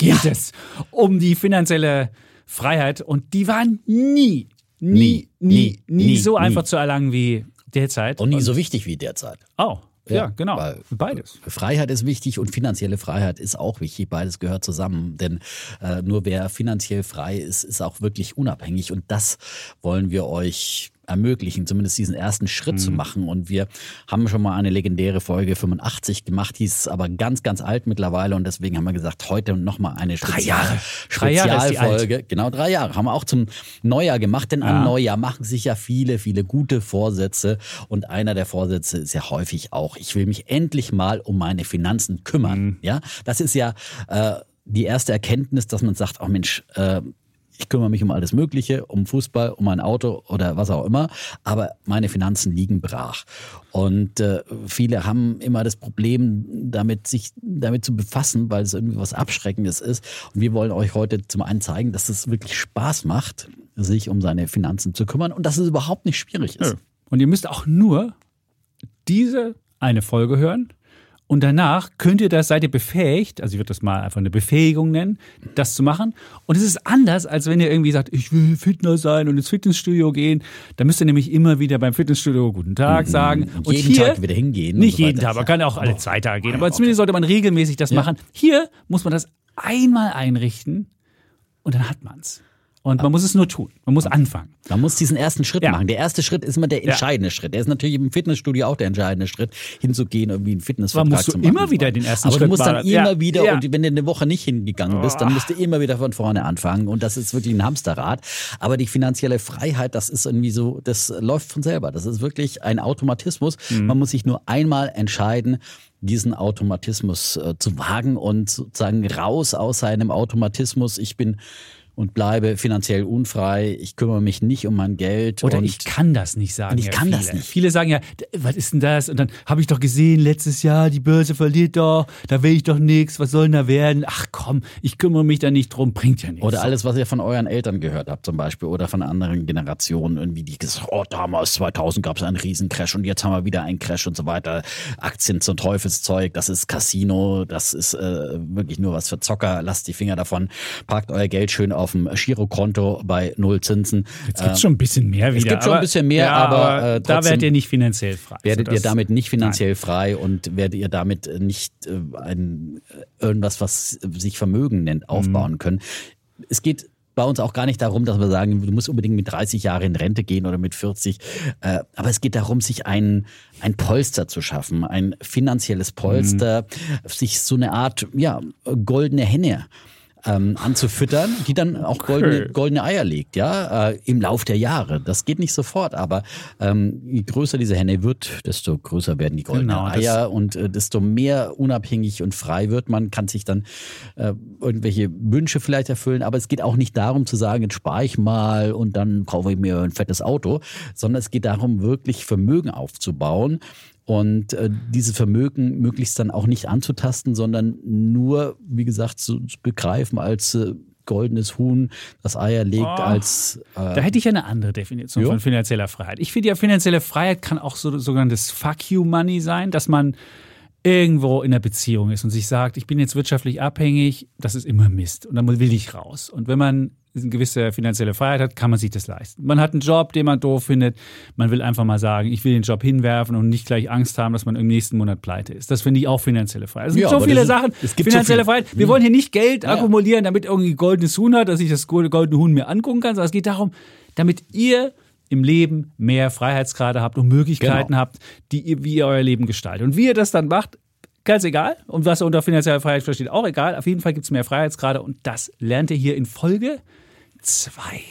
geht es um die finanzielle Freiheit und die war nie, nie, nie, nie, nie, so nie. einfach zu erlangen wie derzeit. Und nie so wichtig wie derzeit. Oh, ja, Ja, genau. Beides. Freiheit ist wichtig und finanzielle Freiheit ist auch wichtig. Beides gehört zusammen. Denn äh, nur wer finanziell frei ist, ist auch wirklich unabhängig. Und das wollen wir euch ermöglichen, zumindest diesen ersten Schritt Mhm. zu machen. Und wir haben schon mal eine legendäre Folge 85 gemacht, die ist aber ganz, ganz alt mittlerweile. Und deswegen haben wir gesagt, heute nochmal eine Spezial Jahre. Drei Jahre ist die alt. Spezialfolge. Genau, drei Jahre. Haben wir auch zum Neujahr gemacht. Denn Ja. an Neujahr machen sich ja viele, viele gute Vorsätze. Und einer der Vorsätze ist ja häufig auch, ich will mich endlich mal um meine Finanzen kümmern. Mhm. Ja, das ist ja äh, die erste Erkenntnis, dass man sagt, oh Mensch, äh, ich kümmere mich um alles Mögliche, um Fußball, um mein Auto oder was auch immer, aber meine Finanzen liegen brach. Und äh, viele haben immer das Problem, damit sich damit zu befassen, weil es irgendwie was Abschreckendes ist. Und wir wollen euch heute zum einen zeigen, dass es wirklich Spaß macht, sich um seine Finanzen zu kümmern und dass es überhaupt nicht schwierig ist. Und ihr müsst auch nur diese eine Folge hören. Und danach könnt ihr das, seid ihr befähigt, also ich würde das mal einfach eine Befähigung nennen, das zu machen. Und es ist anders, als wenn ihr irgendwie sagt, ich will Fitner sein und ins Fitnessstudio gehen. Da müsst ihr nämlich immer wieder beim Fitnessstudio Guten Tag sagen. Und Mhm. jeden hier, Tag wieder hingehen. und Nicht so jeden. Tag, man kann auch alle zwei Tage gehen. Aber zumindest sollte man regelmäßig das machen. Hier muss man das einmal einrichten und dann hat man's. Und man muss es nur tun. Man muss anfangen. Man muss diesen ersten Schritt Ja. machen. Der erste Schritt ist immer der entscheidende Schritt. Der ist natürlich im Fitnessstudio auch der entscheidende Schritt, hinzugehen, irgendwie einen Fitnessvertrag Aber musst du zu machen. immer wieder den ersten Aber Schritt du musst dann machen. immer Ja. wieder, Ja. und wenn du eine Woche nicht hingegangen bist, dann musst du immer wieder von vorne anfangen. Und das ist wirklich ein Hamsterrad. Aber die finanzielle Freiheit, das ist irgendwie so, das läuft von selber. Das ist wirklich ein Automatismus. Mhm. Man muss sich nur einmal entscheiden, diesen Automatismus äh, zu wagen und sozusagen raus aus seinem Automatismus. Ich bin und bleibe finanziell unfrei. Ich kümmere mich nicht um mein Geld. Oder ich kann das nicht sagen. Ich ja, kann viele. das nicht. Viele sagen ja, "D- was ist denn das? Und dann habe ich doch gesehen, letztes Jahr, die Börse verliert doch, da will ich doch nichts, was soll denn da werden? Ach komm, ich kümmere mich da nicht drum, bringt ja nichts. Oder alles, was ihr von euren Eltern gehört habt zum Beispiel oder von anderen Generationen irgendwie, die gesagt oh damals 2000 gab es einen Riesencrash und jetzt haben wir wieder einen Crash und so weiter. Aktien zum Teufelszeug, das ist Casino, das ist äh, wirklich nur was für Zocker. Lasst die Finger davon, parkt euer Geld schön auf dem Girokonto bei null Zinsen. Jetzt gibt es schon ein bisschen mehr wieder. gibt schon ein bisschen mehr, ja, aber, äh, da werdet ihr nicht finanziell frei. Werdet So, ihr damit nicht finanziell frei und werdet ihr damit äh, nicht äh, ein, äh, irgendwas, was sich Vermögen nennt, aufbauen können. Es geht bei uns auch gar nicht darum, dass wir sagen, du musst unbedingt mit 30 Jahren in Rente gehen oder mit 40. Äh, aber es geht darum, sich ein, ein Polster zu schaffen, ein finanzielles Polster, sich so eine Art ja, goldene Henne ähm, anzufüttern, die dann auch goldene, goldene Eier legt, ja, äh, im Lauf der Jahre. Das geht nicht sofort, aber ähm, je größer diese Henne wird, desto größer werden die goldenen Genau, Eier und äh, desto mehr unabhängig und frei wird man, kann sich dann äh, irgendwelche Wünsche vielleicht erfüllen. Aber es geht auch nicht darum zu sagen, jetzt spare ich mal und dann kaufe ich mir ein fettes Auto, sondern es geht darum, wirklich Vermögen aufzubauen und äh, dieses Vermögen möglichst dann auch nicht anzutasten, sondern nur, wie gesagt, zu, zu begreifen als äh, goldenes Huhn, das Eier legt, Oh. als äh, Da hätte ich ja eine andere Definition Jo. von finanzieller Freiheit. Ich finde ja, finanzielle Freiheit kann auch so sogenanntes Fuck you Money sein, dass man irgendwo in einer Beziehung ist und sich sagt, ich bin jetzt wirtschaftlich abhängig, das ist immer Mist und dann will ich raus. Und wenn man eine gewisse finanzielle Freiheit hat, kann man sich das leisten. Man hat einen Job, den man doof findet. Man will einfach mal sagen, ich will den Job hinwerfen und nicht gleich Angst haben, dass man im nächsten Monat pleite ist. Das finde ich auch finanzielle Freiheit. Es gibt Ja, so viele Sachen. es gibt so finanzielle viel- Freiheit. Wir wollen hier nicht Geld Ja. akkumulieren, damit irgendwie goldenes Huhn hat, dass ich das goldene Huhn mir angucken kann, sondern es geht darum, damit ihr im Leben mehr Freiheitsgrade habt und Möglichkeiten Genau. habt, die ihr, wie ihr euer Leben gestaltet. Und wie ihr das dann macht, ganz egal. Und was ihr unter finanzieller Freiheit versteht, auch egal. Auf jeden Fall gibt es mehr Freiheitsgrade und das lernt ihr hier in Folge 2,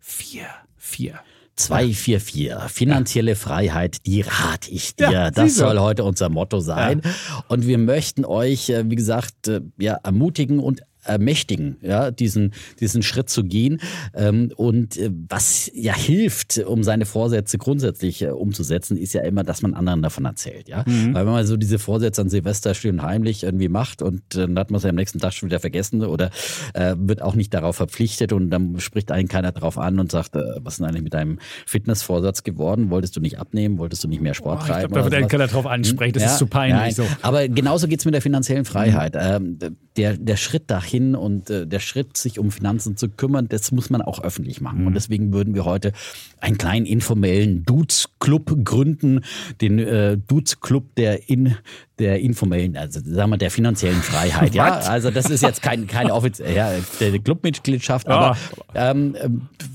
4, 4. 244. Finanzielle Freiheit, die rate ich dir. Ja, das soll heute unser Motto sein. Und wir möchten euch, äh, wie gesagt, äh, ja, ermutigen und ermächtigen, ja, diesen, diesen Schritt zu gehen. Ähm, und äh, was ja hilft, um seine Vorsätze grundsätzlich äh, umzusetzen, ist ja immer, dass man anderen davon erzählt, ja. Mhm. Weil wenn man so diese Vorsätze an Silvester still und heimlich irgendwie macht und dann hat man es ja am nächsten Tag schon wieder vergessen oder äh, wird auch nicht darauf verpflichtet und dann spricht einen keiner drauf an und sagt, äh, was ist denn eigentlich mit deinem Fitnessvorsatz geworden? Wolltest du nicht abnehmen? Wolltest du nicht mehr Sport oh, treiben? Ich glaube, da wird einen keiner drauf ansprechen, das ja, ist zu peinlich. Nein. So. Aber genauso geht's mit der finanziellen Freiheit. Mhm. Ähm, der, der Schritt dahin und äh, der Schritt, sich um Finanzen zu kümmern, das muss man auch öffentlich machen. Mhm. Und deswegen würden wir heute einen kleinen informellen Dudes-Club gründen, den äh, Dudes-Club der in der informellen, also sagen wir der finanziellen Freiheit. ja, also das ist jetzt kein, keine offizielle ja, Clubmitgliedschaft, aber ähm,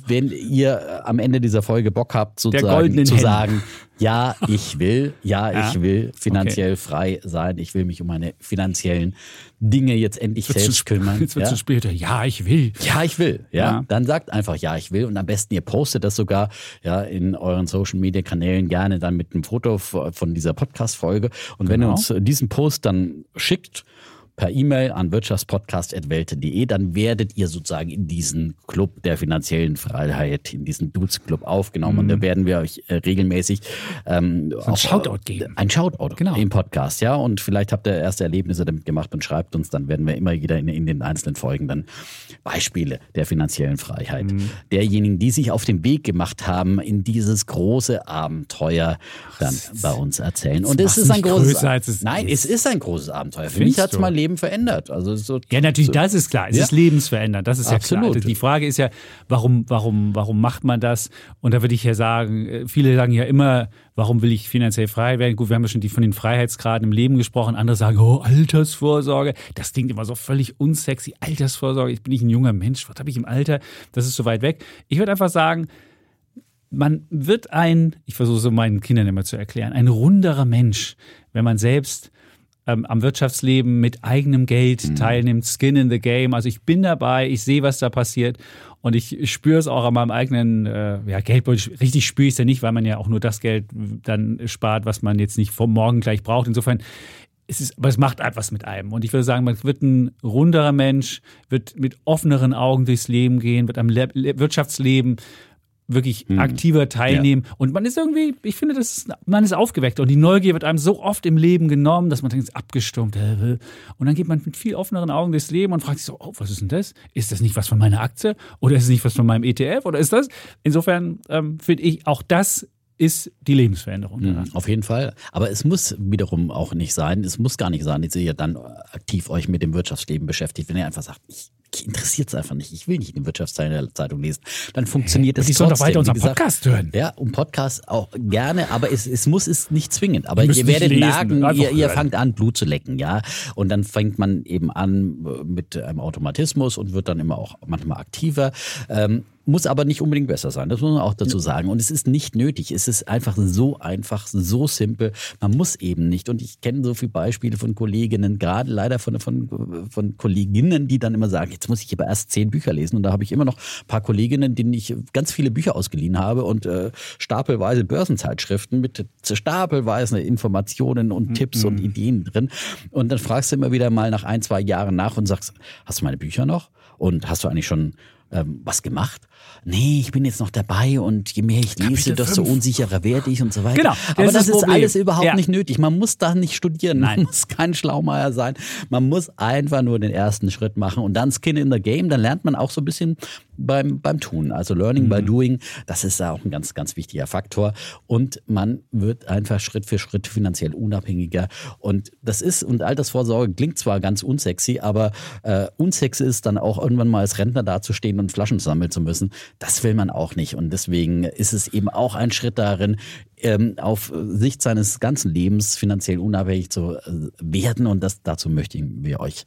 wenn ihr am Ende dieser Folge Bock habt, sozusagen zu sagen, ja, ich will, ja, ja? ich will finanziell okay. frei sein, ich will mich um meine finanziellen Dinge jetzt endlich selbst kümmern. Jetzt wird ja? später, ja, ich will. Ja, ich will. Ja? ja, dann sagt einfach, ja, ich will. Und am besten ihr postet das sogar ja in euren Social Media Kanälen gerne dann mit einem Foto von dieser Podcast-Folge. Und wenn ihr genau. Diesen Post dann schickt, per E-Mail an wirtschaftspodcast.welt.de, dann werdet ihr sozusagen in diesen Club der finanziellen Freiheit, in diesen Dudes Club aufgenommen. Mhm. Und da werden wir euch äh, regelmäßig ähm, ein auch, Shoutout geben. Ein Shoutout genau. im Podcast, ja. Und vielleicht habt ihr erste Erlebnisse damit gemacht und schreibt uns, dann werden wir immer wieder in, in den einzelnen Folgen dann Beispiele der finanziellen Freiheit. Mhm. Derjenigen, die sich auf den Weg gemacht haben, in dieses große Abenteuer dann bei uns erzählen. Und es ist ein großes Abenteuer. Nein, es ist ein großes Abenteuer. Für mich hat es mein Leben Leben verändert. Also so, ja, natürlich, so, das ist klar. Es ja? ist lebensverändernd. Das ist Absolut. ja klar. Die Frage ist ja, warum, warum, warum macht man das? Und da würde ich ja sagen, äh, viele sagen ja immer, warum will ich finanziell frei werden? Gut, wir haben ja schon die, von den Freiheitsgraden im Leben gesprochen. Andere sagen, oh, Altersvorsorge. Das klingt immer so völlig unsexy. Altersvorsorge. Ich bin nicht ein junger Mensch. Was habe ich im Alter? Das ist so weit weg. Ich würde einfach sagen, man wird ein, ich versuche so meinen Kindern immer zu erklären, ein runderer Mensch, wenn man selbst ähm, am Wirtschaftsleben mit eigenem Geld mhm. teilnimmt, Skin in the Game. Also ich bin dabei, ich sehe, was da passiert und ich spüre es auch an meinem eigenen äh, ja, Geldbeutel. Richtig spüre ich es ja nicht, weil man ja auch nur das Geld dann spart, was man jetzt nicht vom Morgen gleich braucht. Insofern es ist, aber es macht etwas mit einem. Und ich würde sagen, man wird ein runderer Mensch, wird mit offeneren Augen durchs Leben gehen, wird am Le Wirtschaftsleben wirklich hm. aktiver teilnehmen. Ja. Und man ist irgendwie, ich finde, das man ist aufgeweckt und die Neugier wird einem so oft im Leben genommen, dass man denkt, abgestumpft. Und dann geht man mit viel offeneren Augen durchs Leben und fragt sich so, oh, was ist denn das? Ist das nicht was von meiner Aktie? Oder ist es nicht was von meinem ETF? Oder ist das? Insofern ähm, finde ich, auch das ist die Lebensveränderung. Mhm, auf jeden Fall. Aber es muss wiederum auch nicht sein, es muss gar nicht sein, dass ihr dann aktiv euch mit dem Wirtschaftsleben beschäftigt, wenn ihr einfach sagt, ich interessiert es einfach nicht. Ich will nicht in Wirtschaftszeitung lesen. Dann funktioniert es trotzdem. Die sollen doch weiter unseren gesagt, Podcast hören. Ja, um Podcast auch gerne, aber es, es muss es nicht zwingend. Aber ihr werdet merken, ihr, ihr fangt an, Blut zu lecken, ja. Und dann fängt man eben an mit einem Automatismus und wird dann immer auch manchmal aktiver. Ähm, muss aber nicht unbedingt besser sein. Das muss man auch dazu sagen. Und es ist nicht nötig. Es ist einfach so einfach, so simpel. Man muss eben nicht. Und ich kenne so viele Beispiele von Kolleginnen, gerade leider von, von, von Kolleginnen, die dann immer sagen, jetzt muss ich aber erst zehn Bücher lesen. Und da habe ich immer noch ein paar Kolleginnen, denen ich ganz viele Bücher ausgeliehen habe und äh, stapelweise Börsenzeitschriften mit stapelweise Informationen und mhm. Tipps und Ideen drin. Und dann fragst du immer wieder mal nach ein, zwei Jahren nach und sagst, hast du meine Bücher noch? Und hast du eigentlich schon ähm, was gemacht? nee, ich bin jetzt noch dabei und je mehr ich lese, desto unsicherer werde ich und so weiter. Genau, das Aber das, ist, ist alles überhaupt ja. nicht nötig. Man muss da nicht studieren, Nein. man muss kein Schlaumeier sein. Man muss einfach nur den ersten Schritt machen und dann Skin in the Game, dann lernt man auch so ein bisschen beim, beim Tun. Also Learning mhm. by Doing, das ist auch ein ganz, ganz wichtiger Faktor. Und man wird einfach Schritt für Schritt finanziell unabhängiger. Und das ist, und Altersvorsorge klingt zwar ganz unsexy, aber äh, unsexy ist dann auch irgendwann mal als Rentner dazustehen und Flaschen sammeln zu müssen. Das will man auch nicht. Und deswegen ist es eben auch ein Schritt darin, ähm, auf Sicht seines ganzen Lebens finanziell unabhängig zu äh, werden. Und das, dazu möchten wir euch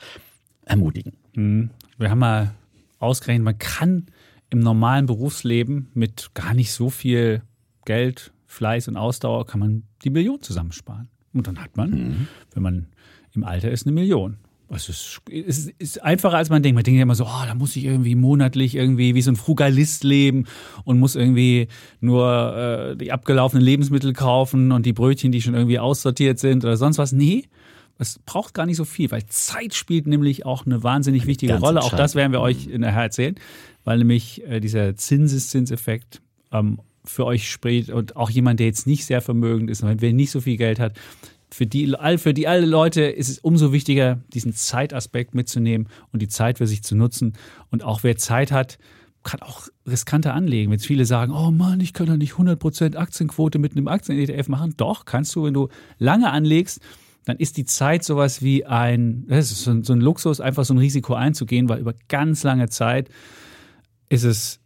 ermutigen. Mhm. Wir haben mal ausgerechnet, man kann im normalen Berufsleben mit gar nicht so viel Geld, Fleiß und Ausdauer, kann man die Million zusammensparen. Und dann hat man, mhm. wenn man im Alter ist, eine Million. Es ist, ist einfacher, als man denkt. Man denkt ja immer so, oh, da muss ich irgendwie monatlich irgendwie wie so ein Frugalist leben und muss irgendwie nur äh, die abgelaufenen Lebensmittel kaufen und die Brötchen, die schon irgendwie aussortiert sind oder sonst was. Nee, Es braucht gar nicht so viel, weil Zeit spielt nämlich auch eine wahnsinnig wichtige Ganz Rolle. Auch das werden wir euch nachher erzählen, weil nämlich äh, dieser Zinseszinseffekt ähm, für euch spricht und auch jemand, der jetzt nicht sehr vermögend ist, wer nicht so viel Geld hat, für die, für die alle Leute ist es umso wichtiger, diesen Zeitaspekt mitzunehmen und die Zeit für sich zu nutzen. Und auch wer Zeit hat, kann auch riskanter anlegen. Wenn jetzt viele sagen, oh Mann, ich kann doch nicht 100% Aktienquote mit einem Aktien-ETF machen. Doch, kannst du, wenn du lange anlegst, dann ist die Zeit sowas wie ein, das ist so ein Luxus, einfach so ein Risiko einzugehen, weil über ganz lange Zeit ist es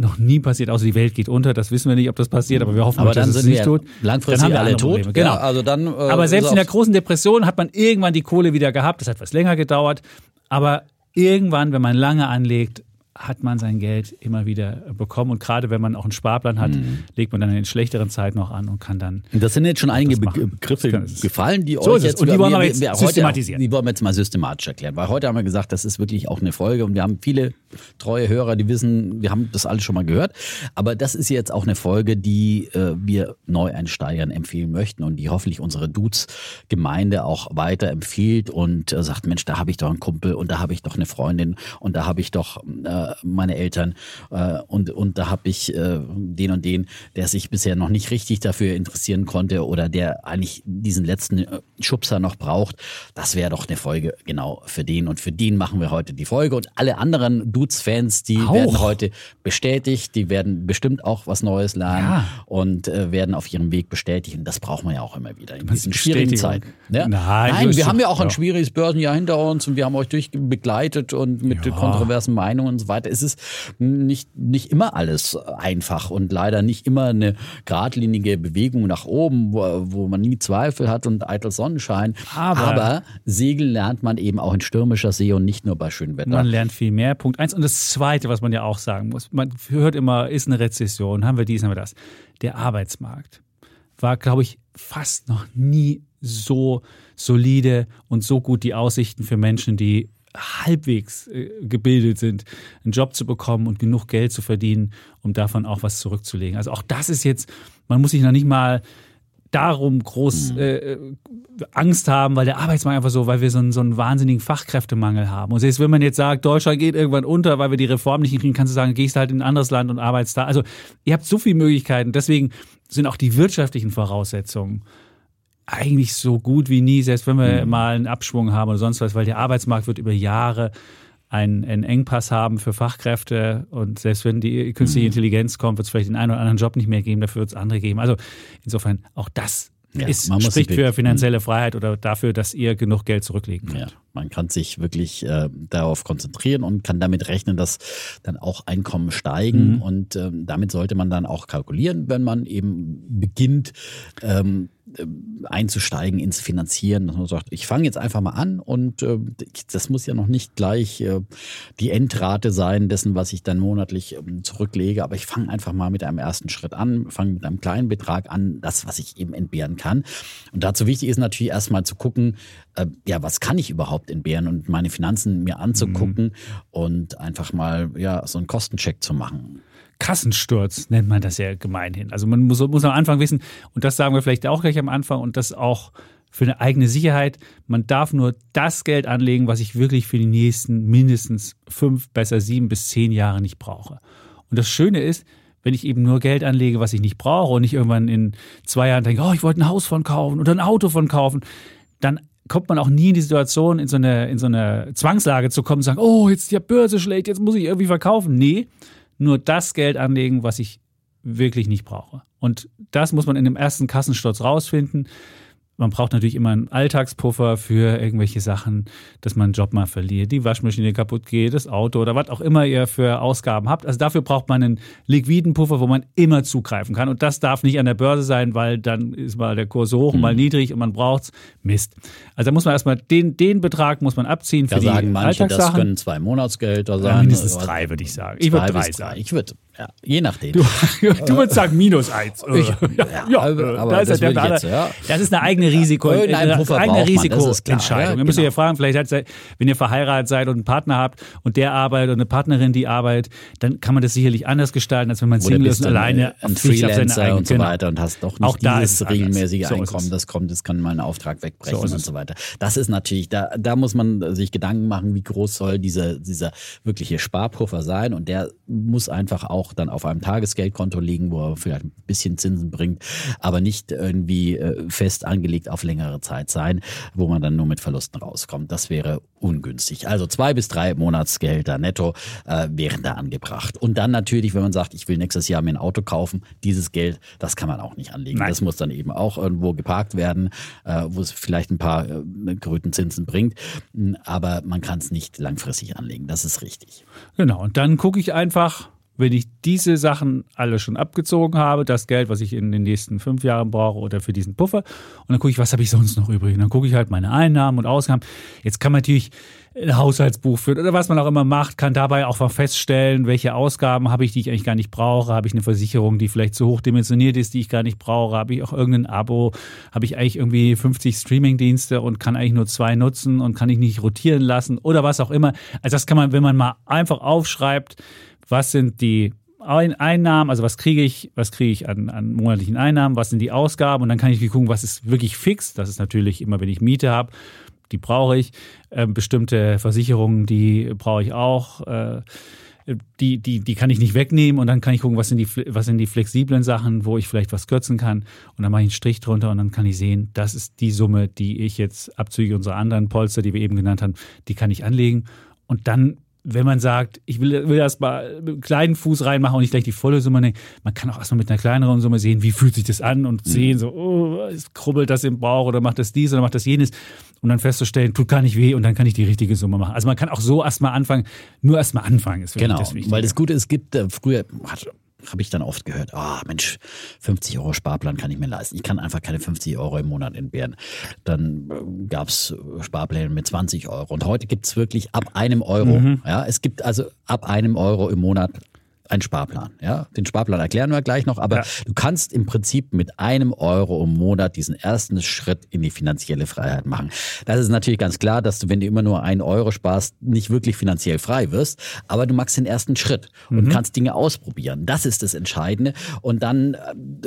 noch nie passiert, außer die Welt geht unter. Das wissen wir nicht, ob das passiert, aber wir hoffen, Aber dass dann es nicht tut. langfristig Dann haben wir alle tot. Probleme. Genau. Ja, also dann, äh, aber selbst in der großen Depression hat man irgendwann die Kohle wieder gehabt. Das hat etwas länger gedauert. Aber irgendwann, wenn man lange anlegt, hat man sein Geld immer wieder bekommen. Und gerade wenn man auch einen Sparplan hat, Mhm. legt man dann in den schlechteren Zeiten noch an und kann dann Das sind jetzt schon einige Begriffe gefallen, die So euch jetzt Und die wollen wir jetzt wir heute systematisieren. Auch, die wollen wir jetzt mal systematisch erklären, weil heute haben wir gesagt, das ist wirklich auch eine Folge und wir haben viele treue Hörer, die wissen, wir haben das alles schon mal gehört, aber das ist jetzt auch eine Folge, die äh, wir Neueinsteigern empfehlen möchten und die hoffentlich unsere Dudes-Gemeinde auch weiter empfiehlt und äh, sagt, Mensch, da habe ich doch einen Kumpel und da habe ich doch eine Freundin und da habe ich doch äh, meine Eltern äh, und, und da habe ich äh, den und den, der sich bisher noch nicht richtig dafür interessieren konnte oder der eigentlich diesen letzten äh, Schubser noch braucht. Das wäre doch eine Folge genau für den und für den machen wir heute die Folge und alle anderen Dudes-Fans, die Auch. werden heute bestätigt, die werden bestimmt auch was Neues lernen Ja. und äh, werden auf ihrem Weg bestätigt und das braucht man ja auch immer wieder in diesen schwierigen. Zeiten. Ja? Nein, Nein wir haben ja auch ein ja. schwieriges Börsenjahr hinter uns und wir haben euch durch begleitet und mit Ja. kontroversen Meinungen und so weiter. Es ist nicht, nicht immer alles einfach und leider nicht immer eine geradlinige Bewegung nach oben, wo, wo man nie Zweifel hat und eitel Sonnenschein. Aber- Segeln lernt man eben auch in stürmischer See und nicht nur bei schönem Wetter. Man lernt viel mehr. Punkt eins. Und das Zweite, was man ja auch sagen muss, man hört immer, ist eine Rezession, haben wir dies, haben wir das. Der Arbeitsmarkt war, glaube ich, fast noch nie so solide und so gut die Aussichten für Menschen, die halbwegs äh, gebildet sind, einen Job zu bekommen und genug Geld zu verdienen, um davon auch was zurückzulegen. Also auch das ist jetzt, man muss sich noch nicht mal darum groß äh, äh, Angst haben, weil der Arbeitsmarkt einfach so, weil wir so einen, so einen wahnsinnigen Fachkräftemangel haben. Und selbst wenn man jetzt sagt, Deutschland geht irgendwann unter, weil wir die Reform nicht hinkriegen, kannst du sagen, gehst halt in ein anderes Land und arbeitest da. Also ihr habt so viele Möglichkeiten. Deswegen sind auch die wirtschaftlichen Voraussetzungen eigentlich so gut wie nie, selbst wenn wir mal einen Abschwung haben oder sonst was, weil der Arbeitsmarkt wird über Jahre einen, einen Engpass haben für Fachkräfte und selbst wenn die künstliche Intelligenz kommt, wird es vielleicht den einen oder anderen Job nicht mehr geben, dafür wird es andere geben. Also insofern auch das Ja, ist, spricht für finanzielle Freiheit oder dafür, dass ihr genug Geld zurücklegen könnt. Ja, man kann sich wirklich äh, darauf konzentrieren und kann damit rechnen, dass dann auch Einkommen steigen. Mhm. Und ähm, damit sollte man dann auch kalkulieren, wenn man eben beginnt ähm, äh, einzusteigen ins Finanzieren. Dass man sagt, ich fange jetzt einfach mal an und äh, das muss ja noch nicht gleich äh, die Endrate sein dessen, was ich dann monatlich ähm, zurücklege. Aber ich fange einfach mal mit einem ersten Schritt an, fange mit einem kleinen Betrag an, das, was ich eben entbehren kann. Und dazu wichtig ist natürlich erstmal zu gucken, äh, ja, was kann ich überhaupt entbehren und meine Finanzen mir anzugucken und einfach mal ja so einen Kostencheck zu machen. Kassensturz nennt man das ja gemeinhin. Also man muss, muss am Anfang wissen, und das sagen wir vielleicht auch gleich am Anfang, und das auch für eine eigene Sicherheit, man darf nur das Geld anlegen, was ich wirklich für die nächsten mindestens fünf, besser sieben bis zehn Jahre nicht brauche. Und das Schöne ist, wenn ich eben nur Geld anlege, was ich nicht brauche und nicht irgendwann in zwei Jahren denke, oh, ich wollte ein Haus von kaufen oder ein Auto von kaufen, dann kommt man auch nie in die Situation, in so eine, in so eine Zwangslage zu kommen und sagen, oh, jetzt ist die Börse schlecht, jetzt muss ich irgendwie verkaufen. Nee, nur das Geld anlegen, was ich wirklich nicht brauche. Und das muss man in dem ersten Kassensturz rausfinden. Man braucht natürlich immer einen Alltagspuffer für irgendwelche Sachen, dass man einen Job mal verliert, die Waschmaschine kaputt geht, das Auto oder was auch immer ihr für Ausgaben habt. Also dafür braucht man einen liquiden Puffer, wo man immer zugreifen kann. Und das darf nicht an der Börse sein, weil dann ist mal der Kurs hoch und mal niedrig und man braucht's. Mist. Also da muss man erstmal den, den Betrag muss man abziehen für Da die sagen manche, das können zwei Monatsgehälter Ja, sein. mindestens oder drei, würde ich sagen. Ich würde drei bis sagen. Ich würde, Ja, je nachdem. Du, du würdest sagen minus eins. Ich- ja, ja, aber- da ist das ja der jetzt, ja. Das ist eine eigene Risiko, eine eigene Risikoentscheidung. ja, Wir müssen ja genau. fragen, vielleicht hat, wenn ihr verheiratet seid und einen Partner habt und der arbeitet und eine Partnerin, die arbeitet, dann kann man das sicherlich anders gestalten, als wenn man Single ist und alleine seine Freelancer und so genau. weiter und hast doch nicht Auch dieses regelmäßige So Einkommen, das kommt, das kann mal einen Auftrag wegbrechen So und so weiter. Das ist natürlich, da, da muss man sich Gedanken machen, wie groß soll dieser, dieser wirkliche Sparpuffer sein und der muss einfach auch dann auf einem Tagesgeldkonto liegen, wo er vielleicht ein bisschen Zinsen bringt, aber nicht irgendwie äh, fest angelegt auf längere Zeit sein, wo man dann nur mit Verlusten rauskommt. Das wäre ungünstig. Also zwei bis drei Monatsgehälter netto äh, wären da angebracht. Und dann natürlich, wenn man sagt, ich will nächstes Jahr mir ein Auto kaufen, dieses Geld, das kann man auch nicht anlegen. Nein. Das muss dann eben auch irgendwo geparkt werden, äh, wo es vielleicht ein paar äh, Krötenzinsen bringt. Mm, Aber man kann es nicht langfristig anlegen. Das ist richtig. Genau, und dann gucke ich einfach, wenn ich diese Sachen alle schon abgezogen habe, das Geld, was ich in den nächsten fünf Jahren brauche oder für diesen Puffer, und dann gucke ich, was habe ich sonst noch übrig. Und dann gucke ich halt meine Einnahmen und Ausgaben. Jetzt kann man natürlich ein Haushaltsbuch führen oder was man auch immer macht, kann dabei auch mal feststellen, welche Ausgaben habe ich, die ich eigentlich gar nicht brauche. Habe ich eine Versicherung, die vielleicht zu hoch dimensioniert ist, die ich gar nicht brauche? Habe ich auch irgendein Abo? Habe ich eigentlich irgendwie 50 Streamingdienste und kann eigentlich nur zwei nutzen und kann ich nicht rotieren lassen oder was auch immer? Also das kann man, wenn man mal einfach aufschreibt, was sind die Ein- Einnahmen, also was kriege ich, was kriege ich an, an monatlichen Einnahmen, was sind die Ausgaben und dann kann ich gucken, was ist wirklich fix. Das ist natürlich immer, wenn ich Miete habe, die brauche ich. Ähm, bestimmte Versicherungen, die brauche ich auch. Äh, die, die, die kann ich nicht wegnehmen und dann kann ich gucken, was sind, die, was sind die flexiblen Sachen, wo ich vielleicht was kürzen kann. Und dann mache ich einen Strich drunter und dann kann ich sehen, das ist die Summe, die ich jetzt abzüglich unserer anderen Polster, die wir eben genannt haben, die kann ich anlegen. Und dann, wenn man sagt, ich will, will erst mal mit einem kleinen Fuß reinmachen und nicht gleich die volle Summe nehmen, man kann auch erstmal mit einer kleineren Summe sehen, wie fühlt sich das an und sehen so, oh, es krubbelt das im Bauch oder macht das dies oder macht das jenes. Und dann festzustellen, tut gar nicht weh und dann kann ich die richtige Summe machen. Also man kann auch so erstmal anfangen, nur erstmal anfangen ist wirklich Genau, das Wichtige. weil das Gute ist, es gibt äh, früher, habe ich dann oft gehört, ah Mensch, 50 Euro Sparplan kann ich mir leisten. Ich kann einfach keine 50 Euro im Monat entbehren. Dann äh, gab es Sparpläne mit 20 Euro. Und heute gibt es wirklich ab einem Euro. Mhm. Ja, es gibt also ab einem Euro im Monat einen Sparplan. Ja, den Sparplan erklären wir gleich noch, aber Ja. du kannst im Prinzip mit einem Euro im Monat diesen ersten Schritt in die finanzielle Freiheit machen. Das ist natürlich ganz klar, dass du, wenn du immer nur einen Euro sparst, nicht wirklich finanziell frei wirst, aber du machst den ersten Schritt und kannst Dinge ausprobieren. Das ist das Entscheidende. Und dann äh,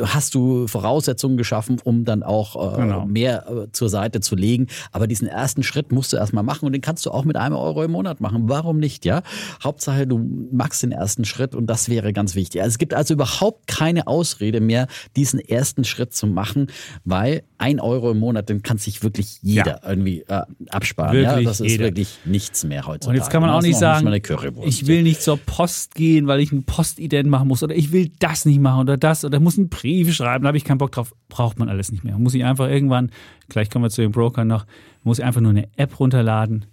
hast du Voraussetzungen geschaffen, um dann auch äh, Genau. mehr äh, zur Seite zu legen. Aber diesen ersten Schritt musst du erstmal machen und den kannst du auch mit einem Euro im Monat machen. Warum nicht, ja? Hauptsache, du machst den ersten Schritt und das wäre ganz wichtig. Also es gibt also überhaupt keine Ausrede mehr, diesen ersten Schritt zu machen, weil ein Euro im Monat, den kann sich wirklich jeder irgendwie äh, absparen. ja, Wirklich das ist jeder. wirklich nichts mehr heutzutage. Und jetzt kann man auch nicht sagen, Currywurst. ich will nicht zur Post gehen, weil ich ein Postident machen muss oder ich will das nicht machen oder das oder muss einen Brief schreiben, da habe ich keinen Bock drauf. Braucht man alles nicht mehr. Muss ich einfach irgendwann, gleich kommen wir zu den Brokern noch, muss ich einfach nur eine App runterladen.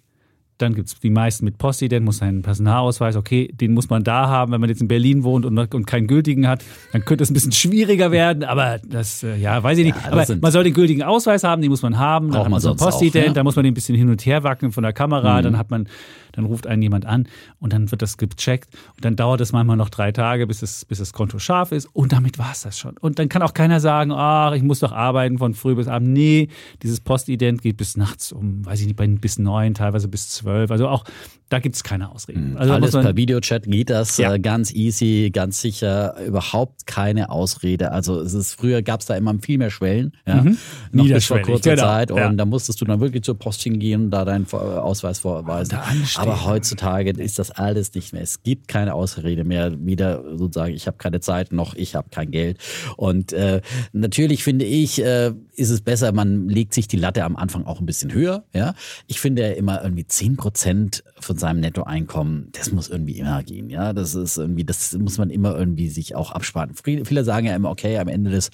Dann gibt es die meisten mit Postident, muss einen Personalausweis, okay, den muss man da haben, wenn man jetzt in Berlin wohnt und, und keinen gültigen hat, dann könnte es ein bisschen schwieriger werden, aber das, äh, ja, weiß ich nicht. Ja, aber man soll den gültigen Ausweis haben, den muss man haben, dann Braucht hat man so einen auch, Postident, ja. da muss man den ein bisschen hin und her wackeln von der Kamera, Mhm. dann hat man, dann ruft einen jemand an und dann wird das gecheckt und dann dauert es manchmal noch drei Tage, bis, es, bis das Konto scharf ist und damit war es das schon. Und dann kann auch keiner sagen, ach, ich muss doch arbeiten von früh bis abend. Nee, dieses Postident geht bis nachts um, weiß ich nicht, bis neun, teilweise bis zwölf. Also auch, da gibt es keine Ausreden. Also da Alles man, per Videochat geht das Ja. äh, ganz easy, ganz sicher, überhaupt keine Ausrede. Also es ist früher gab es da immer viel mehr Schwellen, ja, noch bis vor kurzer genau, Zeit und ja. da musstest du dann wirklich zur Post hingehen und da deinen Ausweis vorweisen. Da anstehen. Aber heutzutage ist das alles nicht mehr. Es gibt keine Ausrede mehr. Weder sozusagen, ich habe keine Zeit, noch ich habe kein Geld. Und äh, natürlich finde ich, äh, ist es besser, man legt sich die Latte am Anfang auch ein bisschen höher. Ja, ich finde ja immer irgendwie 10 Prozent von seinem Nettoeinkommen, das muss irgendwie immer gehen. Ja, das ist irgendwie, das muss man immer irgendwie sich auch absparen. Viele sagen ja immer, okay, am Ende des,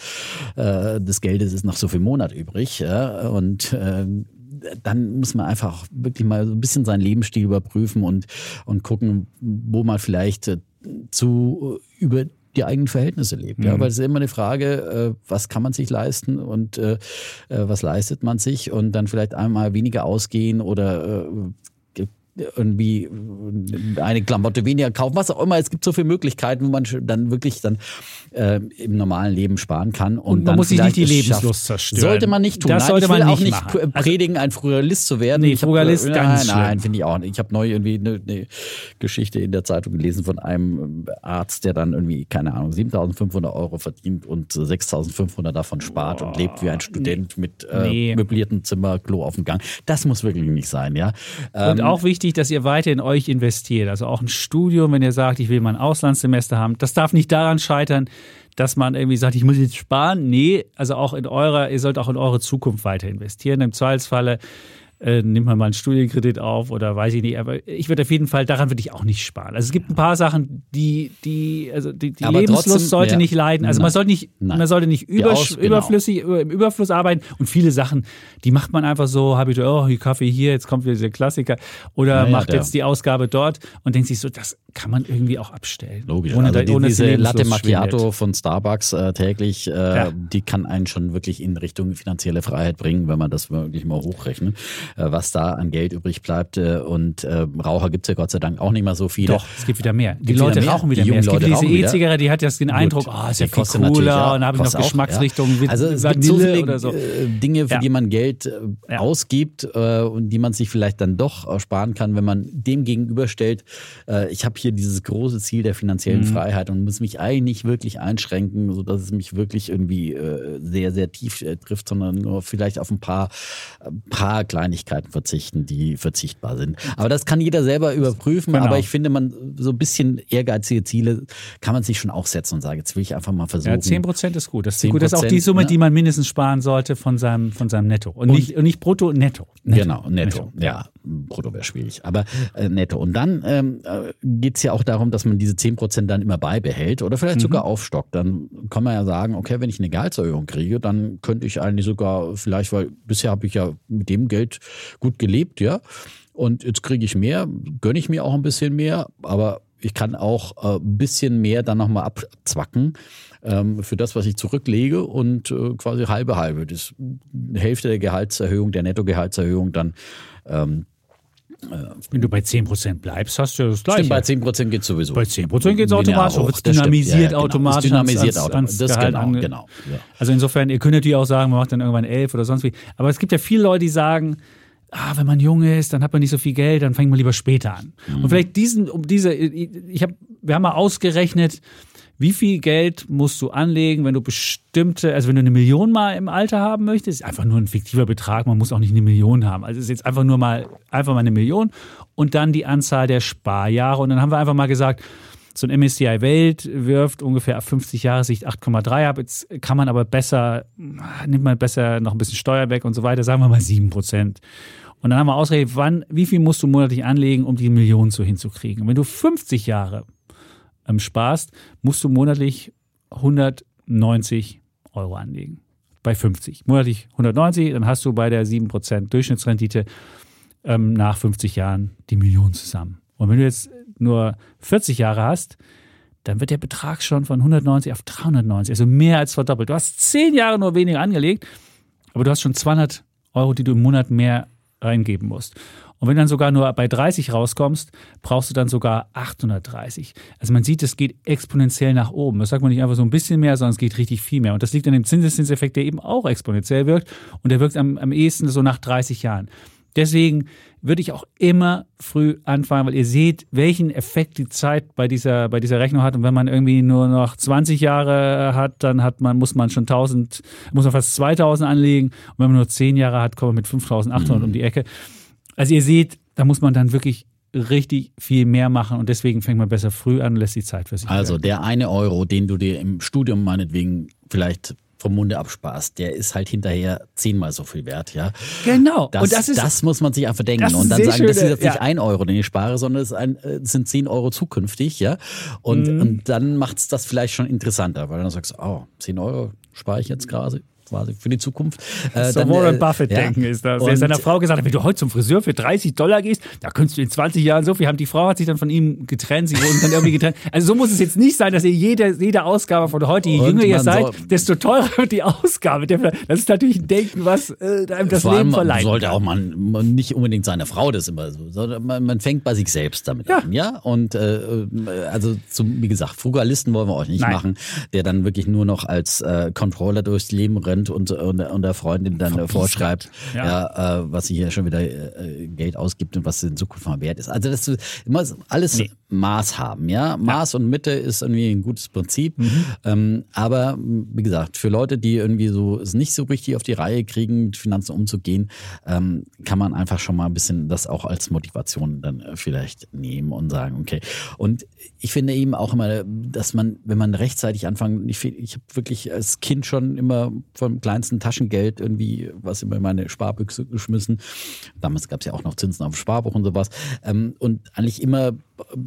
äh, des Geldes ist noch so viel Monat übrig. Ja, und äh, dann muss man einfach wirklich mal so ein bisschen seinen Lebensstil überprüfen und, und gucken, wo man vielleicht äh, zu äh, über die eigenen Verhältnisse lebt. Ja, weil es ist immer eine Frage, äh, was kann man sich leisten und was leistet man sich und dann vielleicht einmal weniger ausgehen oder irgendwie eine Klamotte weniger kaufen, was auch immer. Es gibt so viele Möglichkeiten, wo man dann wirklich dann äh, im normalen Leben sparen kann. Und, Und man dann muss sich nicht die Lebenslust zerstören. Sollte man nicht tun. Das Nein, sollte ich will man auch nicht machen. Also predigen, ein Frugalist zu werden. Nee, Ich hab- Frugalist, nein, ganz Nein, schlimm. finde ich auch nicht. Ich habe neu irgendwie eine, eine Geschichte in der Zeitung gelesen von einem Arzt, der dann irgendwie, keine Ahnung, 7.500 Euro verdient und 6.500 davon spart und lebt wie ein Student mit äh, Nee. möbliertem Zimmer, Klo auf dem Gang. Das muss wirklich nicht sein, ja. Und Ähm, auch wichtig, dass ihr weiter in euch investiert. Also auch ein Studium, wenn ihr sagt, ich will mal ein Auslandssemester haben, das darf nicht daran scheitern, dass man irgendwie sagt, ich muss jetzt sparen. Nee, also auch in eurer, ihr sollt auch in eure Zukunft weiter investieren. Im Zweifelsfalle äh, nimmt man mal einen Studienkredit auf oder weiß ich nicht. Aber ich würde auf jeden Fall, daran würde ich auch nicht sparen. Also es gibt ein paar Sachen, die, die, also die, die Lebenslust trotzdem, sollte ja. nicht leiden. Also Nein. man sollte nicht, Nein. man sollte nicht übersch- Aus- genau. überflüssig, über- im Überfluss arbeiten. Und viele Sachen, die macht man einfach so, habe ich, oh, Kaffee hier, jetzt kommt wieder dieser Klassiker. Oder Ja, ja, macht der- jetzt die Ausgabe dort und denkt sich so, das kann man irgendwie auch abstellen. Logisch. Ohne, also die, ohne diese Latte Macchiato schwindet. von Starbucks äh, täglich, äh, Ja. die kann einen schon wirklich in Richtung finanzielle Freiheit bringen, wenn man das wirklich mal hochrechnet, was da an Geld übrig bleibt. Äh, und äh, Raucher gibt's ja Gott sei Dank auch nicht mehr so viele. Doch, es gibt wieder mehr. Die Gibt Leute mehr? rauchen wieder Die mehr. Es gibt Leute diese? E-Zigarette, die hat jetzt den Eindruck, oh, ist ja viel cooler. ja, und habe ich noch Geschmacksrichtungen wie Also es gibt so viele oder so. äh, Dinge, für Ja. die man Geld äh, Ja. ausgibt äh, und die man sich vielleicht dann doch äh, sparen kann, wenn man dem gegenüberstellt, äh, ich habe hier dieses große Ziel der finanziellen Mhm. Freiheit und muss mich eigentlich nicht wirklich einschränken, sodass es mich wirklich irgendwie äh, sehr, sehr tief äh, trifft, sondern nur vielleicht auf ein paar, paar Kleinigkeiten verzichten, die verzichtbar sind. Aber das kann jeder selber überprüfen, Genau. aber ich finde, man so ein bisschen ehrgeizige Ziele kann man sich schon auch setzen und sagen, jetzt will ich einfach mal versuchen. Ja, 10 Prozent ist gut. Das ist gut. Das ist auch die 10%, Summe, ne? die man mindestens sparen sollte von seinem, von seinem Netto. Und, nicht, und nicht brutto, netto. netto. Genau, netto. Ja, brutto wäre schwierig. Aber äh, netto. Und dann ähm, äh, geht's ja auch darum, dass man diese 10% dann immer beibehält oder vielleicht sogar aufstockt. Dann kann man ja sagen, okay, wenn ich eine Gehaltserhöhung kriege, dann könnte ich eigentlich sogar vielleicht, weil bisher habe ich ja mit dem Geld gut gelebt, ja. Und jetzt kriege ich mehr, gönne ich mir auch ein bisschen mehr, aber ich kann auch äh, ein bisschen mehr dann nochmal abzwacken ähm, für das, was ich zurücklege und äh, quasi halbe halbe. Das Hälfte der Gehaltserhöhung, der Nettogehaltserhöhung dann ähm, Wenn du bei 10 Prozent bleibst, hast du ja das Gleiche. Stimmt, bei 10% geht sowieso. Bei 10% geht's Linear automatisch, das stimmt. dynamisiert Ja, ja, genau. automatisch Ist dynamisiert automatisch. Das Gehalt genau, genau. Ja. Also insofern, ihr könnt natürlich auch sagen, man macht dann irgendwann elf oder sonst wie. Aber es gibt ja viele Leute, die sagen, ah, wenn man jung ist, dann hat man nicht so viel Geld, dann fängt man lieber später an. Mhm. Und vielleicht diesen, um diese, ich habe, wir haben mal ausgerechnet, wie viel Geld musst du anlegen, wenn du bestimmte, also wenn du eine Million mal im Alter haben möchtest, ist einfach nur ein fiktiver Betrag, man muss auch nicht eine Million haben. Also es ist jetzt einfach nur mal, einfach mal eine Million und dann die Anzahl der Sparjahre. Und dann haben wir einfach mal gesagt, so ein MSCI Welt wirft ungefähr ab 50 Jahre Sicht 8,3 ab. Jetzt kann man aber besser, nimmt man besser noch ein bisschen Steuer weg und so weiter, sagen wir mal 7 Prozent. Und dann haben wir ausgerechnet, wann, wie viel musst du monatlich anlegen, um die Million so hinzukriegen. Und wenn du 50 Jahre ähm, sparst, musst du monatlich 190 Euro anlegen. Bei 50. Monatlich 190, dann hast du bei der 7% Durchschnittsrendite ähm, nach 50 Jahren die Million zusammen. Und wenn du jetzt nur 40 Jahre hast, dann wird der Betrag schon von 190 auf 390, also mehr als verdoppelt. Du hast 10 Jahre nur weniger angelegt, aber du hast schon 200 Euro, die du im Monat mehr reingeben musst. Und wenn du dann sogar nur bei 30 rauskommst, brauchst du dann sogar 830. Also man sieht, es geht exponentiell nach oben. Das sagt man nicht einfach so ein bisschen mehr, sondern es geht richtig viel mehr. Und das liegt an dem Zinseszinseffekt, der eben auch exponentiell wirkt. Und der wirkt am, am ehesten so nach 30 Jahren. Deswegen würde ich auch immer früh anfangen, weil ihr seht, welchen Effekt die Zeit bei dieser, bei dieser Rechnung hat. Und wenn man irgendwie nur noch 20 Jahre hat, dann hat man, muss man schon 1000, muss man fast 2000 anlegen. Und wenn man nur 10 Jahre hat, kommt man mit 5800 um die Ecke. Also ihr seht, da muss man dann wirklich richtig viel mehr machen und deswegen fängt man besser früh an und lässt die Zeit für sich. Also wirken. der eine Euro, den du dir im Studium meinetwegen vielleicht vom Munde absparst, der ist halt hinterher zehnmal so viel wert, ja. genau. Das, und das ist das muss man sich einfach denken und dann sagen, das ist jetzt nicht ja. ein Euro, den ich spare, sondern es, äh, es sind zehn Euro zukünftig, ja. Und, Mhm. und dann macht's das vielleicht schon interessanter, weil dann sagst du, oh, zehn Euro spare ich jetzt gerade. Quasi für die Zukunft. Äh, so dann, Warren äh, Buffett-Denken ja. ist das. Er seiner Frau gesagt hat, wenn du heute zum Friseur für 30 Dollar gehst, da könntest du in 20 Jahren so viel haben. Die Frau hat sich dann von ihm getrennt, sie wurden dann irgendwie getrennt. Also so muss es jetzt nicht sein, dass ihr jede, jede Ausgabe von heute, je jünger ihr seid, desto teurer wird die Ausgabe. Das ist natürlich ein Denken, was äh, einem das Leben verleiht. Sollte auch man, man, nicht unbedingt seine Frau das immer so, sondern man, man fängt bei sich selbst damit ja. an, ja. Und äh, also zum, wie gesagt, Frugalisten wollen wir euch nicht Nein. machen, der dann wirklich nur noch als äh, Controller durchs Leben rennt und, und, und der Freundin dann äh, vorschreibt, ja, ja äh, was sie hier schon wieder äh, Geld ausgibt und was in Zukunft mal wert ist. Also das immer alles nee. Maß haben, ja. Maß ja. und Mitte ist irgendwie ein gutes Prinzip. Mhm. Ähm, aber wie gesagt, für Leute, die irgendwie so es nicht so richtig auf die Reihe kriegen, mit Finanzen umzugehen, ähm, kann man einfach schon mal ein bisschen das auch als Motivation dann äh, vielleicht nehmen und sagen, okay. Und ich finde eben auch immer, dass man, wenn man rechtzeitig anfangen, ich, ich habe wirklich als Kind schon immer vom kleinsten Taschengeld irgendwie was immer in meine Sparbüchse geschmissen. Damals gab es ja auch noch Zinsen auf Sparbuch und sowas. Ähm, und eigentlich immer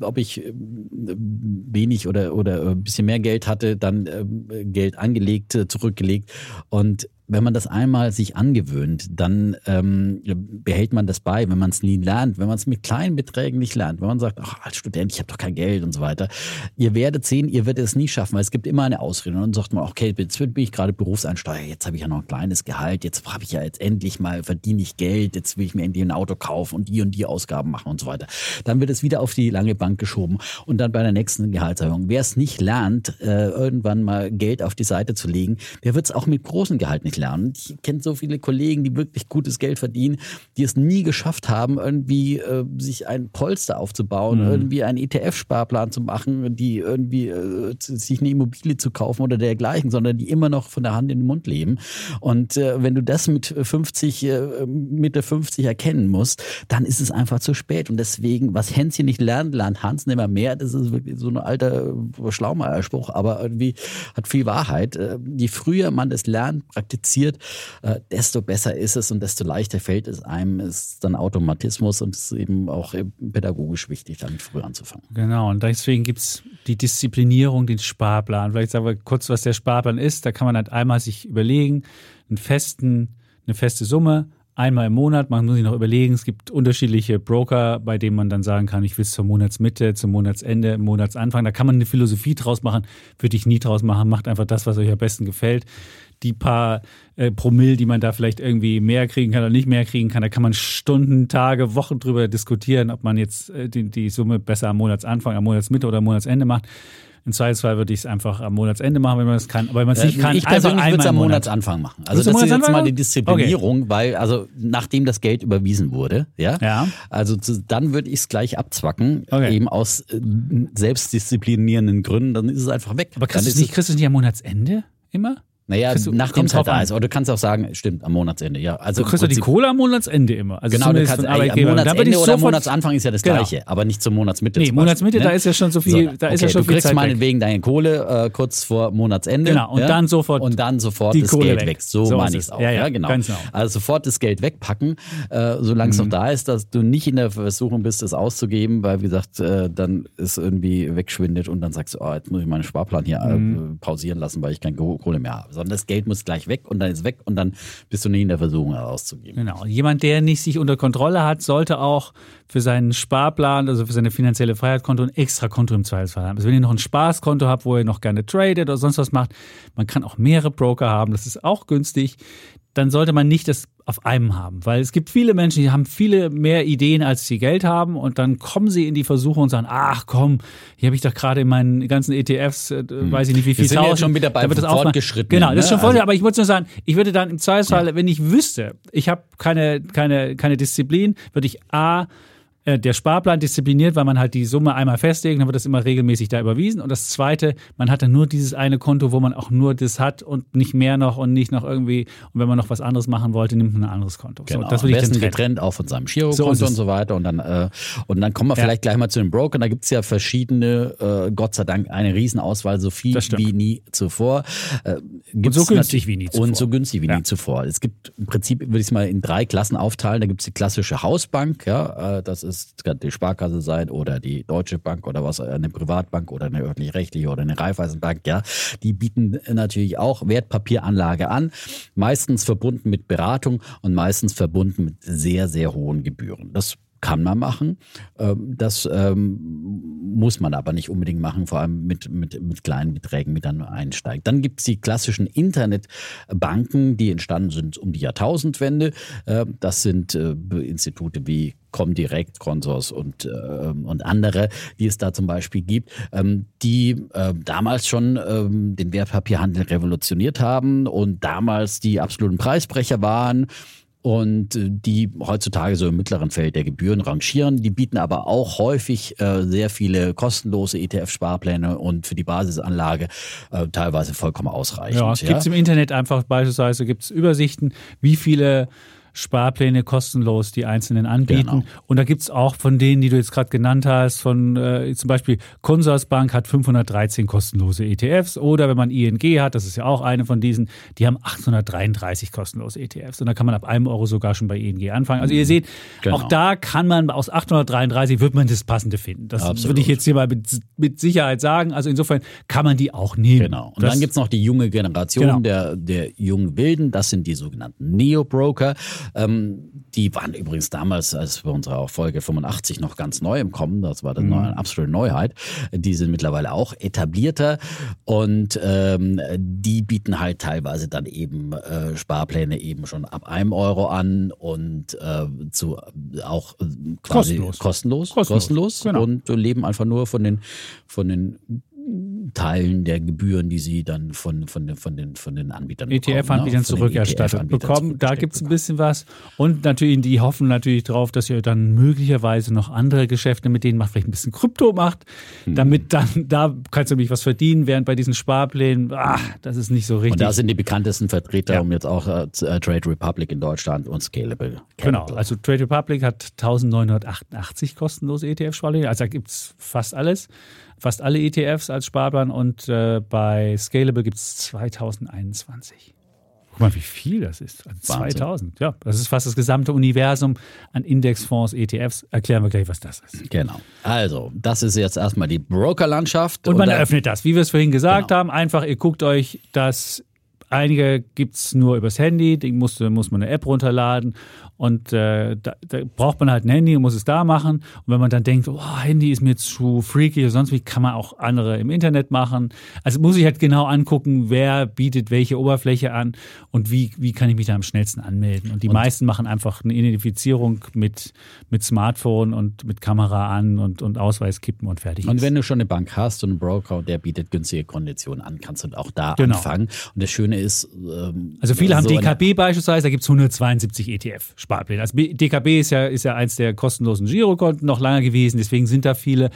ob ich äh, wenig oder, oder ein bisschen mehr Geld hatte, dann äh, Geld angelegt, zurückgelegt. Und wenn man das einmal sich angewöhnt, dann ähm, behält man das bei, wenn man es nie lernt, wenn man es mit kleinen Beträgen nicht lernt, wenn man sagt, ach, als Student, ich habe doch kein Geld und so weiter. Ihr werdet sehen, ihr werdet es nie schaffen, weil es gibt immer eine Ausrede. Und dann sagt man, okay, jetzt bin ich gerade Berufseinsteiger, jetzt habe ich ja noch ein kleines Gehalt, jetzt habe ich ja jetzt endlich mal, verdiene ich Geld, jetzt will ich mir endlich ein Auto kaufen und die und die Ausgaben machen und so weiter. Dann wird es wieder auf die lange Bank geschoben und dann bei der nächsten Gehaltserhöhung. Wer es nicht lernt, äh, irgendwann mal Geld auf die Seite zu legen, der wird es auch mit großem Gehalt nicht lernen. Ich kenne so viele Kollegen, die wirklich gutes Geld verdienen, die es nie geschafft haben, irgendwie äh, sich ein Polster aufzubauen, mhm. irgendwie einen ETF-Sparplan zu machen, die irgendwie äh, sich eine Immobilie zu kaufen oder dergleichen, sondern die immer noch von der Hand in den Mund leben. Und äh, wenn du das mit 50, äh, Mitte 50 erkennen musst, dann ist es einfach zu spät. Und deswegen, was Hänschen nicht lernt, lernt Hans nicht mehr mehr. Das ist wirklich so ein alter Schlaumeierspruch, aber irgendwie hat viel Wahrheit. Äh, je früher man das lernt, praktiziert, äh, desto besser ist es und desto leichter fällt es einem, ist dann Automatismus und es ist eben auch pädagogisch wichtig, damit früh anzufangen. Genau, und deswegen gibt es die Disziplinierung, den Sparplan. Vielleicht sagen wir kurz, was der Sparplan ist. Da kann man halt einmal sich überlegen, einen festen, eine feste Summe, einmal im Monat. Man muss sich noch überlegen, es gibt unterschiedliche Broker, bei denen man dann sagen kann, ich will es zur Monatsmitte, zum Monatsende, Monatsanfang. Da kann man eine Philosophie draus machen, würde ich nie draus machen. Macht einfach das, was euch am besten gefällt die paar äh, Promille, die man da vielleicht irgendwie mehr kriegen kann oder nicht mehr kriegen kann, da kann man Stunden, Tage, Wochen drüber diskutieren, ob man jetzt äh, die, die Summe besser am Monatsanfang, am Monatsmitte oder am Monatsende macht. Im Zweifelsfall würde ich es einfach am Monatsende machen, wenn man es kann. Aber wenn man es nicht kann, ich persönlich würde es am Monatsanfang machen. Also das ist jetzt mal die Disziplinierung, okay. weil also nachdem das Geld überwiesen wurde, ja, ja. also zu, dann würde ich es gleich abzwacken, okay. eben aus äh, selbstdisziplinierenden Gründen. Dann ist es einfach weg. Aber kriegst du es nicht, kriegst du nicht am Monatsende immer? Naja, du, nachdem es halt da ist. Oder du kannst auch sagen, stimmt, am Monatsende, ja. Also du kriegst ja die Kohle am Monatsende immer. Also genau, du kannst, ey, am Monatsende oder am Monatsanfang ist ja das genau. Gleiche, aber nicht zum Monatsmitte. Nee, Monatsmitte, ne? da ist ja schon so viel, so, da okay, ist ja schon viel Du kriegst meinetwegen deine Kohle äh, kurz vor Monatsende. Genau, und ja? dann sofort Und dann sofort das Kohle Geld weg. weg. So, so meine ich es auch. Ja, ja, genau. genau. Also sofort das Geld wegpacken, äh, solange es mhm. noch da ist, dass du nicht in der Versuchung bist, es auszugeben, weil, wie gesagt, äh, dann ist irgendwie wegschwindet und dann sagst du, oh, jetzt muss ich meinen Sparplan hier äh, mhm. pausieren lassen, weil ich keine Kohle mehr habe. Sondern das Geld muss gleich weg und dann ist weg und dann bist du nicht in der Versuchung herauszugeben. Genau. Jemand, der nicht sich unter Kontrolle hat, sollte auch für seinen Sparplan, also für seine finanzielle Freiheitskonto ein extra Konto im Zweifelsfall haben. Also wenn ihr noch ein Spaßkonto habt, wo ihr noch gerne tradet oder sonst was macht, man kann auch mehrere Broker haben, das ist auch günstig dann sollte man nicht das auf einem haben. Weil es gibt viele Menschen, die haben viele mehr Ideen, als sie Geld haben und dann kommen sie in die Versuchung und sagen, ach komm, hier habe ich doch gerade in meinen ganzen ETFs, äh, hm. weiß ich nicht wie viel Wir sind tausend, jetzt schon wieder bei fortgeschritten. Genau, das ist schon voll, also, aber ich würde nur sagen, ich würde dann im Zweifelsfall, ja. wenn ich wüsste, ich habe keine, keine, keine Disziplin, würde ich A, äh, der Sparplan diszipliniert, weil man halt die Summe einmal festlegt, dann wird das immer regelmäßig da überwiesen. Und das Zweite, man hat dann nur dieses eine Konto, wo man auch nur das hat und nicht mehr noch und nicht noch irgendwie. Und wenn man noch was anderes machen wollte, nimmt man ein anderes Konto. Genau. So, das würde ich dann getrennt auch von seinem Girokonto so und so weiter. Und dann, äh, und dann kommen wir ja. vielleicht gleich mal zu den Brokern. Da gibt es ja verschiedene, äh, Gott sei Dank, eine Riesenauswahl, so viel wie nie zuvor. Äh, und so günstig wie nie zuvor. Und so günstig wie ja. nie zuvor. Es gibt im Prinzip, würde ich es mal in drei Klassen aufteilen. Da gibt es die klassische Hausbank, ja, äh, das ist das kann die Sparkasse sein oder die Deutsche Bank oder was, eine Privatbank oder eine öffentlich-rechtliche oder eine Raiffeisenbank, ja, die bieten natürlich auch Wertpapieranlage an, meistens verbunden mit Beratung und meistens verbunden mit sehr, sehr hohen Gebühren. Das kann man machen. Ähm, das ähm, muss man aber nicht unbedingt machen, vor allem mit, mit, mit kleinen Beträgen, mit dann einsteigt. Dann gibt es die klassischen Internetbanken, die entstanden sind um die Jahrtausendwende. Ähm, das sind äh, Institute wie Comdirect, Consors und, äh, und andere, die es da zum Beispiel gibt, ähm, die äh, damals schon ähm, den Wertpapierhandel revolutioniert haben und damals die absoluten Preisbrecher waren und äh, die heutzutage so im mittleren Feld der Gebühren rangieren. Die bieten aber auch häufig äh, sehr viele kostenlose ETF-Sparpläne und für die Basisanlage äh, teilweise vollkommen ausreichend. Ja, es gibt im Internet einfach beispielsweise gibt's Übersichten, wie viele Sparpläne kostenlos die einzelnen anbieten. Genau. Und da gibt es auch von denen, die du jetzt gerade genannt hast, von äh, zum Beispiel Consorsbank hat 513 kostenlose ETFs oder wenn man ING hat, das ist ja auch eine von diesen, die haben 833 kostenlose ETFs. Und da kann man ab einem Euro sogar schon bei ING anfangen. Also ihr seht, genau. auch da kann man aus 833 wird man das Passende finden. Das Absolut. würde ich jetzt hier mal mit, mit, Sicherheit sagen. Also insofern kann man die auch nehmen. Genau. Und das, dann gibt es noch die junge Generation genau. der, der jungen Wilden, das sind die sogenannten Neo-Broker. Ähm, die waren übrigens damals, als wir unsere Folge 85 noch ganz neu im Kommen, das war dann mhm. eine absolute Neuheit. Die sind mittlerweile auch etablierter und ähm, die bieten halt teilweise dann eben äh, Sparpläne eben schon ab einem Euro an und äh, zu auch äh, quasi kostenlos, kostenlos, kostenlos, kostenlos genau. und leben einfach nur von den von den Teilen der Gebühren, die sie dann von, von, den, von, den, von den Anbietern ETF-Anbietern ne? zurückerstattet ETF bekommen. Da gibt es ein bisschen was. Und natürlich, die hoffen natürlich darauf, dass ihr dann möglicherweise noch andere Geschäfte mit denen macht, vielleicht ein bisschen Krypto macht, mhm. damit dann, da kannst du nämlich was verdienen, während bei diesen Sparplänen, ach, das ist nicht so richtig. Und da sind die bekanntesten Vertreter, ja. um jetzt auch äh, äh Trade Republic in Deutschland und Scalable. Genau, also Trade Republic hat 1988 kostenlose ETF-Sparpläne, also da gibt es fast alles fast alle ETFs als Sparplan und äh, bei Scalable gibt es 2021. Guck mal, wie viel das ist. Also 2000, ja. Das ist fast das gesamte Universum an Indexfonds, ETFs. Erklären wir gleich, was das ist. Genau. Also, das ist jetzt erstmal die Brokerlandschaft. Und man und öffnet das, wie wir es vorhin gesagt genau. haben. Einfach, ihr guckt euch das Einige gibt es nur übers Handy, die muss, muss man eine App runterladen und äh, da, da, braucht man halt ein Handy und muss es da machen. Und wenn man dann denkt, oh, Handy ist mir zu freaky oder sonst wie, kann man auch andere im Internet machen. Also muss ich halt genau angucken, wer bietet welche Oberfläche an und wie, wie kann ich mich da am schnellsten anmelden. Und die und meisten machen einfach eine Identifizierung mit, mit Smartphone und mit Kamera an und, und Ausweis kippen und fertig. Und wenn du schon eine Bank hast und einen Broker, der bietet günstige Konditionen an, kannst du auch da genau. anfangen. Und das Schöne ist. Ähm, also viele haben DKB beispielsweise, da gibt es 172 ETF. Sparpläne. Also DKB ist ja, ist ja eins der kostenlosen Girokonten noch lange gewesen, deswegen sind da viele.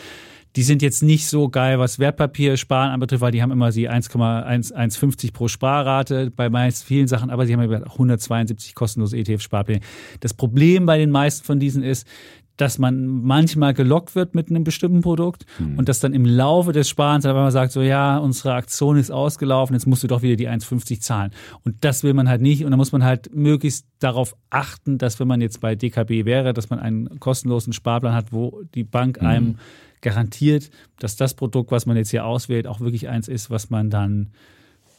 Die sind jetzt nicht so geil, was Wertpapiersparen anbetrifft, weil die haben immer die 1,150 pro Sparrate bei meist vielen Sachen, aber sie haben 172 kostenlose ETF-Sparpläne. Das Problem bei den meisten von diesen ist, dass man manchmal gelockt wird mit einem bestimmten Produkt mhm. und dass dann im Laufe des Sparens aber man sagt, so ja, unsere Aktion ist ausgelaufen, jetzt musst du doch wieder die 1,50 zahlen. Und das will man halt nicht und da muss man halt möglichst darauf achten, dass wenn man jetzt bei DKB wäre, dass man einen kostenlosen Sparplan hat, wo die Bank mhm. einem garantiert, dass das Produkt, was man jetzt hier auswählt, auch wirklich eins ist, was man dann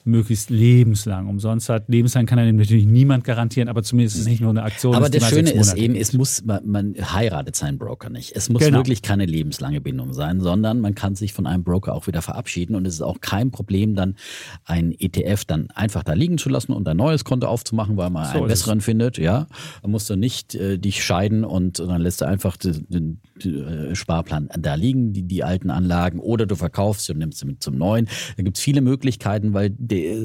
möglichst lebenslang umsonst hat. Lebenslang kann einem natürlich niemand garantieren, aber zumindest ist es nicht nur eine Aktion. Aber das Schöne ist eben, es muss, man, man, heiratet seinen Broker nicht. Es muss genau. wirklich keine lebenslange Bindung sein, sondern man kann sich von einem Broker auch wieder verabschieden und es ist auch kein Problem, dann ein ETF dann einfach da liegen zu lassen und ein neues Konto aufzumachen, weil man so einen besseren es. findet. Ja, dann musst du nicht äh, dich scheiden und dann lässt du einfach den, den, den äh, Sparplan da liegen, die, die alten Anlagen, oder du verkaufst und nimmst sie mit zum neuen. Da gibt es viele Möglichkeiten, weil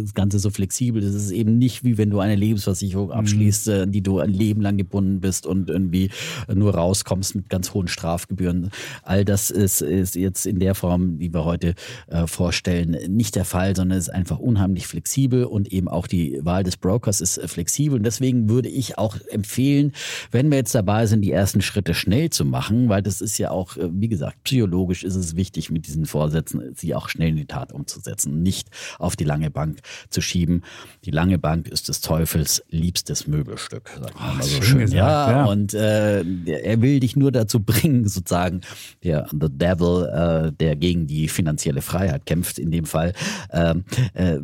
das Ganze so flexibel ist. Es ist eben nicht wie wenn du eine Lebensversicherung mhm. abschließt, mhm. an die du ein Leben lang gebunden bist und irgendwie nur rauskommst mit ganz hohen Strafgebühren. All das ist, ist jetzt in der Form, die wir heute äh, vorstellen, nicht der Fall, sondern es ist einfach unheimlich flexibel und eben auch die Wahl des Brokers ist äh, flexibel. Und deswegen würde ich auch empfehlen, wenn wir jetzt dabei sind, die ersten Schritte schnell zu machen, weil das ist ja auch, äh, wie gesagt, psychologisch ist es wichtig, mit diesen Vorsätzen sie auch schnell in die Tat umzusetzen, nicht auf die lange Bank Bank zu schieben. Die lange Bank ist des Teufels liebstes Möbelstück, sagt man mal so schön schön. gesagt, ja, ja. und äh, er will dich nur dazu bringen, sozusagen, der The Devil, äh, der gegen die finanzielle Freiheit kämpft, in dem Fall, ähm, äh,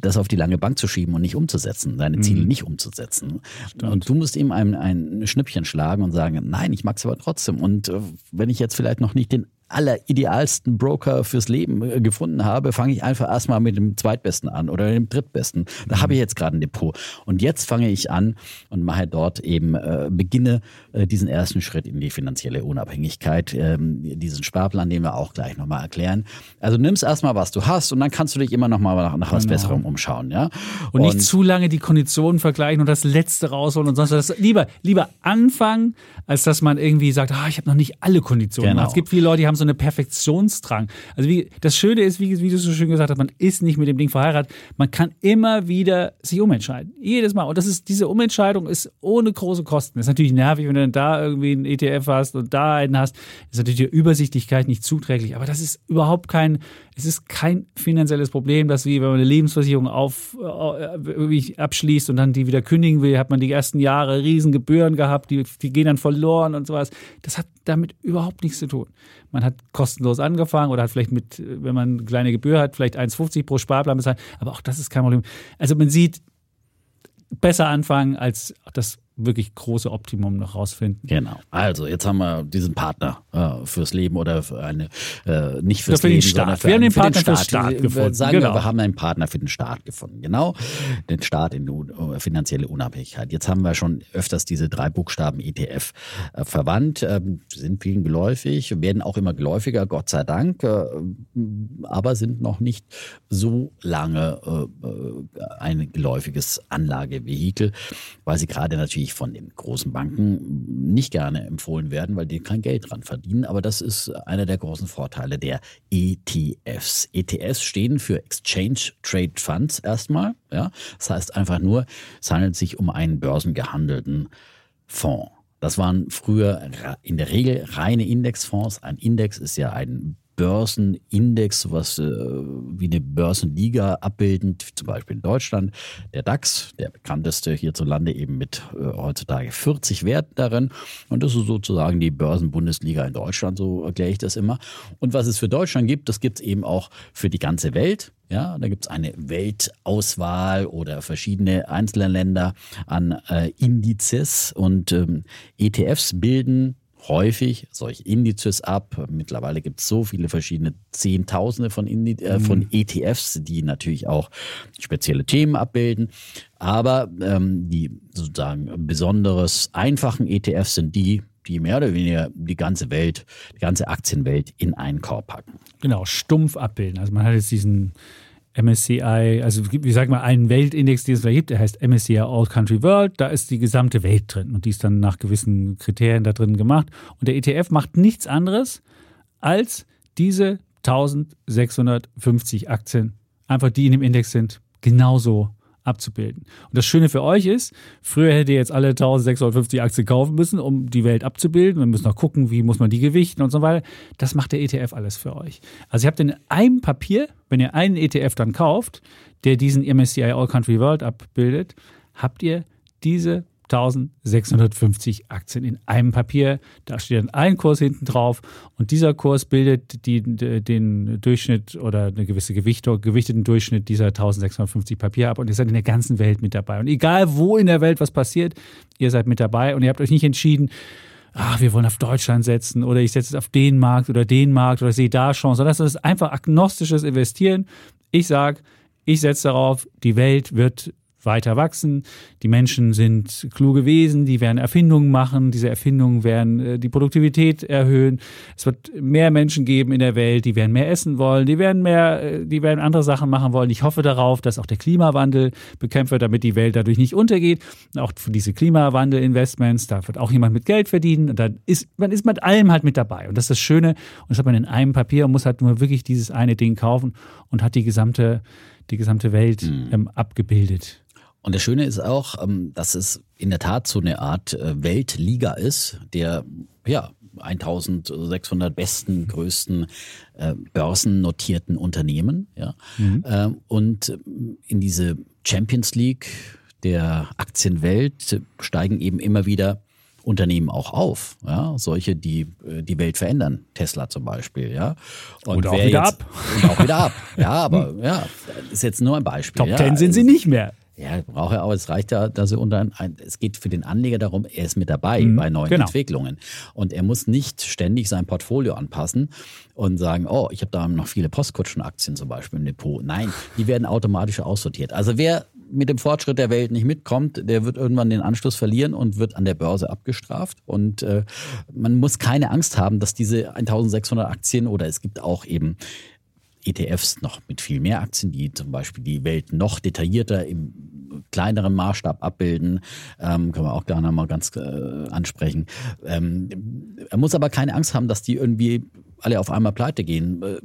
das auf die lange Bank zu schieben und nicht umzusetzen, seine Mhm. Ziele nicht umzusetzen. Und du musst ihm ein, ein Schnippchen schlagen und sagen, nein, ich mag's aber trotzdem. Und äh, wenn ich jetzt vielleicht noch nicht den alleridealsten Broker fürs Leben äh, gefunden habe, fange ich einfach erstmal mit dem zweitbesten an oder dem drittbesten. Da habe ich jetzt gerade ein Depot. Und jetzt fange ich an und mache dort eben, äh, beginne äh, diesen ersten Schritt in die finanzielle Unabhängigkeit, ähm, diesen Sparplan, den wir auch gleich nochmal erklären. Also nimmst erstmal, was du hast und dann kannst du dich immer nochmal nach, nach was Genau. Besserem umschauen. Ja? Und nicht zu lange die Konditionen vergleichen und das Letzte rausholen und sonst was. Lieber, lieber anfangen, als dass man irgendwie sagt, ah, ich habe noch nicht alle Konditionen. Genau. Es gibt viele Leute, die haben so einen Perfektionsdrang. Also wie, das Schöne ist, wie, wie du so schön gesagt hast, man ist nicht mit dem Ding verheiratet. Man kann immer wieder sich umentscheiden. Jedes Mal. Und das ist, diese Umentscheidung ist ohne große Kosten. Das ist natürlich nervig, wenn du dann da irgendwie einen ETF hast und da einen hast. Das ist natürlich der Übersichtlichkeit nicht zuträglich. Aber das ist überhaupt kein, es ist kein finanzielles Problem, dass wie wenn man eine Lebensversicherung auf, äh, irgendwie abschließt und dann die wieder kündigen will, hat man die ersten Jahre riesen Gebühren gehabt, die, die gehen dann verloren und sowas. Das hat damit überhaupt nichts zu tun. Man hat kostenlos angefangen oder hat vielleicht mit, wenn man eine kleine Gebühr hat, vielleicht 1,50 pro Sparplan bezahlt. Aber auch das ist kein Problem. Also man sieht, besser anfangen als das wirklich große Optimum noch rausfinden. Genau. Also jetzt haben wir diesen Partner äh, fürs Leben oder für eine äh, nicht fürs für den Leben, Staat. sondern für, Wir haben einen- den für Partner fürs Staat Wir- gefunden. Sagen Genau. wir, wir haben einen Partner für den Staat gefunden. Genau, den Staat in uh, finanzielle Unabhängigkeit. Jetzt haben wir schon öfters diese drei Buchstaben ETF äh, verwandt, ähm, sind vielen geläufig, werden auch immer geläufiger, Gott sei Dank, äh, aber sind noch nicht so lange äh, ein geläufiges Anlagevehikel, weil sie gerade natürlich von den großen Banken nicht gerne empfohlen werden, weil die kein Geld dran verdienen. Aber das ist einer der großen Vorteile der ETFs. ETFs stehen für Exchange Trade Funds erstmal. Ja? Das heißt einfach nur, es handelt sich um einen börsengehandelten Fonds. Das waren früher in der Regel reine Indexfonds. Ein Index ist ja ein Börsenindex, sowas äh, wie eine Börsenliga abbildend, zum Beispiel in Deutschland. Der DAX, der bekannteste hierzulande eben mit äh, heutzutage 40 Werten darin. Und das ist sozusagen die Börsenbundesliga in Deutschland, so erkläre ich das immer. Und was es für Deutschland gibt, das gibt es eben auch für die ganze Welt. Ja, da gibt es eine Weltauswahl oder verschiedene einzelne Länder an äh, Indizes und ähm, ETFs bilden häufig solche Indizes ab. Mittlerweile gibt es so viele verschiedene Zehntausende von, Indi äh, von ETFs, die natürlich auch spezielle Themen abbilden. Aber ähm, die sozusagen besonderes einfachen ETFs sind die, die mehr oder weniger die ganze Welt, die ganze Aktienwelt in einen Korb packen. Genau, stumpf abbilden. Also man hat jetzt diesen MSCI, also wie sagt man, einen Weltindex, den es da gibt, der heißt MSCI All Country World, da ist die gesamte Welt drin und die ist dann nach gewissen Kriterien da drin gemacht. Und der ETF macht nichts anderes als diese 1650 Aktien, einfach die in dem Index sind, genauso abzubilden. Und das Schöne für euch ist, früher hättet ihr jetzt alle 1650 Aktien kaufen müssen, um die Welt abzubilden. Wir müssen noch gucken, wie muss man die gewichten und so weiter. Das macht der ETF alles für euch. Also ihr habt in einem Papier, wenn ihr einen ETF dann kauft, der diesen MSCI All Country World abbildet, habt ihr diese 1650 Aktien in einem Papier. Da steht dann ein Kurs hinten drauf und dieser Kurs bildet die, den Durchschnitt oder eine gewisse Gewichtung, gewichteten Durchschnitt dieser 1650 Papiere ab und ihr seid in der ganzen Welt mit dabei. Und egal wo in der Welt was passiert, ihr seid mit dabei und ihr habt euch nicht entschieden, ach, wir wollen auf Deutschland setzen oder ich setze es auf den Markt oder den Markt oder sehe da Chancen, sondern das ist einfach agnostisches Investieren. Ich sage, ich setze darauf, die Welt wird weiter wachsen. Die Menschen sind kluge Wesen, die werden Erfindungen machen. Diese Erfindungen werden äh, die Produktivität erhöhen. Es wird mehr Menschen geben in der Welt, die werden mehr essen wollen, die werden mehr, äh, die werden andere Sachen machen wollen. Ich hoffe darauf, dass auch der Klimawandel bekämpft wird, damit die Welt dadurch nicht untergeht. Auch für diese Klimawandel-Investments, da wird auch jemand mit Geld verdienen. Und dann ist man ist mit allem halt mit dabei. Und das ist das Schöne. Und das hat man in einem Papier und muss halt nur wirklich dieses eine Ding kaufen und hat die gesamte, die gesamte Welt ähm, abgebildet. Und das Schöne ist auch, ähm, dass es in der Tat so eine Art äh, Weltliga ist, der ja 1600 besten, größten äh, börsennotierten Unternehmen. Ja? Mhm. Ähm, und in diese Champions League der Aktienwelt steigen eben immer wieder Unternehmen auch auf, ja, solche, die äh, die Welt verändern, Tesla zum Beispiel, ja. Und, und auch wieder jetzt, ab. Und auch wieder ab, ja, aber ja, ist jetzt nur ein Beispiel. Top ja. Ten sind sie nicht mehr. Ja, braucht er auch. Es reicht ja, dass er unter ein, es geht für den Anleger darum, er ist mit dabei mhm, bei neuen genau. Entwicklungen. Und er muss nicht ständig sein Portfolio anpassen und sagen, oh, ich habe da noch viele Postkutschenaktien zum Beispiel im Depot. Nein, die werden automatisch aussortiert. Also wer mit dem Fortschritt der Welt nicht mitkommt, der wird irgendwann den Anschluss verlieren und wird an der Börse abgestraft. Und äh, man muss keine Angst haben, dass diese 1600 Aktien oder es gibt auch eben ETFs noch mit viel mehr Aktien, die zum Beispiel die Welt noch detaillierter im kleineren Maßstab abbilden. Ähm, können wir auch gerne mal ganz äh, ansprechen. Ähm, er muss aber keine Angst haben, dass die irgendwie alle auf einmal pleite gehen. Äh,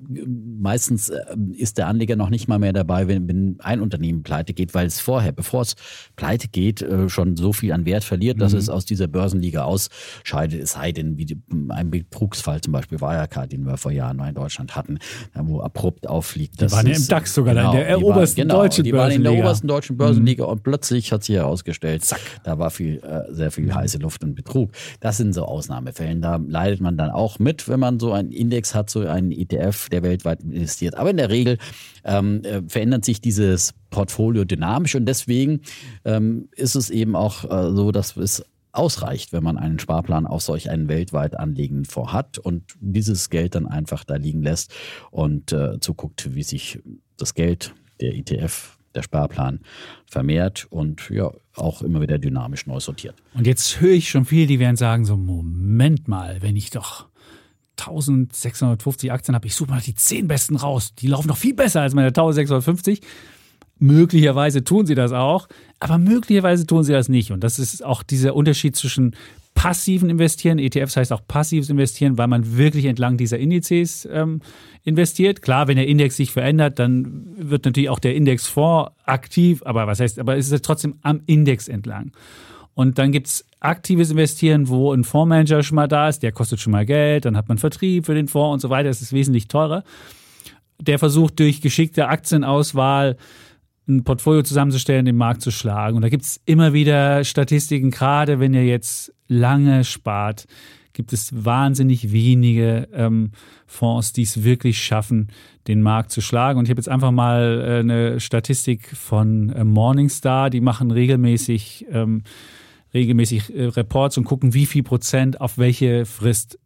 meistens äh, ist der Anleger noch nicht mal mehr dabei, wenn, wenn ein Unternehmen pleite geht, weil es vorher, bevor es pleite geht, äh, schon so viel an Wert verliert, dass mhm. es aus dieser Börsenliga ausscheidet. Es sei denn, wie ein Betrugsfall zum Beispiel Wirecard, den wir vor Jahren in Deutschland hatten, wo abrupt auffliegt. Die waren ja im DAX sogar genau, in der obersten genau, deutschen die waren in der obersten deutschen Börsenliga mhm. und plötzlich hat sich herausgestellt, Zack. da war viel, sehr viel heiße Luft und Betrug. Das sind so Ausnahmefällen. Da leidet man dann auch mit, wenn man so ein Index hat, so einen ETF, der weltweit investiert. Aber in der Regel ähm, äh, verändert sich dieses Portfolio dynamisch und deswegen ähm, ist es eben auch äh, so, dass es ausreicht, wenn man einen Sparplan auf solch einen weltweit anlegenden Fonds hat und dieses Geld dann einfach da liegen lässt und äh, zuguckt, wie sich das Geld, der ETF, der Sparplan vermehrt und ja auch immer wieder dynamisch neu sortiert. Und jetzt höre ich schon viel, die werden sagen so Moment mal, wenn ich doch 1650 Aktien habe, ich suche mal die 10 besten raus. Die laufen noch viel besser als meine 1650. Möglicherweise tun sie das auch, aber möglicherweise tun sie das nicht. Und das ist auch dieser Unterschied zwischen passiven Investieren. ETFs heißt auch passives Investieren, weil man wirklich entlang dieser Indizes ähm, investiert. Klar, wenn der Index sich verändert, dann wird natürlich auch der Indexfonds aktiv, aber was heißt, aber es ist trotzdem am Index entlang. Und dann gibt es aktives Investieren, wo ein Fondsmanager schon mal da ist, der kostet schon mal Geld, dann hat man Vertrieb für den Fonds und so weiter, das ist wesentlich teurer. Der versucht durch geschickte Aktienauswahl ein Portfolio zusammenzustellen, den Markt zu schlagen. Und da gibt es immer wieder Statistiken, gerade wenn ihr jetzt lange spart, gibt es wahnsinnig wenige ähm, Fonds, die es wirklich schaffen, den Markt zu schlagen. Und ich habe jetzt einfach mal äh, eine Statistik von äh, Morningstar, die machen regelmäßig ähm, regelmäßig äh, Reports und gucken, wie viel Prozent auf welche Frist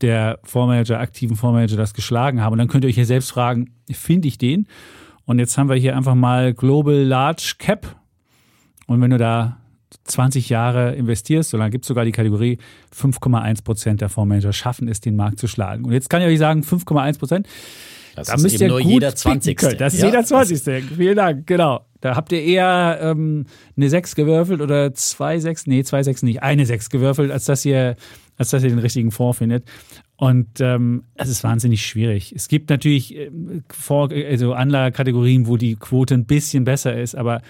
der Fondsmanager, aktiven Fondsmanager das geschlagen haben. Und dann könnt ihr euch hier selbst fragen, finde ich den? Und jetzt haben wir hier einfach mal Global Large Cap. Und wenn du da 20 Jahre investierst, so lange gibt es sogar die Kategorie 5,1 Prozent der Fondsmanager schaffen es, den Markt zu schlagen. Und jetzt kann ich euch sagen, 5,1 Prozent. Das da ist müsst eben ihr nur gut jeder 20. Das ist ja, jeder 20. Vielen Dank, genau. Da habt ihr eher ähm, eine 6 gewürfelt oder zwei 6, nee, zwei 6 nicht, eine 6 gewürfelt, als dass ihr, als dass ihr den richtigen Fonds findet. Und ähm, es ist wahnsinnig schwierig. Es gibt natürlich äh, also Anlagekategorien, wo die Quote ein bisschen besser ist, aber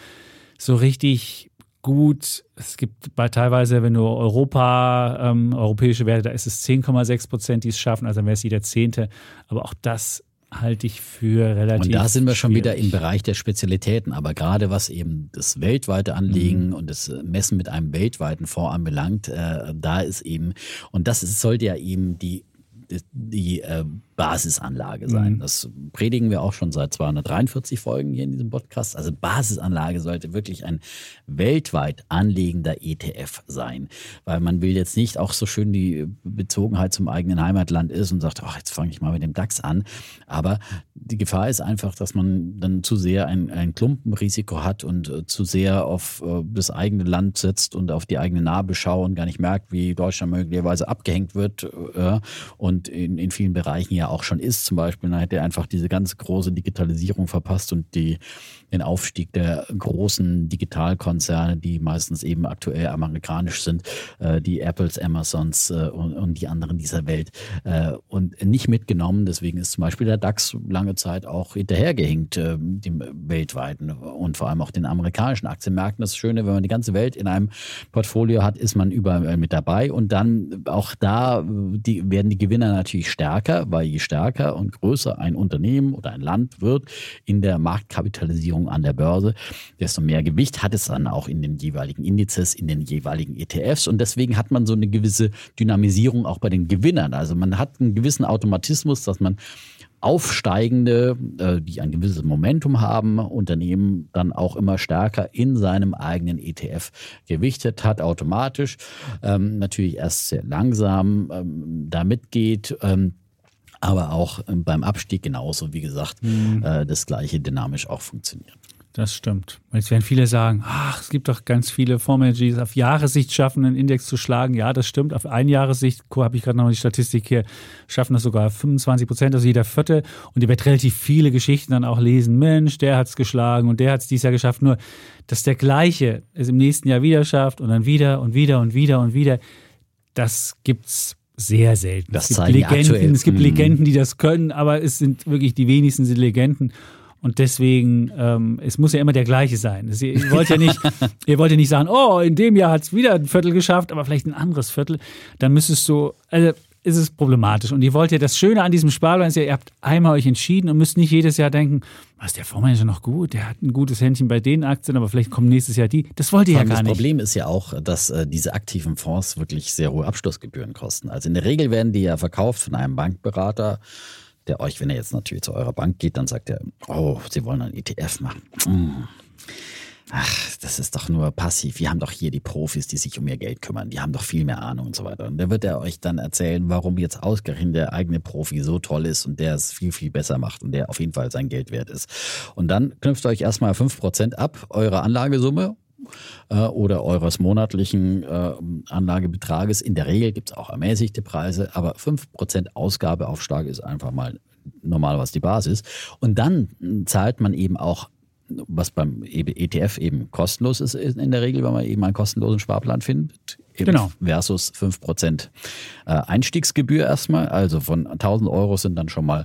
so richtig gut. Es gibt bei teilweise, wenn du Europa, ähm, europäische Werte, da ist es 10,6 Prozent, die es schaffen, also dann wäre es jeder Zehnte. Aber auch das halte ich für relativ. Und da sind wir schon schwierig. wieder im Bereich der Spezialitäten. Aber gerade was eben das weltweite Anlegen mhm. und das Messen mit einem weltweiten Fonds anbelangt, äh, da ist eben, und das ist, sollte ja eben die die äh, Basisanlage sein. Mhm. Das predigen wir auch schon seit 243 Folgen hier in diesem Podcast. Also Basisanlage sollte wirklich ein weltweit anlegender ETF sein, weil man will jetzt nicht auch so schön die Bezogenheit zum eigenen Heimatland ist und sagt, ach, jetzt fange ich mal mit dem DAX an. Aber die Gefahr ist einfach, dass man dann zu sehr ein, ein Klumpenrisiko hat und äh, zu sehr auf äh, das eigene Land setzt und auf die eigene Nabelschau und gar nicht merkt, wie Deutschland möglicherweise abgehängt wird und und in, in vielen Bereichen ja auch schon ist. Zum Beispiel, da hätte er einfach diese ganz große Digitalisierung verpasst und die, den Aufstieg der großen Digitalkonzerne, die meistens eben aktuell amerikanisch sind, äh, die Apples, Amazons äh, und, und die anderen dieser Welt äh, und nicht mitgenommen. Deswegen ist zum Beispiel der DAX lange Zeit auch hinterhergehinkt, äh, dem weltweiten und vor allem auch den amerikanischen Aktienmärkten. Das Schöne, wenn man die ganze Welt in einem Portfolio hat, ist man überall mit dabei und dann auch da die, werden die Gewinner natürlich stärker, weil je stärker und größer ein Unternehmen oder ein Land wird in der Marktkapitalisierung an der Börse, desto mehr Gewicht hat es dann auch in den jeweiligen Indizes, in den jeweiligen ETFs und deswegen hat man so eine gewisse Dynamisierung auch bei den Gewinnern. Also man hat einen gewissen Automatismus, dass man aufsteigende, äh, die ein gewisses Momentum haben, Unternehmen dann auch immer stärker in seinem eigenen ETF gewichtet hat, automatisch. Ähm, natürlich erst sehr langsam ähm, da mitgeht. Ähm, aber auch ähm, beim Abstieg genauso, wie gesagt, mhm. äh, das gleiche dynamisch auch funktioniert. Das stimmt. Jetzt werden viele sagen, ach, es gibt doch ganz viele Fondsmanager, die es auf Jahressicht schaffen, einen Index zu schlagen. Ja, das stimmt. Auf ein Jahressicht, habe ich gerade noch die Statistik hier, schaffen das sogar 25 Prozent, also jeder Vierte. Und ihr werdet relativ viele Geschichten dann auch lesen. Mensch, der hat es geschlagen und der hat es dieses Jahr geschafft. Nur, dass der Gleiche es im nächsten Jahr wieder schafft und dann wieder und wieder und wieder und wieder, das gibt's sehr selten. Das es gibt Legenden, aktuell. es gibt mhm. Legenden, die das können, aber es sind wirklich die wenigsten sind Legenden. Und deswegen, ähm, es muss ja immer der gleiche sein. Ihr wollt ja nicht, ihr wollt ja nicht sagen, oh, in dem Jahr hat es wieder ein Viertel geschafft, aber vielleicht ein anderes Viertel. Dann müsstest du, also ist es problematisch. Und ihr wollt ja, das Schöne an diesem Sparplan ist ja, ihr habt einmal euch entschieden und müsst nicht jedes Jahr denken, was, der Fondsmanager noch gut, der hat ein gutes Händchen bei den Aktien, aber vielleicht kommt nächstes Jahr die. Das wollt ihr ja gar das nicht. Das Problem ist ja auch, dass äh, diese aktiven Fonds wirklich sehr hohe Abschlussgebühren kosten. Also in der Regel werden die ja verkauft von einem Bankberater der euch, wenn er jetzt natürlich zu eurer Bank geht, dann sagt er, oh, Sie wollen einen ETF machen. Hm. Ach, das ist doch nur passiv. Wir haben doch hier die Profis, die sich um ihr Geld kümmern. Die haben doch viel mehr Ahnung und so weiter. Und da wird er euch dann erzählen, warum jetzt ausgerechnet der eigene Profi so toll ist und der es viel, viel besser macht und der auf jeden Fall sein Geld wert ist. Und dann knüpft euch erstmal 5% ab, eure Anlagesumme äh, oder eures monatlichen äh, Anlagebetrages. In der Regel gibt es auch ermäßigte Preise, aber 5% Ausgabeaufschlag ist einfach mal normal was die Basis. Und dann zahlt man eben auch was beim ETF eben kostenlos ist in der Regel, wenn man eben einen kostenlosen Sparplan findet, genau. versus 5% äh, Einstiegsgebühr erstmal. Also von 1000 Euro sind dann schon mal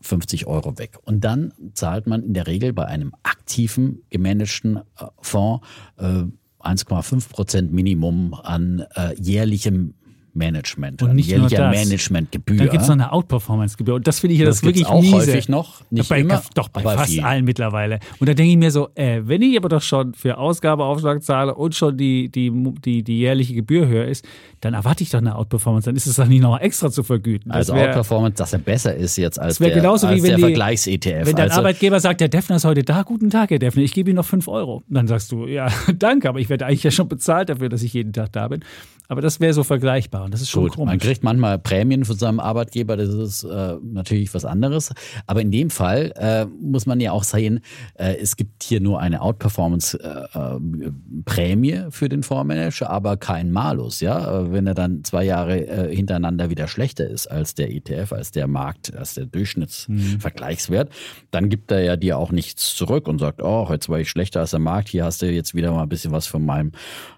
50 äh, Euro weg. Und dann zahlt man in der Regel bei einem aktiven gemanagten äh, Fonds 1,5% Minimum an jährlichem Management. Und nicht nur das. Managementgebühr. Da gibt es noch eine Outperformance-Gebühr. Und das finde ich ja das, das wirklich auch miese. häufig noch. Nicht bei, immer, doch, bei fast viel. allen mittlerweile. Und da denke ich mir so, äh, wenn ich aber doch schon für Ausgabeaufschlag zahle und schon die, die, die, die jährliche Gebühr höher ist, dann erwarte ich doch eine Outperformance. Dann ist es doch nicht noch extra zu vergüten. Das also wär, Outperformance, dass er besser ist jetzt als der, genauso als der Vergleichs-ETF. Wenn dein also, Arbeitgeber sagt, der Defner ist heute da, guten Tag, Herr Defner, ich gebe Ihnen noch 5 Euro. Dann sagst du, ja, danke, aber ich werde eigentlich ja schon bezahlt dafür, dass ich jeden Tag da bin. Aber das wäre so vergleichbar und das ist schon Gut, komisch. Man kriegt manchmal Prämien von seinem Arbeitgeber, das ist äh, natürlich was anderes. Aber in dem Fall äh, muss man ja auch sehen, äh, es gibt hier nur eine Outperformance-Prämie äh, für den Fondsmanager, aber kein Malus. Ja? Äh, wenn er dann zwei Jahre äh, hintereinander wieder schlechter ist als der ETF, als der Markt, als der Durchschnittsvergleichswert, mhm. dann gibt er ja dir auch nichts zurück und sagt, oh, jetzt war ich schlechter als der Markt, hier hast du jetzt wieder mal ein bisschen was von meinem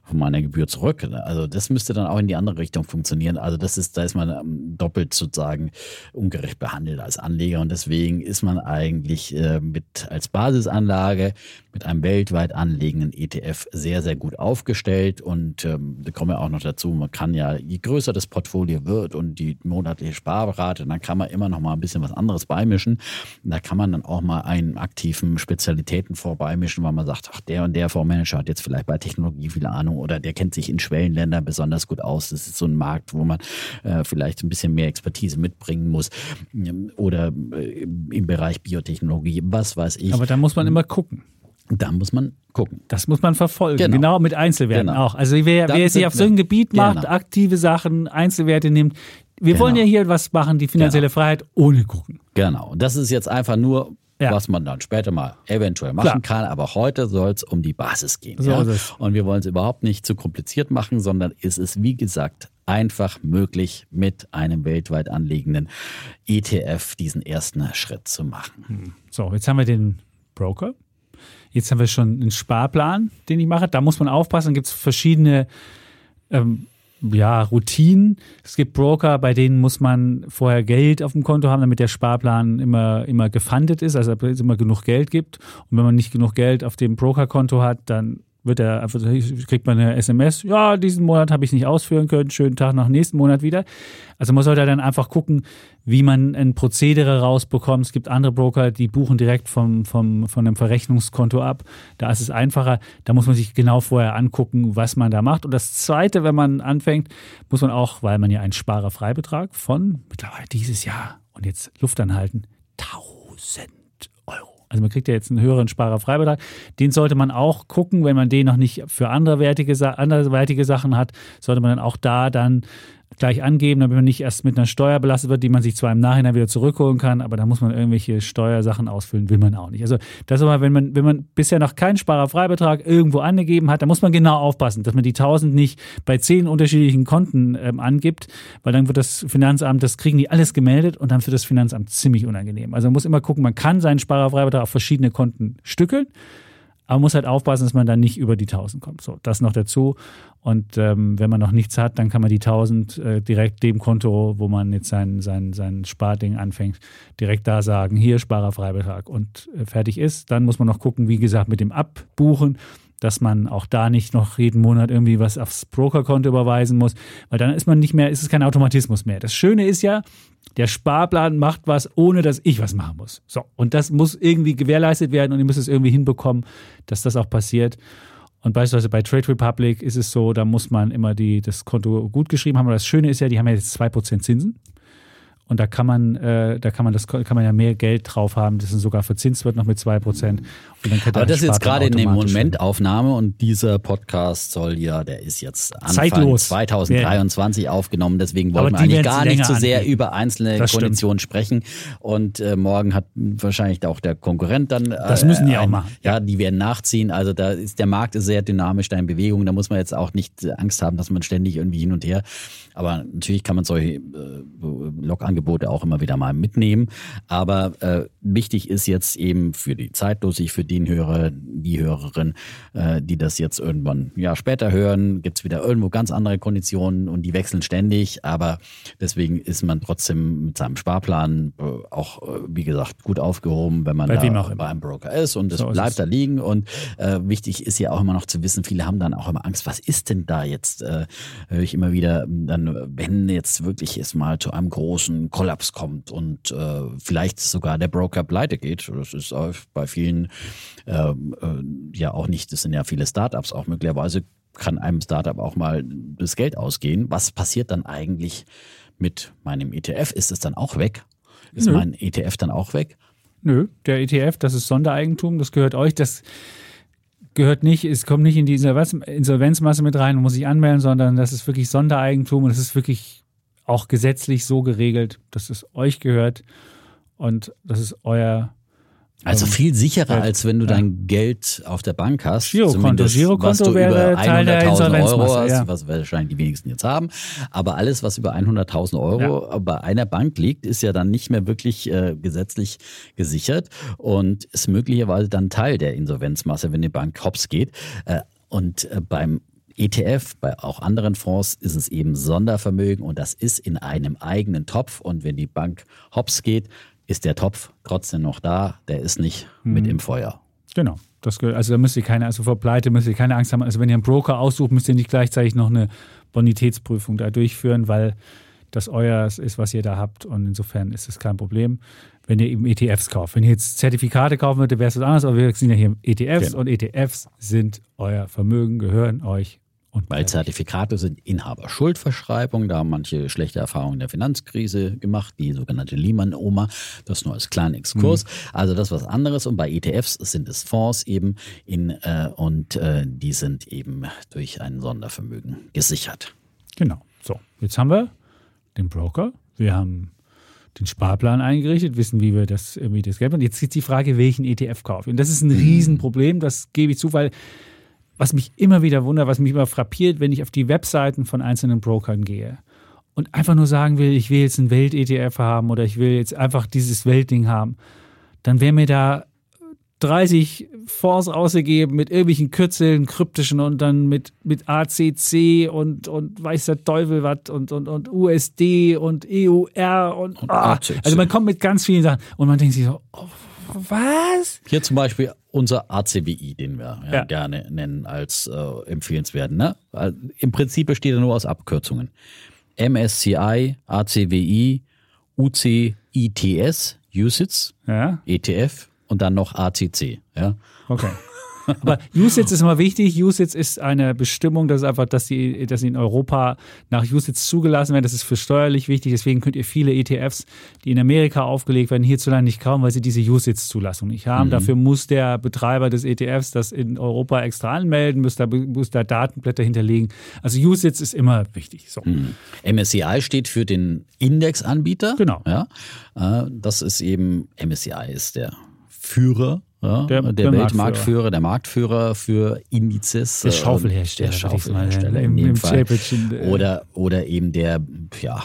von meiner Gebühr zurück. Also das müsste dann auch in die andere Richtung funktionieren. Also das ist, da ist man ähm, doppelt sozusagen ungerecht behandelt als Anleger und deswegen ist man eigentlich äh, mit als Basisanlage mit einem weltweit anlegenden ETF sehr, sehr gut aufgestellt und ähm, da kommen wir auch noch dazu, man kann ja, je größer das Portfolio wird und die monatliche Sparrate, dann kann man immer noch mal ein bisschen was anderes beimischen. Da kann man dann auch mal einen aktiven Spezialitäten vorbeimischen, weil man sagt, ach, der und der Fondsmanager hat jetzt vielleicht bei Technologie viel Ahnung oder der kennt sich in Schwellenländern besonders gut aus. Das ist so ein Markt, wo man äh, vielleicht ein bisschen mehr Expertise mitbringen muss. Oder äh, im Bereich Biotechnologie, was weiß ich. Aber da muss man immer gucken. Da muss man gucken. Das muss man verfolgen. Genau, genau mit Einzelwerten genau. auch. Also wer, wer sich auf so ein Gebiet macht, genau. aktive Sachen, Einzelwerte nimmt, wir wollen ja hier was machen, die finanzielle genau. Freiheit ohne gucken. Genau. Das ist jetzt einfach nur ja. was man dann später mal eventuell machen Klar. kann. Aber heute soll es um die Basis gehen. So ja? Und wir wollen es überhaupt nicht zu kompliziert machen, sondern es ist, wie gesagt, einfach möglich, mit einem weltweit anliegenden ETF diesen ersten Schritt zu machen. So, jetzt haben wir den Broker. Jetzt haben wir schon einen Sparplan, den ich mache. Da muss man aufpassen. Dann gibt es verschiedene ähm, ja, Routinen. Es gibt Broker, bei denen muss man vorher Geld auf dem Konto haben, damit der Sparplan immer, immer gefundet ist, also es immer genug Geld gibt. Und wenn man nicht genug Geld auf dem Brokerkonto hat, dann wird er einfach, kriegt man eine SMS, ja, diesen Monat habe ich nicht ausführen können, schönen Tag nach nächsten Monat wieder. Also man sollte dann einfach gucken, wie man ein Prozedere rausbekommt. Es gibt andere Broker, die buchen direkt vom, vom, von einem Verrechnungskonto ab. Da ist es einfacher. Da muss man sich genau vorher angucken, was man da macht. Und das Zweite, wenn man anfängt, muss man auch, weil man ja einen Sparerfreibetrag von mittlerweile dieses Jahr und jetzt Luft anhalten, 1000 Euro. Also man kriegt ja jetzt einen höheren Sparerfreibetrag. Den sollte man auch gucken, wenn man den noch nicht für anderweitige, anderweitige Sachen hat, sollte man dann auch da dann gleich angeben, damit man nicht erst mit einer Steuer belastet wird, die man sich zwar im Nachhinein wieder zurückholen kann, aber da muss man irgendwelche Steuersachen ausfüllen, will man auch nicht. Also das ist aber, wenn man, wenn man bisher noch keinen Sparerfreibetrag irgendwo angegeben hat, da muss man genau aufpassen, dass man die 1000 nicht bei zehn unterschiedlichen Konten ähm, angibt, weil dann wird das Finanzamt, das kriegen die alles gemeldet und dann für das Finanzamt ziemlich unangenehm. Also man muss immer gucken, man kann seinen Sparerfreibetrag auf verschiedene Konten stückeln. Aber man muss halt aufpassen, dass man dann nicht über die 1000 kommt. So, das noch dazu. Und ähm, wenn man noch nichts hat, dann kann man die 1000 äh, direkt dem Konto, wo man jetzt sein, sein, sein Sparding anfängt, direkt da sagen, hier Sparerfreibetrag und äh, fertig ist. Dann muss man noch gucken, wie gesagt, mit dem Abbuchen, dass man auch da nicht noch jeden Monat irgendwie was aufs Brokerkonto überweisen muss, weil dann ist man nicht mehr, ist es kein Automatismus mehr. Das Schöne ist ja, der Sparplan macht was, ohne dass ich was machen muss. So, und das muss irgendwie gewährleistet werden und ihr müsst es irgendwie hinbekommen, dass das auch passiert. Und beispielsweise bei Trade Republic ist es so, da muss man immer die, das Konto gut geschrieben haben. Aber das Schöne ist ja, die haben ja jetzt 2% Zinsen. Und da kann man, äh, da kann man das kann man ja mehr Geld drauf haben, das sogar verzinst wird noch mit 2%. Aber das ist jetzt gerade in der Momentaufnahme und dieser Podcast soll ja, der ist jetzt Anfang Zeitlos. 2023 ja. aufgenommen, deswegen wollen wir eigentlich gar nicht so sehr angehen. über einzelne das Konditionen stimmt. sprechen. Und äh, morgen hat wahrscheinlich auch der Konkurrent dann. Äh, das müssen die auch machen. Ja, die werden nachziehen. Also da ist der Markt ist sehr dynamisch, da in Bewegung. Da muss man jetzt auch nicht Angst haben, dass man ständig irgendwie hin und her. Aber natürlich kann man solche äh, Log-Angebote auch immer wieder mal mitnehmen. Aber äh, wichtig ist jetzt eben für die Zeitlosig, für den Hörer, die Hörerin, äh, die das jetzt irgendwann ja später hören, gibt es wieder irgendwo ganz andere Konditionen und die wechseln ständig. Aber deswegen ist man trotzdem mit seinem Sparplan äh, auch, äh, wie gesagt, gut aufgehoben, wenn man bei da bei einem Broker ist und es so bleibt da liegen. Und äh, wichtig ist ja auch immer noch zu wissen, viele haben dann auch immer Angst, was ist denn da jetzt? Äh, höre ich immer wieder, dann, wenn jetzt wirklich es mal zu einem großen Kollaps kommt und äh, vielleicht sogar der Broker pleite geht. Das ist bei vielen ähm, äh, ja auch nicht, das sind ja viele Startups auch möglicherweise kann einem Startup auch mal das Geld ausgehen. Was passiert dann eigentlich mit meinem ETF? Ist es dann auch weg? Ist Nö. mein ETF dann auch weg? Nö, der ETF, das ist Sondereigentum, das gehört euch. Das gehört nicht, es kommt nicht in die Insolvenzmasse mit rein und muss sich anmelden, sondern das ist wirklich Sondereigentum und es ist wirklich auch gesetzlich so geregelt, dass es euch gehört und das ist euer also ähm, viel sicherer, als wenn du ja. dein Geld auf der Bank hast. Girokonto. Girokonto wäre Teil der Euro hast, ja. was wahrscheinlich die wenigsten jetzt haben. Aber alles, was über 100.000 Euro ja. bei einer Bank liegt, ist ja dann nicht mehr wirklich äh, gesetzlich gesichert und ist möglicherweise dann Teil der Insolvenzmasse, wenn die Bank hops geht. Äh, und äh, beim ETF, bei auch anderen Fonds ist es eben Sondervermögen und das ist in einem eigenen Topf. Und wenn die Bank hops geht, ist der Topf trotzdem noch da, der ist nicht mhm. mit im Feuer. Genau. Das, also da müsst ihr keine, also vor Pleite müsst ihr keine Angst haben. Also wenn ihr einen Broker aussucht, müsst ihr nicht gleichzeitig noch eine Bonitätsprüfung da durchführen, weil das euer ist, was ihr da habt. Und insofern ist es kein Problem, wenn ihr eben ETFs kauft. Wenn ihr jetzt Zertifikate kaufen würdet, wäre es was anderes, aber wir sind ja hier ETFs genau. und ETFs sind euer Vermögen, gehören euch und Weil Zertifikate sind Inhaberschuldverschreibung, da haben manche schlechte Erfahrungen der Finanzkrise gemacht, die sogenannte Lehman-Oma, das nur als kleinen Exkurs. Mhm. Also das ist was anderes und bei ETFs sind es Fonds eben in, äh, und äh, die sind eben durch ein Sondervermögen gesichert. Genau. So, jetzt haben wir den Broker, wir haben den Sparplan eingerichtet, wissen, wie wir das irgendwie das Geld machen. Jetzt ist die Frage, welchen ETF kaufen. Und das ist ein mhm. Riesenproblem, das gebe ich zu, weil was mich immer wieder wundert, was mich immer frappiert, wenn ich auf die Webseiten von einzelnen Brokern gehe und einfach nur sagen will, ich will jetzt ein Welt-ETF haben oder ich will jetzt einfach dieses Weltding haben, dann wäre mir da 30 Fonds ausgegeben mit irgendwelchen Kürzeln, kryptischen und dann mit, mit ACC und, und weiß der Teufel was und, und, und USD und EUR und, und ah, also man kommt mit ganz vielen Sachen und man denkt sich so, oh, was? Hier zum Beispiel unser ACWI, den wir ja, ja. gerne nennen als äh, empfehlenswert. Ne? Also Im Prinzip besteht er nur aus Abkürzungen. MSCI, ACWI, UCITS, USITS, ja. ETF und dann noch ACC. Ja? Okay. Aber USITS ist immer wichtig. USITS ist eine Bestimmung, das ist einfach, dass sie, dass sie in Europa nach USITS zugelassen werden. Das ist für steuerlich wichtig. Deswegen könnt ihr viele ETFs, die in Amerika aufgelegt werden, hierzulande nicht kaufen, weil sie diese USITS-Zulassung nicht haben. Mhm. Dafür muss der Betreiber des ETFs das in Europa extra anmelden, muss da, muss da Datenblätter hinterlegen. Also USITS ist immer wichtig. So. Mhm. MSCI steht für den Indexanbieter. Genau. Ja, äh, das ist eben, MSCI ist der Führer ja, der, der, der Weltmarktführer, der Marktführer für Indizes. Der Schaufelhersteller. Der Schaufelhersteller in dem Fall. Oder, oder eben der ja,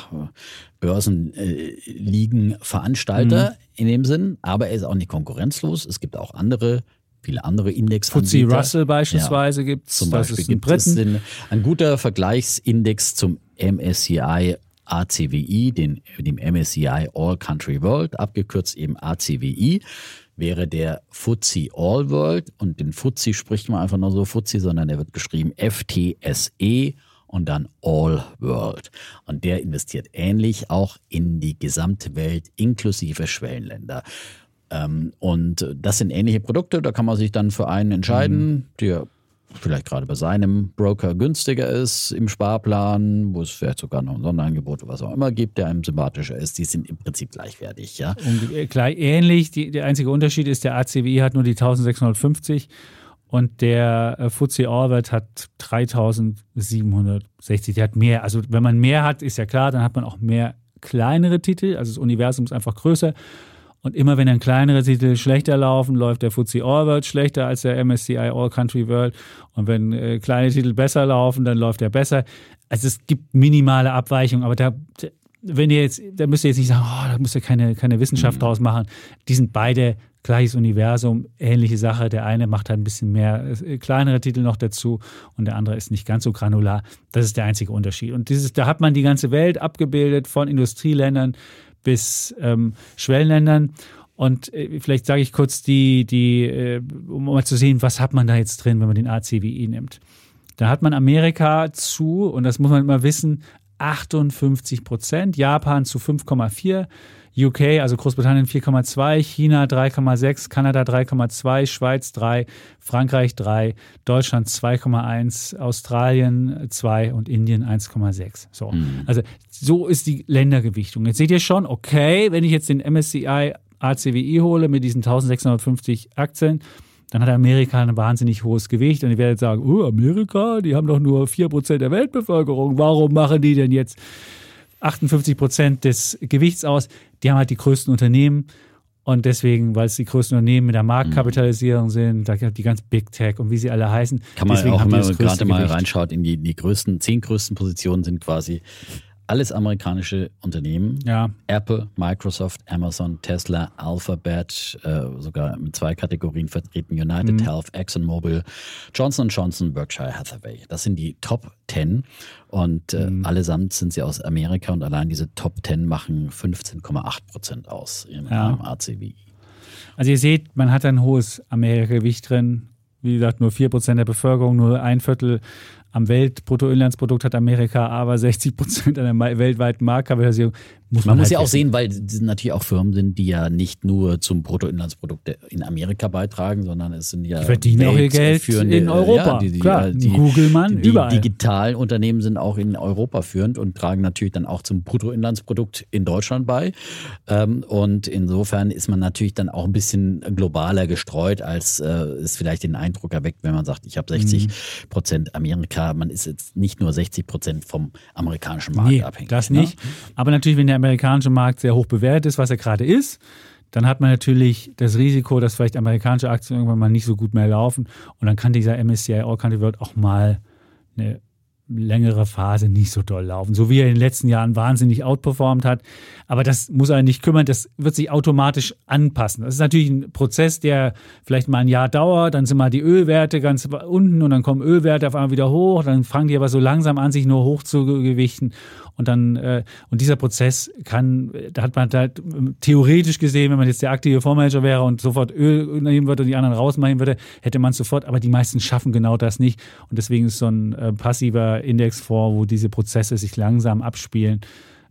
Börsenligenveranstalter mhm. in dem Sinn. Aber er ist auch nicht konkurrenzlos. Es gibt auch andere viele andere Indexanbieter. FTSE Russell beispielsweise ja, gibt es. Zum Beispiel gibt es ein, ein guter Vergleichsindex zum MSCI ACWI, den, dem MSCI All Country World, abgekürzt eben ACWI wäre der FTSE All World und den FTSE spricht man einfach nur so FTSE, sondern der wird geschrieben FTSE und dann All World. Und der investiert ähnlich auch in die gesamte Welt inklusive Schwellenländer. Ähm, und das sind ähnliche Produkte, da kann man sich dann für einen entscheiden, mhm. der vielleicht gerade bei seinem Broker günstiger ist im Sparplan, wo es vielleicht sogar noch ein Sonderangebot oder was auch immer gibt, der einem sympathischer ist, die sind im Prinzip gleichwertig. Ja? Und äh, gleich ähnlich, die, der einzige Unterschied ist, der ACWI hat nur die 1650 und der äh, Orbit hat 3760. Der hat mehr. Also wenn man mehr hat, ist ja klar, dann hat man auch mehr kleinere Titel. Also das Universum ist einfach größer. Und immer wenn dann kleinere Titel schlechter laufen, läuft der FTSE All World schlechter als der MSCI All Country World. Und wenn äh, kleine Titel besser laufen, dann läuft er besser. Also es gibt minimale Abweichungen, aber da, wenn ihr jetzt, da müsst ihr jetzt nicht sagen, oh, da müsst ihr keine, keine Wissenschaft mhm. draus machen. Die sind beide gleiches Universum, ähnliche Sache. Der eine macht halt ein bisschen mehr äh, kleinere Titel noch dazu und der andere ist nicht ganz so granular. Das ist der einzige Unterschied. Und dieses, da hat man die ganze Welt abgebildet, von Industrieländern bis ähm, Schwellenländern. Und äh, vielleicht sage ich kurz die, die, äh, um mal zu sehen, was hat man da jetzt drin, wenn man den ACWI nimmt. Da hat man Amerika zu, und das muss man immer wissen, 58 Prozent, Japan zu 5,4, UK, also Großbritannien 4,2, China 3,6, Kanada 3,2, Schweiz 3, Frankreich 3, Deutschland 2,1, Australien 2 und Indien 1,6. So. Mhm. Also so ist die Ländergewichtung. Jetzt seht ihr schon, okay, wenn ich jetzt den MSCI ACWI hole mit diesen 1650 Aktien, dann hat Amerika ein wahnsinnig hohes Gewicht. Und ich werde jetzt sagen, oh, Amerika, die haben doch nur 4% der Weltbevölkerung. Warum machen die denn jetzt 58 Prozent des Gewichts aus. Die haben halt die größten Unternehmen. Und deswegen, weil es die größten Unternehmen mit der Marktkapitalisierung sind, da die ganz Big Tech und wie sie alle heißen. Kann man deswegen auch, wenn man gerade mal reinschaut, in die, die größten, zehn größten Positionen sind quasi alles amerikanische Unternehmen. Ja. Apple, Microsoft, Amazon, Tesla, Alphabet, äh, sogar in zwei Kategorien vertreten, United mhm. Health, ExxonMobil, Johnson Johnson, Berkshire Hathaway. Das sind die Top 10 und äh, mhm. allesamt sind sie aus Amerika und allein diese Top 10 machen 15,8 Prozent aus im ja. ACWI. Also ihr seht, man hat ein hohes Amerika-Gewicht drin. Wie gesagt, nur 4% der Bevölkerung, nur ein Viertel am Weltbruttoinlandsprodukt hat Amerika aber 60 Prozent einer weltweiten Marktkapitalisierung. Muss man, man muss halt ja auch sehen, weil es natürlich auch Firmen sind, die ja nicht nur zum Bruttoinlandsprodukt in Amerika beitragen, sondern es sind ja. Die verdienen auch ihr Geld in Europa. Ja, die, die, Klar, die, Google, Mann, die überall. digitalen Unternehmen sind auch in Europa führend und tragen natürlich dann auch zum Bruttoinlandsprodukt in Deutschland bei. Ähm, und insofern ist man natürlich dann auch ein bisschen globaler gestreut, als äh, es vielleicht den Eindruck erweckt, wenn man sagt, ich habe 60 mhm. Prozent Amerika. Man ist jetzt nicht nur 60 Prozent vom amerikanischen Markt nee, abhängig. Das nicht. Ne? Aber natürlich, wenn der amerikanische Markt sehr hoch bewertet ist, was er gerade ist, dann hat man natürlich das Risiko, dass vielleicht amerikanische Aktien irgendwann mal nicht so gut mehr laufen. Und dann kann dieser MSCI All Country World auch mal eine längere Phase nicht so doll laufen. So wie er in den letzten Jahren wahnsinnig outperformt hat. Aber das muss einen nicht kümmern. Das wird sich automatisch anpassen. Das ist natürlich ein Prozess, der vielleicht mal ein Jahr dauert. Dann sind mal die Ölwerte ganz unten und dann kommen Ölwerte auf einmal wieder hoch. Dann fangen die aber so langsam an, sich nur hoch zu gewichten. Und dann, äh, und dieser Prozess kann, da hat man halt theoretisch gesehen, wenn man jetzt der aktive Fondsmanager wäre und sofort Öl nehmen würde und die anderen rausmachen würde, hätte man es sofort. Aber die meisten schaffen genau das nicht. Und deswegen ist so ein äh, passiver Indexfonds, wo diese Prozesse sich langsam abspielen,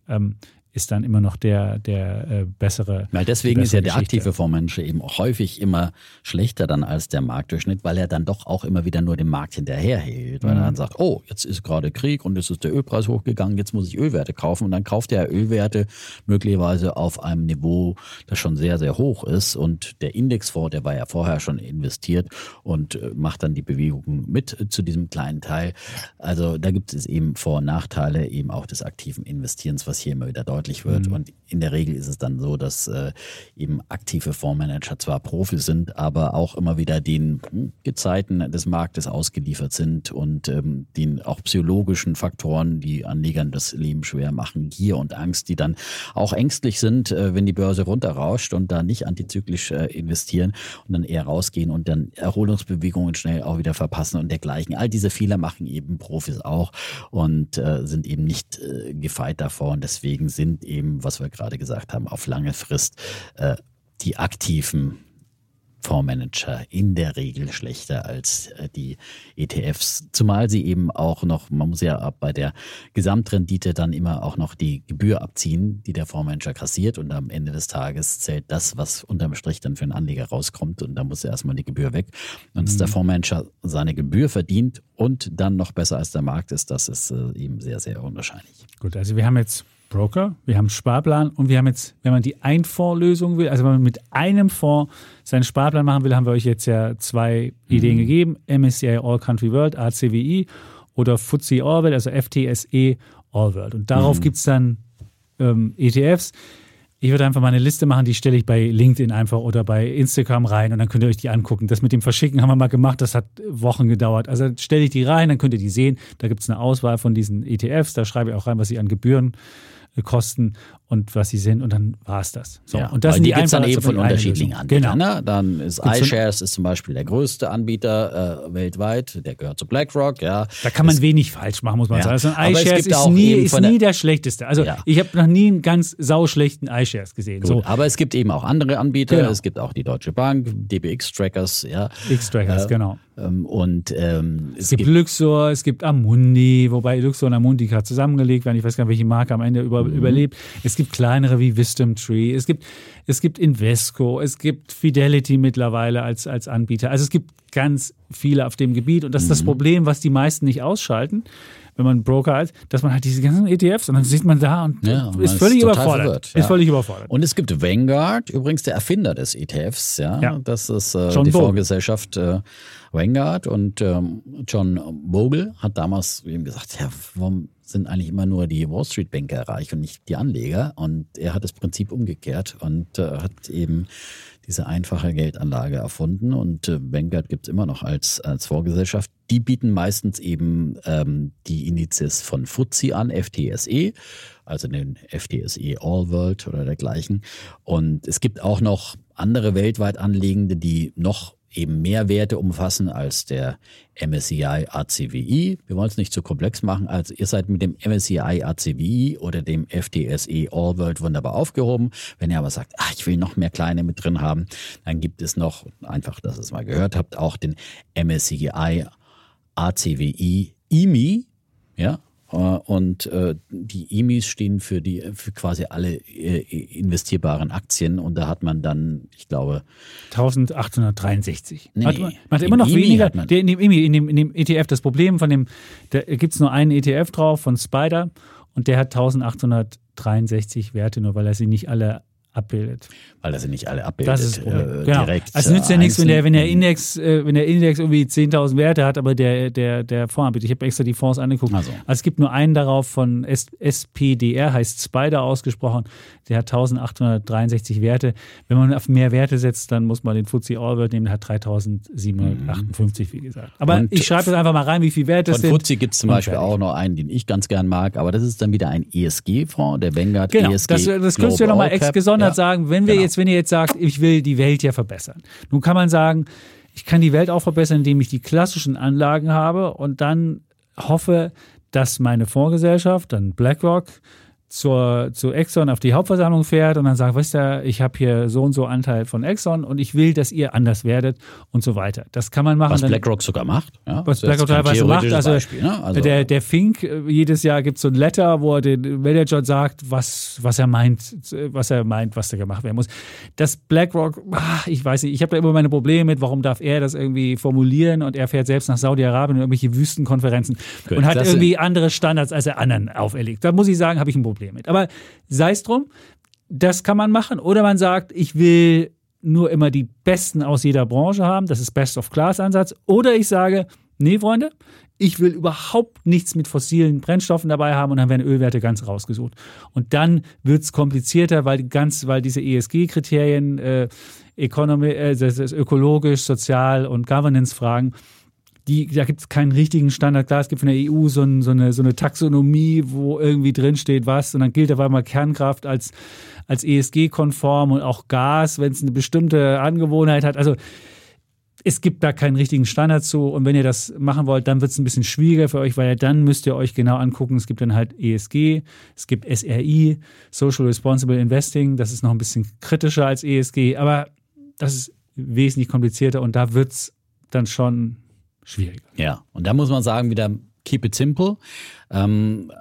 ähm, ist dann immer noch der, der äh, bessere. Weil deswegen ist ja der Geschichte. aktive Fondsmanager eben häufig immer schlechter dann als der Marktdurchschnitt, weil er dann doch auch immer wieder nur dem Markt hinterherhält. Weil mhm. er dann sagt, oh, jetzt ist gerade Krieg und jetzt ist der Ölpreis hochgegangen, jetzt muss ich Ölwerte kaufen. Und dann kauft er Ölwerte möglicherweise auf einem Niveau, das schon sehr, sehr hoch ist. Und der Indexfonds, der war ja vorher schon investiert und äh, macht dann die Bewegung mit zu diesem kleinen Teil. Also da gibt es eben Vor- und Nachteile eben auch des aktiven Investierens, was hier immer wieder deutlich deutlich wird. Mhm. Und in der Regel ist es dann so, dass äh, eben aktive Fondsmanager zwar Profis sind, aber auch immer wieder den hm, Gezeiten des Marktes ausgeliefert sind und ähm, den auch psychologischen Faktoren, die Anlegern das Leben schwer machen, Gier und Angst, die dann auch ängstlich sind, äh, wenn die Börse runterrauscht und da nicht antizyklisch äh, investieren und dann eher rausgehen und dann Erholungsbewegungen schnell auch wieder verpassen und dergleichen. All diese Fehler machen eben Profis auch und äh, sind eben nicht äh, gefeit davor und deswegen sind sind eben, was wir gerade gesagt haben, auf lange Frist äh, die aktiven Fondsmanager in der Regel schlechter als äh, die ETFs, zumal sie eben auch noch, man muss ja bei der Gesamtrendite dann immer auch noch die Gebühr abziehen, die der Fondsmanager kassiert und am Ende des Tages zählt das, was unterm Strich dann für einen Anleger rauskommt und da muss ja erstmal die Gebühr weg. Und dass der mhm. Fondsmanager seine Gebühr verdient und dann noch besser als der Markt ist, das ist äh, eben sehr, sehr unwahrscheinlich. Gut, also wir haben jetzt Broker, wir haben Sparplan und wir haben jetzt, wenn man die Einfondslösung will, also wenn man mit einem Fonds seinen Sparplan machen will, haben wir euch jetzt ja zwei mhm. Ideen gegeben. MSCI All Country World, ACWI oder FTSE All World, also FTSE All World. Und darauf mhm. gibt es dann ähm, ETFs. Ich würde einfach mal eine Liste machen, die stelle ich bei LinkedIn einfach oder bei Instagram rein und dann könnt ihr euch die angucken. Das mit dem Verschicken haben wir mal gemacht, das hat Wochen gedauert. Also stelle ich die rein, dann könnt ihr die sehen. Da gibt es eine Auswahl von diesen ETFs, da schreibe ich auch rein, was sie an Gebühren kosten und was sie sind und dann war es das. So, ja, und das sind die, die gibt es dann eben von unterschiedlichen Anbietern. Genau. Ne? Dann ist iShares ist zum Beispiel der größte Anbieter äh, weltweit, der gehört zu BlackRock. Ja. Da kann man es, wenig falsch machen, muss man ja. sagen. Also iShares ist, nie, ist nie der schlechteste. Also ja. ich habe noch nie einen ganz sauschlechten iShares gesehen. Gut, so. Aber es gibt eben auch andere Anbieter. Genau. Es gibt auch die Deutsche Bank, DBX-Trackers. Ja. X-Trackers, äh, genau. Ähm, und ähm, es, es gibt, gibt Luxor, es gibt Amundi, wobei Luxor und Amundi gerade zusammengelegt werden. Ich weiß gar nicht, welche Marke am Ende über, mhm. überlebt. Es gibt kleinere wie Wisdom Tree, es gibt, es gibt Invesco, es gibt Fidelity mittlerweile als, als Anbieter. Also es gibt ganz viele auf dem Gebiet und das ist das mhm. Problem, was die meisten nicht ausschalten wenn man Broker hat, dass man halt diese ganzen ETFs und dann sieht man da und ja, ist völlig ist überfordert. Verwirrt, ja. Ist völlig überfordert. Und es gibt Vanguard, übrigens der Erfinder des ETFs, ja. ja. Das ist äh, die Bogle. Vorgesellschaft äh, Vanguard und ähm, John Bogle hat damals eben gesagt, ja, warum sind eigentlich immer nur die Wall Street Banker reich und nicht die Anleger? Und er hat das Prinzip umgekehrt und äh, hat eben diese einfache Geldanlage erfunden und äh, Vanguard gibt es immer noch als, als Vorgesellschaft. Die bieten meistens eben ähm, die Indizes von FTSE an, FTSE, also den FTSE All World oder dergleichen. Und es gibt auch noch andere weltweit Anlegende, die noch eben mehr Werte umfassen als der MSCI ACWI. Wir wollen es nicht zu komplex machen. Also ihr seid mit dem MSCI ACWI oder dem FTSE All World wunderbar aufgehoben. Wenn ihr aber sagt, ach, ich will noch mehr kleine mit drin haben, dann gibt es noch, einfach, dass ihr es mal gehört habt, auch den MSCI ACWI IMI. Ja, und äh, die EMIs stehen für die für quasi alle äh, investierbaren Aktien und da hat man dann, ich glaube 1863. Nee, hat, man hat immer noch weniger. Der, in, dem EMI, in, dem, in dem ETF das Problem von dem, da gibt es nur einen ETF drauf von Spider und der hat 1863 Werte, nur weil er sie nicht alle abbildet. Weil das sind nicht alle abbildet. Das ist das Problem. äh, genau. direkt. Also es nützt ja äh, nichts, wenn der, wenn der. Index, äh, wenn der Index irgendwie 10.000 Werte hat, aber der, der, der Fonds anbietet. Ich habe extra die Fonds angeguckt. Ach so. Also es gibt nur einen darauf von S SPDR, heißt Spider ausgesprochen. Der hat 1863 Werte. Wenn man auf mehr Werte setzt, dann muss man den FTSE All-World nehmen, der hat 3758, wie gesagt. Aber Und ich schreibe das einfach mal rein, wie viele Werte es Von sind. FTSE gibt es zum Beispiel fertig. auch noch einen, den ich ganz gern mag, aber das ist dann wieder ein ESG-Fonds, der Vanguard Genau, ESG. das, das könntest du ja nochmal ex gesondert Ja. sagen, wenn wir Genau. jetzt, wenn ihr jetzt sagt, ich will die Welt ja verbessern. Nun kann man sagen, ich kann die Welt auch verbessern, indem ich die klassischen Anlagen habe und dann hoffe, dass meine Fondsgesellschaft, dann BlackRock, zur, zu Exxon auf die Hauptversammlung fährt und dann sagt, weißt du, ich habe hier so und so Anteil von Exxon und ich will, dass ihr anders werdet und so weiter. Das kann man machen. Was Dann- BlackRock sogar macht. Ja, was ist BlackRock teilweise macht. Also, Beispiel, ne? also der, der Fink, äh, jedes Jahr gibt es so ein Letter, wo er den Manager sagt, was, was er meint, was er meint, was da gemacht werden muss. Das BlackRock, ah, ich weiß nicht, ich habe da immer meine Probleme mit, warum darf er das irgendwie formulieren und er fährt selbst nach Saudi-Arabien in irgendwelche Wüstenkonferenzen Gut, und hat irgendwie andere Standards, als er anderen auferlegt. Da muss ich sagen, habe ich ein Problem mit. Aber sei es drum, das kann man machen. Oder man sagt, ich will nur immer die Besten aus jeder Branche haben. Das ist Best-of-Class-Ansatz. Oder ich sage, nee, Freunde, ich will überhaupt nichts mit fossilen Brennstoffen dabei haben und dann werden Ölwerte ganz rausgesucht. Und dann wird es komplizierter, weil, ganz, weil diese ESG-Kriterien, äh, äh, das ist ökologisch, sozial und Governance-Fragen, die, da gibt es keinen richtigen Standard. Klar, es gibt von der EU so, ein, so, eine, so eine Taxonomie, wo irgendwie drinsteht, was, und dann gilt auf einmal Kernkraft als, als ESG-konform und auch Gas, wenn es eine bestimmte Angewohnheit hat. Also es gibt da keinen richtigen Standard zu. Und wenn ihr das machen wollt, dann wird es ein bisschen schwieriger für euch, weil dann müsst ihr euch genau angucken. Es gibt dann halt ESG, es gibt SRI, Social Responsible Investing. Das ist noch ein bisschen kritischer als ESG, aber das ist wesentlich komplizierter und da wird es dann schon schwieriger. Ja, und da muss man sagen, wieder keep it simple. Ähm,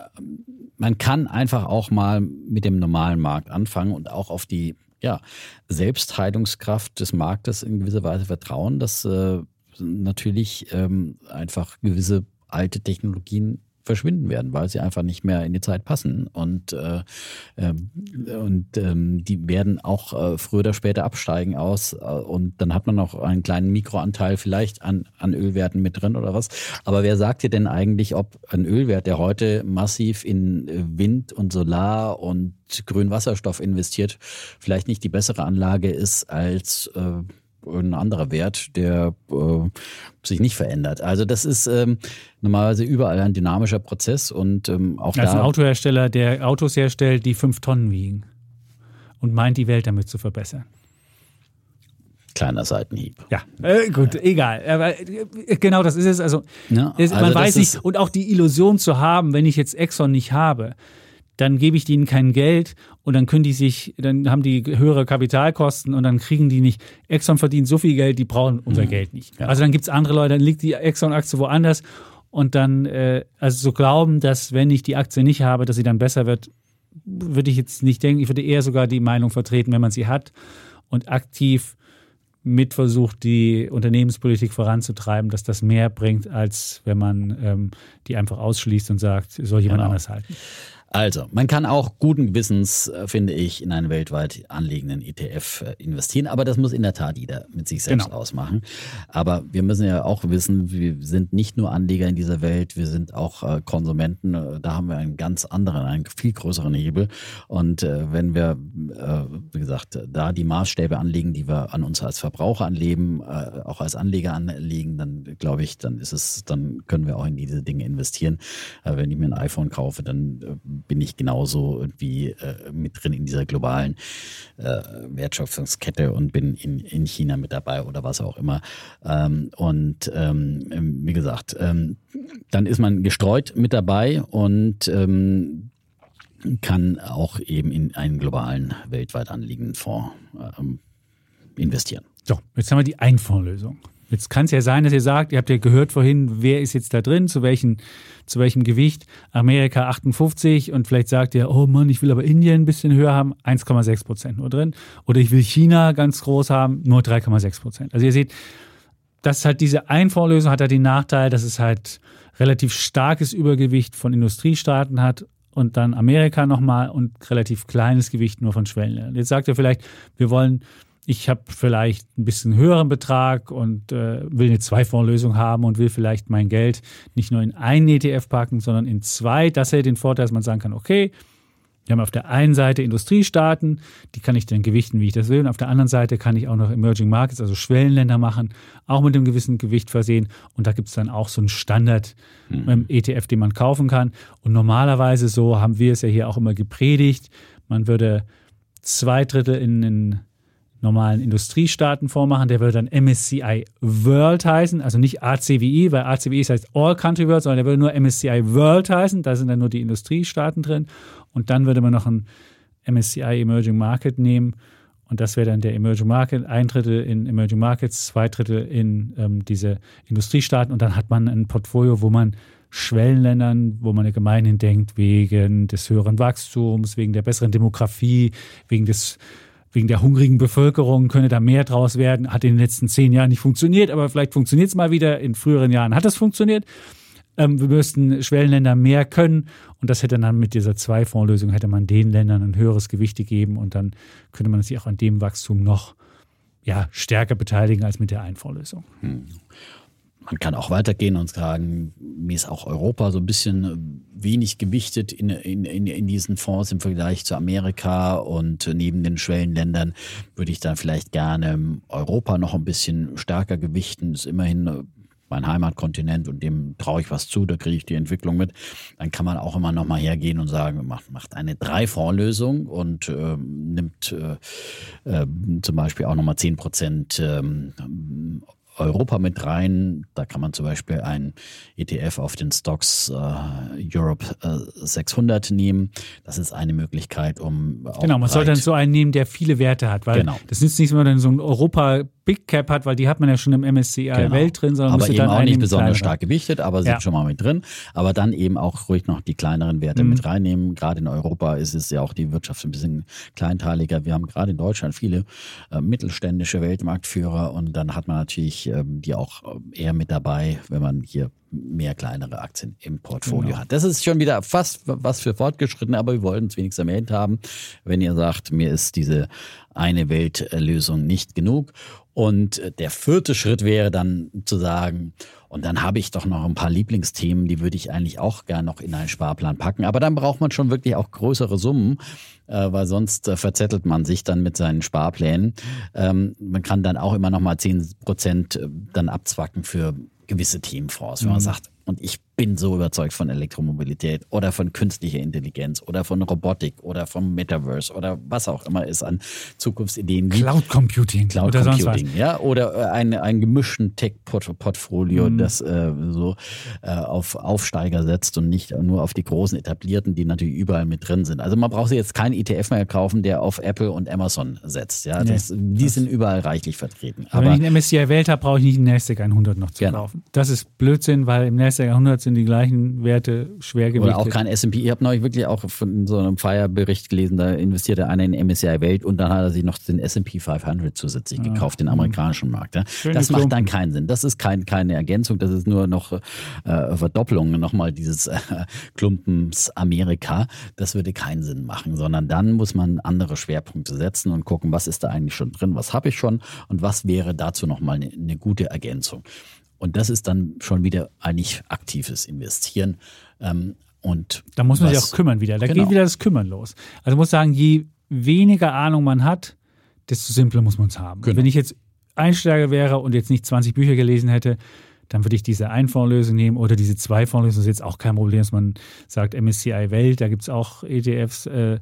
man kann einfach auch mal mit dem normalen Markt anfangen und auch auf die ja, Selbstheilungskraft des Marktes in gewisser Weise vertrauen, dass äh, natürlich ähm, einfach gewisse alte Technologien verschwinden werden, weil sie einfach nicht mehr in die Zeit passen. Und, äh, ähm, und ähm, die werden auch äh, früher oder später absteigen aus. Äh, und dann hat man noch einen kleinen Mikroanteil vielleicht an, an Ölwerten mit drin oder was. Aber wer sagt dir denn eigentlich, ob ein Ölwert, der heute massiv in äh, Wind und Solar und grünen Wasserstoff investiert, vielleicht nicht die bessere Anlage ist als äh, ein anderer Wert, der äh, sich nicht verändert. Also das ist ähm, normalerweise überall ein dynamischer Prozess und ähm, auch Als ein da. Autohersteller, der Autos herstellt, die fünf Tonnen wiegen und meint, die Welt damit zu verbessern. Kleiner Seitenhieb. Ja, äh, gut, egal. Aber äh, genau das ist es. Also, Ja, also man das weiß ist- nicht. Und auch die Illusion zu haben, wenn ich jetzt Exxon nicht habe, dann gebe ich denen kein Geld und dann können die sich, dann haben die höhere Kapitalkosten und dann kriegen die nicht. Exxon verdient so viel Geld, die brauchen unser Geld nicht. Mhm. Ja. Also dann gibt es andere Leute, dann liegt die Exxon-Aktie woanders und dann, äh, also so glauben, dass wenn ich die Aktie nicht habe, dass sie dann besser wird, würde ich jetzt nicht denken. Ich würde eher sogar die Meinung vertreten, wenn man sie hat und aktiv mit versucht, die Unternehmenspolitik voranzutreiben, dass das mehr bringt, als wenn man ähm, die einfach ausschließt und sagt, soll jemand Genau. anders halten. Also, man kann auch guten Gewissens, äh, finde ich, in einen weltweit anliegenden ETF äh, investieren. Aber das muss in der Tat jeder mit sich selbst Genau. ausmachen. Aber wir müssen ja auch wissen, wir sind nicht nur Anleger in dieser Welt, wir sind auch äh, Konsumenten. Da haben wir einen ganz anderen, einen viel größeren Hebel. Und wenn wir, wie gesagt, da die Maßstäbe anlegen, die wir an uns als Verbraucher anlegen, äh, auch als Anleger anlegen, dann glaube ich, dann ist es, dann können wir auch in diese Dinge investieren. Wenn ich mir ein iPhone kaufe, dann bin ich genauso irgendwie äh, mit drin in dieser globalen äh, Wertschöpfungskette und bin in, in China mit dabei oder was auch immer. Ähm, und ähm, wie gesagt, ähm, dann ist man gestreut mit dabei und ähm, kann auch eben in einen globalen, weltweit anliegenden Fonds ähm, investieren. So, jetzt haben wir die Einfondslösung. Jetzt kann es ja sein, dass ihr sagt, ihr habt ja gehört vorhin, wer ist jetzt da drin, zu, welchen, zu welchem Gewicht. Amerika 58 und vielleicht sagt ihr, oh Mann, ich will aber Indien ein bisschen höher haben, 1,6 Prozent nur drin. Oder ich will China ganz groß haben, nur 3,6 Prozent. Also ihr seht, das hat diese Einfondslösung hat halt den Nachteil, dass es halt relativ starkes Übergewicht von Industriestaaten hat und dann Amerika nochmal und relativ kleines Gewicht nur von Schwellenländern. Jetzt sagt er vielleicht, wir wollen ich habe vielleicht ein bisschen höheren Betrag und äh, will eine Zwei-Fonds-Lösung haben und will vielleicht mein Geld nicht nur in einen ETF packen, sondern in zwei. Das hätte den Vorteil, dass man sagen kann, okay, wir haben auf der einen Seite Industriestaaten, die kann ich dann gewichten, wie ich das will. Und auf der anderen Seite kann ich auch noch Emerging Markets, also Schwellenländer machen, auch mit einem gewissen Gewicht versehen. Und da gibt es dann auch so einen Standard mhm. ETF, den man kaufen kann. Und normalerweise, so haben wir es ja hier auch immer gepredigt, man würde zwei Drittel in den normalen Industriestaaten vormachen. Der würde dann MSCI World heißen, also nicht ACWI, weil ACWI heißt All Country World, sondern der würde nur MSCI World heißen. Da sind dann nur die Industriestaaten drin. Und dann würde man noch ein MSCI Emerging Market nehmen. Und das wäre dann der Emerging Market, ein Drittel in Emerging Markets, zwei Drittel in ähm, diese Industriestaaten. Und dann hat man ein Portfolio, wo man Schwellenländern, wo man gemeinhin denkt, wegen des höheren Wachstums, wegen der besseren Demografie, wegen des wegen der hungrigen Bevölkerung könnte da mehr draus werden. Hat in den letzten zehn Jahren nicht funktioniert, aber vielleicht funktioniert es mal wieder. In früheren Jahren hat es funktioniert. Ähm, wir müssten Schwellenländer mehr können und das hätte dann mit dieser Zwei-Fonds-Lösung hätte man den Ländern ein höheres Gewicht gegeben und dann könnte man sich auch an dem Wachstum noch ja, stärker beteiligen als mit der Einfondslösung. Hm. Man kann auch weitergehen und sagen, mir ist auch Europa so ein bisschen äh, wenig gewichtet in, in, in, diesen Fonds im Vergleich zu Amerika und neben den Schwellenländern würde ich dann vielleicht gerne Europa noch ein bisschen stärker gewichten. Das ist immerhin äh, mein Heimatkontinent und dem traue ich was zu, da kriege ich die Entwicklung mit, dann kann man auch immer noch mal hergehen und sagen, macht, macht eine Drei-Fonds-Lösung und äh, nimmt äh, äh, zum Beispiel auch noch mal 10 Prozent ähm, Europa mit rein. Da kann man zum Beispiel ein ETF auf den Stocks äh, Europe äh, 600 nehmen. Das ist eine Möglichkeit, um. Genau, man soll dann so einen nehmen, der viele Werte hat, weil genau. das nützt nicht, wenn man dann so ein Europa Big Cap hat, weil die hat man ja schon im MSCI genau. Welt drin, sondern aber eben auch nicht besonders stark gewichtet, aber sind ja. schon mal mit drin. Aber dann eben auch ruhig noch die kleineren Werte mhm. mit reinnehmen. Gerade in Europa ist es ja auch die Wirtschaft ein bisschen kleinteiliger. Wir haben gerade in Deutschland viele äh, mittelständische Weltmarktführer und dann hat man natürlich ähm, die auch äh, eher mit dabei, wenn man hier mehr kleinere Aktien im Portfolio genau. hat. Das ist schon wieder fast was für fortgeschritten, aber wir wollten es wenigstens erwähnt haben. Wenn ihr sagt, mir ist diese eine Weltlösung nicht genug und der vierte Schritt wäre dann zu sagen, und dann habe ich doch noch ein paar Lieblingsthemen, die würde ich eigentlich auch gern noch in einen Sparplan packen. Aber dann braucht man schon wirklich auch größere Summen, äh, weil sonst äh, verzettelt man sich dann mit seinen Sparplänen. Ähm, man kann dann auch immer noch mal zehn Prozent äh, dann abzwacken für gewisse Themenfonds, wenn man mhm. sagt, und ich bin so überzeugt von Elektromobilität oder von künstlicher Intelligenz oder von Robotik oder vom Metaverse oder was auch immer es an Zukunftsideen gibt. Cloud Computing. Cloud oder Computing, ja. Oder äh, ein, ein gemischten Tech-Portfolio, mhm. das äh, so äh, auf Aufsteiger setzt und nicht nur auf die großen etablierten, die natürlich überall mit drin sind. Also man braucht sich jetzt keinen ETF mehr kaufen, der auf Apple und Amazon setzt. Ja, das, nee, die das sind überall reichlich vertreten. Aber, wenn ich einen MSCI Welt habe, brauche ich nicht einen NASDAQ 100 noch zu genau. kaufen. Das ist Blödsinn, weil im NASDAQ 100 sind die gleichen Werte schwer gewichtet. Oder auch kein S&P. Ich habe neulich wirklich auch von so einem Fire-Bericht gelesen, da investierte einer in MSCI Welt und dann hat er sich noch den S&P 500 zusätzlich ah. gekauft, den amerikanischen Markt. Ja. Das macht dann keinen Sinn. Das ist kein, keine Ergänzung, das ist nur noch äh, Verdoppelung nochmal dieses äh, Klumpens Amerika. Das würde keinen Sinn machen, sondern dann muss man andere Schwerpunkte setzen und gucken, was ist da eigentlich schon drin, was habe ich schon und was wäre dazu nochmal eine, eine gute Ergänzung. Und das ist dann schon wieder eigentlich aktives Investieren. Ähm, und da muss man was, sich auch kümmern wieder. Da genau. geht wieder das Kümmern los. Also muss sagen, je weniger Ahnung man hat, desto simpler muss man es haben. Genau. Wenn ich jetzt Einsteiger wäre und jetzt nicht 20 Bücher gelesen hätte, dann würde ich diese Einfondslösung nehmen oder diese Zweifondslösung. Das ist jetzt auch kein Problem, dass man sagt MSCI Welt, da gibt es auch ETFs, äh,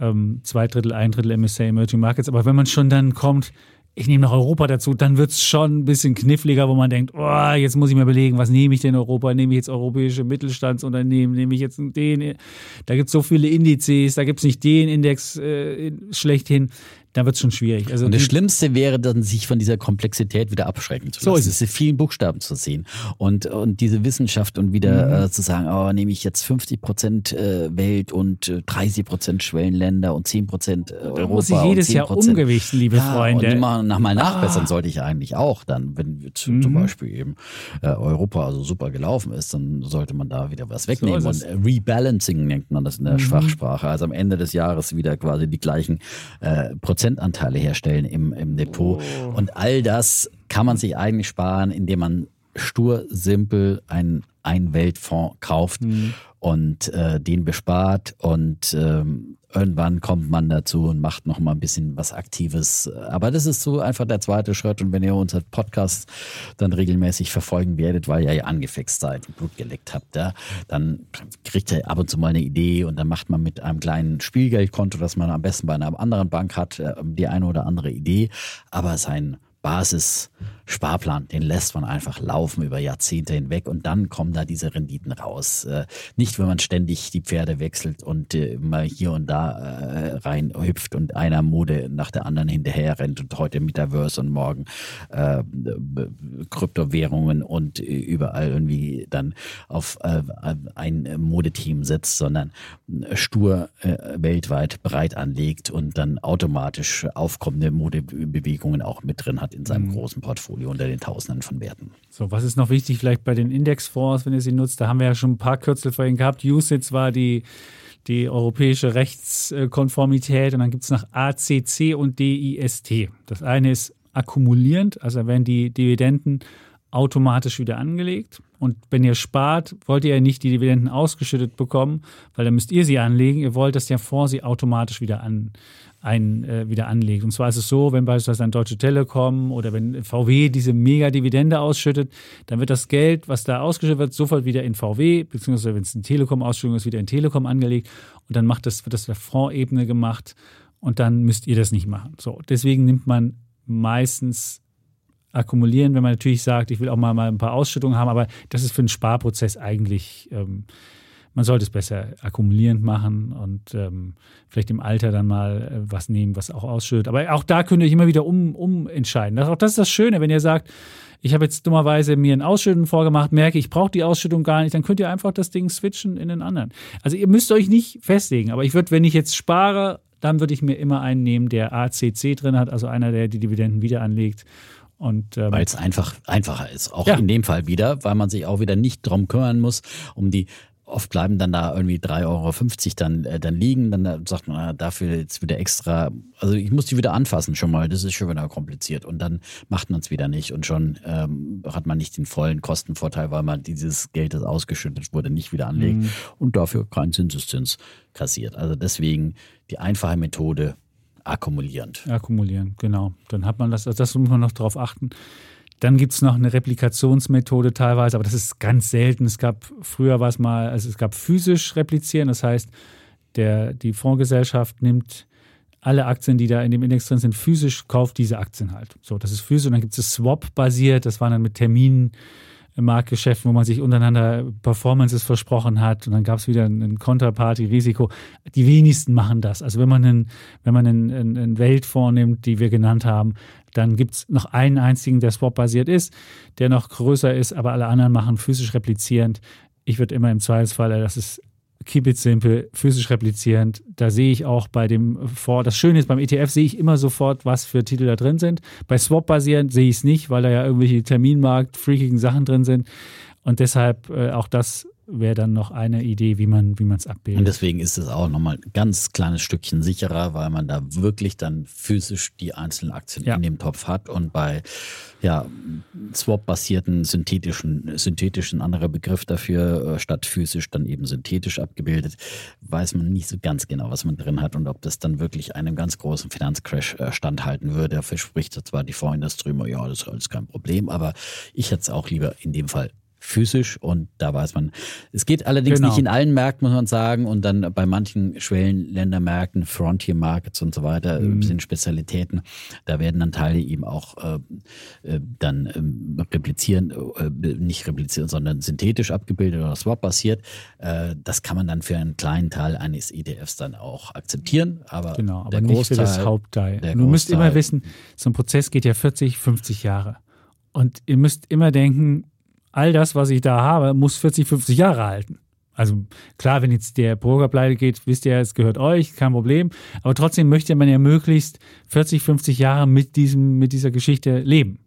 ähm, zwei Drittel, ein Drittel MSCI Emerging Markets. Aber wenn man schon dann kommt, ich nehme noch Europa dazu, dann wird es schon ein bisschen kniffliger, wo man denkt, oh, jetzt muss ich mir überlegen, was nehme ich denn Europa? Nehme ich jetzt europäische Mittelstandsunternehmen? Nehme ich jetzt den? Da gibt es so viele Indizes, da gibt es nicht den Index äh, schlechthin. Da wird es schon schwierig. Also und das Schlimmste wäre dann, sich von dieser Komplexität wieder abschrecken zu So lassen. ist es. Diese vielen Buchstaben zu sehen und, und diese Wissenschaft und wieder Mhm. äh, zu sagen, oh, nehme ich jetzt 50 Prozent äh, Welt und äh, 30 Prozent Schwellenländer und 10 Prozent äh, Europa. muss ich jedes Jahr 10%. umgewichten, liebe ja, Freunde. Ah. Und immer nach mal nachbessern sollte ich eigentlich auch dann, wenn jetzt Mhm. zum Beispiel eben äh, Europa also super gelaufen ist, dann sollte man da wieder was wegnehmen. ist und äh, Rebalancing nennt man das in der Schwachsprache. Also am Ende des Jahres wieder quasi die gleichen äh, Prozentanteile herstellen im, im Depot. Und all das kann man sich eigentlich sparen, indem man stur, simpel einen, einen Weltfonds kauft und äh, den bespart und ähm, irgendwann kommt man dazu und macht noch mal ein bisschen was Aktives. Aber das ist so einfach der zweite Schritt und wenn ihr unseren Podcast dann regelmäßig verfolgen werdet, weil ihr ja angefixt seid und Blut geleckt habt, ja, dann kriegt ihr ab und zu mal eine Idee und dann macht man mit einem kleinen Spielgeldkonto, das man am besten bei einer anderen Bank hat, äh, die eine oder andere Idee, aber sein Basis-Sparplan, den lässt man einfach laufen über Jahrzehnte hinweg und dann kommen da diese Renditen raus. Äh, nicht, wenn man ständig die Pferde wechselt und äh, mal hier und da äh, rein hüpft und einer Mode nach der anderen hinterher rennt und heute Metaverse und morgen äh, Kryptowährungen und überall irgendwie dann auf äh, ein Modeteam setzt, sondern stur äh, weltweit breit anlegt und dann automatisch aufkommende Modebewegungen auch mit drin hat in seinem großen Portfolio unter den Tausenden von Werten. So, was ist noch wichtig vielleicht bei den Indexfonds, wenn ihr sie nutzt? Da haben wir ja schon ein paar Kürzel vorhin gehabt. USITS war die, die europäische Rechtskonformität und dann gibt es noch ACC und DIST. Das eine ist akkumulierend, also werden die Dividenden automatisch wieder angelegt. Und wenn ihr spart, wollt ihr ja nicht die Dividenden ausgeschüttet bekommen, weil dann müsst ihr sie anlegen. Ihr wollt, dass der Fonds sie automatisch wieder an, ein, äh, wieder anlegt. Und zwar ist es so, wenn beispielsweise ein Deutsche Telekom oder wenn VW diese Mega-Dividende ausschüttet, dann wird das Geld, was da ausgeschüttet wird, sofort wieder in VW, beziehungsweise wenn es eine Telekom-Ausschüttung ist, wieder in Telekom angelegt. Und dann macht das, wird das auf Fondsebene gemacht und dann müsst ihr das nicht machen. So, deswegen nimmt man meistens akkumulieren, wenn man natürlich sagt, ich will auch mal, mal ein paar Ausschüttungen haben, aber das ist für einen Sparprozess eigentlich, ähm, man sollte es besser akkumulierend machen und ähm, vielleicht im Alter dann mal äh, was nehmen, was auch ausschüttet. Aber auch da könnt ihr euch immer wieder um, umentscheiden. Das, auch das ist das Schöne, wenn ihr sagt, ich habe jetzt dummerweise mir ein Ausschütten vorgemacht, merke, ich brauche die Ausschüttung gar nicht, dann könnt ihr einfach das Ding switchen in den anderen. Also ihr müsst euch nicht festlegen, aber ich würde, wenn ich jetzt spare, dann würde ich mir immer einen nehmen, der ACC drin hat, also einer, der die Dividenden wieder anlegt. Und ähm, Weil es einfach einfacher ist. Auch Ja. in dem Fall wieder, weil man sich auch wieder nicht drum kümmern muss, um die Oft bleiben dann da irgendwie 3,50 Euro dann, äh, dann liegen. Dann äh, sagt man, ah, dafür jetzt wieder extra. Also ich muss die wieder anfassen schon mal. Das ist schon wieder kompliziert. Und dann macht man es wieder nicht. Und schon ähm, hat man nicht den vollen Kostenvorteil, weil man dieses Geld, das ausgeschüttet wurde, nicht wieder anlegt. Und dafür keinen Zinseszins kassiert. Also deswegen die einfache Methode akkumulierend. Akkumulieren, genau. Dann hat man das, also das muss man noch drauf achten. Dann gibt es noch eine Replikationsmethode teilweise, aber das ist ganz selten. Es gab, früher war es mal, also es gab physisch replizieren, das heißt, der, die Fondsgesellschaft nimmt alle Aktien, die da in dem Index drin sind, physisch, kauft diese Aktien halt. So, das ist physisch und dann gibt es Swap-basiert, das war dann mit Terminen. Marktgeschäften, wo man sich untereinander Performances versprochen hat und dann gab es wieder ein Konterparty-Risiko. Die wenigsten machen das. Also wenn man einen, wenn man einen, einen, einen Weltfonds nimmt, die wir genannt haben, dann gibt es noch einen einzigen, der swap-basiert ist, der noch größer ist, aber alle anderen machen physisch replizierend. Ich würde immer im Zweifelsfall, das ist keep it simple, physisch replizierend. Da sehe ich auch bei dem Fonds, das Schöne ist, beim ETF sehe ich immer sofort, was für Titel da drin sind. Bei Swap basierend sehe ich es nicht, weil da ja irgendwelche Terminmarkt-freakigen Sachen drin sind. Und deshalb äh, auch das wäre dann noch eine Idee, wie man wie es abbildet. Und deswegen ist es auch nochmal ein ganz kleines Stückchen sicherer, weil man da wirklich dann physisch die einzelnen Aktien Ja. in dem Topf hat und bei ja, Swap-basierten synthetischen, synthetischen anderer Begriff dafür, äh, statt physisch dann eben synthetisch abgebildet, weiß man nicht so ganz genau, was man drin hat und ob das dann wirklich einem ganz großen Finanzcrash äh, standhalten würde. Da verspricht zwar die Fondsindustrie immer, ja, das ist alles kein Problem, aber ich hätte es auch lieber in dem Fall physisch und da weiß man, es geht allerdings Genau. nicht in allen Märkten, muss man sagen, und dann bei manchen Schwellenländermärkten, Frontier Markets und so weiter, Mhm. sind Spezialitäten, da werden dann Teile eben auch äh, äh, dann ähm, replizieren, äh, nicht replizieren, sondern synthetisch abgebildet oder swap-basiert. Äh, das kann man dann für einen kleinen Teil eines ETFs dann auch akzeptieren, aber Genau, aber der nicht für das Hauptteil. du müsst immer wissen, so ein Prozess geht ja 40, 50 Jahre. Und ihr müsst immer denken, all das, was ich da habe, muss 40, 50 Jahre halten. Also klar, wenn jetzt der Broker pleite geht, wisst ihr, es gehört euch, kein Problem. Aber trotzdem möchte man ja möglichst 40, 50 Jahre mit diesem, mit dieser Geschichte leben.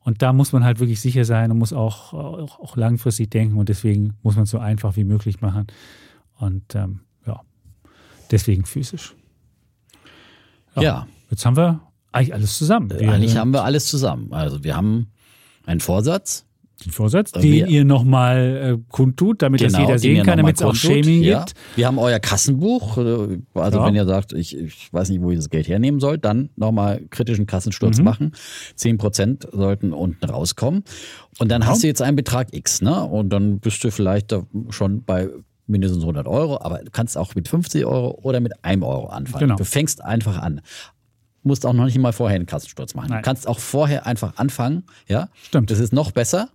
Und da muss man halt wirklich sicher sein und muss auch, auch, auch langfristig denken und deswegen muss man es so einfach wie möglich machen. Und ähm, ja, deswegen physisch. Ja. Jetzt haben wir eigentlich alles zusammen. Wir Eigentlich haben wir alles zusammen. Also wir haben einen Vorsatz, den Vorsatz, wir- den ihr nochmal äh, kundtut, damit das Genau, jeder den sehen kann, damit es auch Shaming ja. gibt. Wir haben euer Kassenbuch. äh, Also Ja. wenn ihr sagt, ich, ich weiß nicht, wo ihr das Geld hernehmen sollt, dann nochmal kritischen Kassensturz Mhm. machen. 10% sollten unten rauskommen. Und dann hast du jetzt einen Betrag X, ne? Und dann bist du vielleicht schon bei mindestens 100 Euro, aber du kannst auch mit 50 Euro oder mit einem Euro anfangen. Genau. Du fängst einfach an. Musst auch noch nicht mal vorher einen Kassensturz machen. Nein. Du kannst auch vorher einfach anfangen, ja? Stimmt. Das ist noch besser.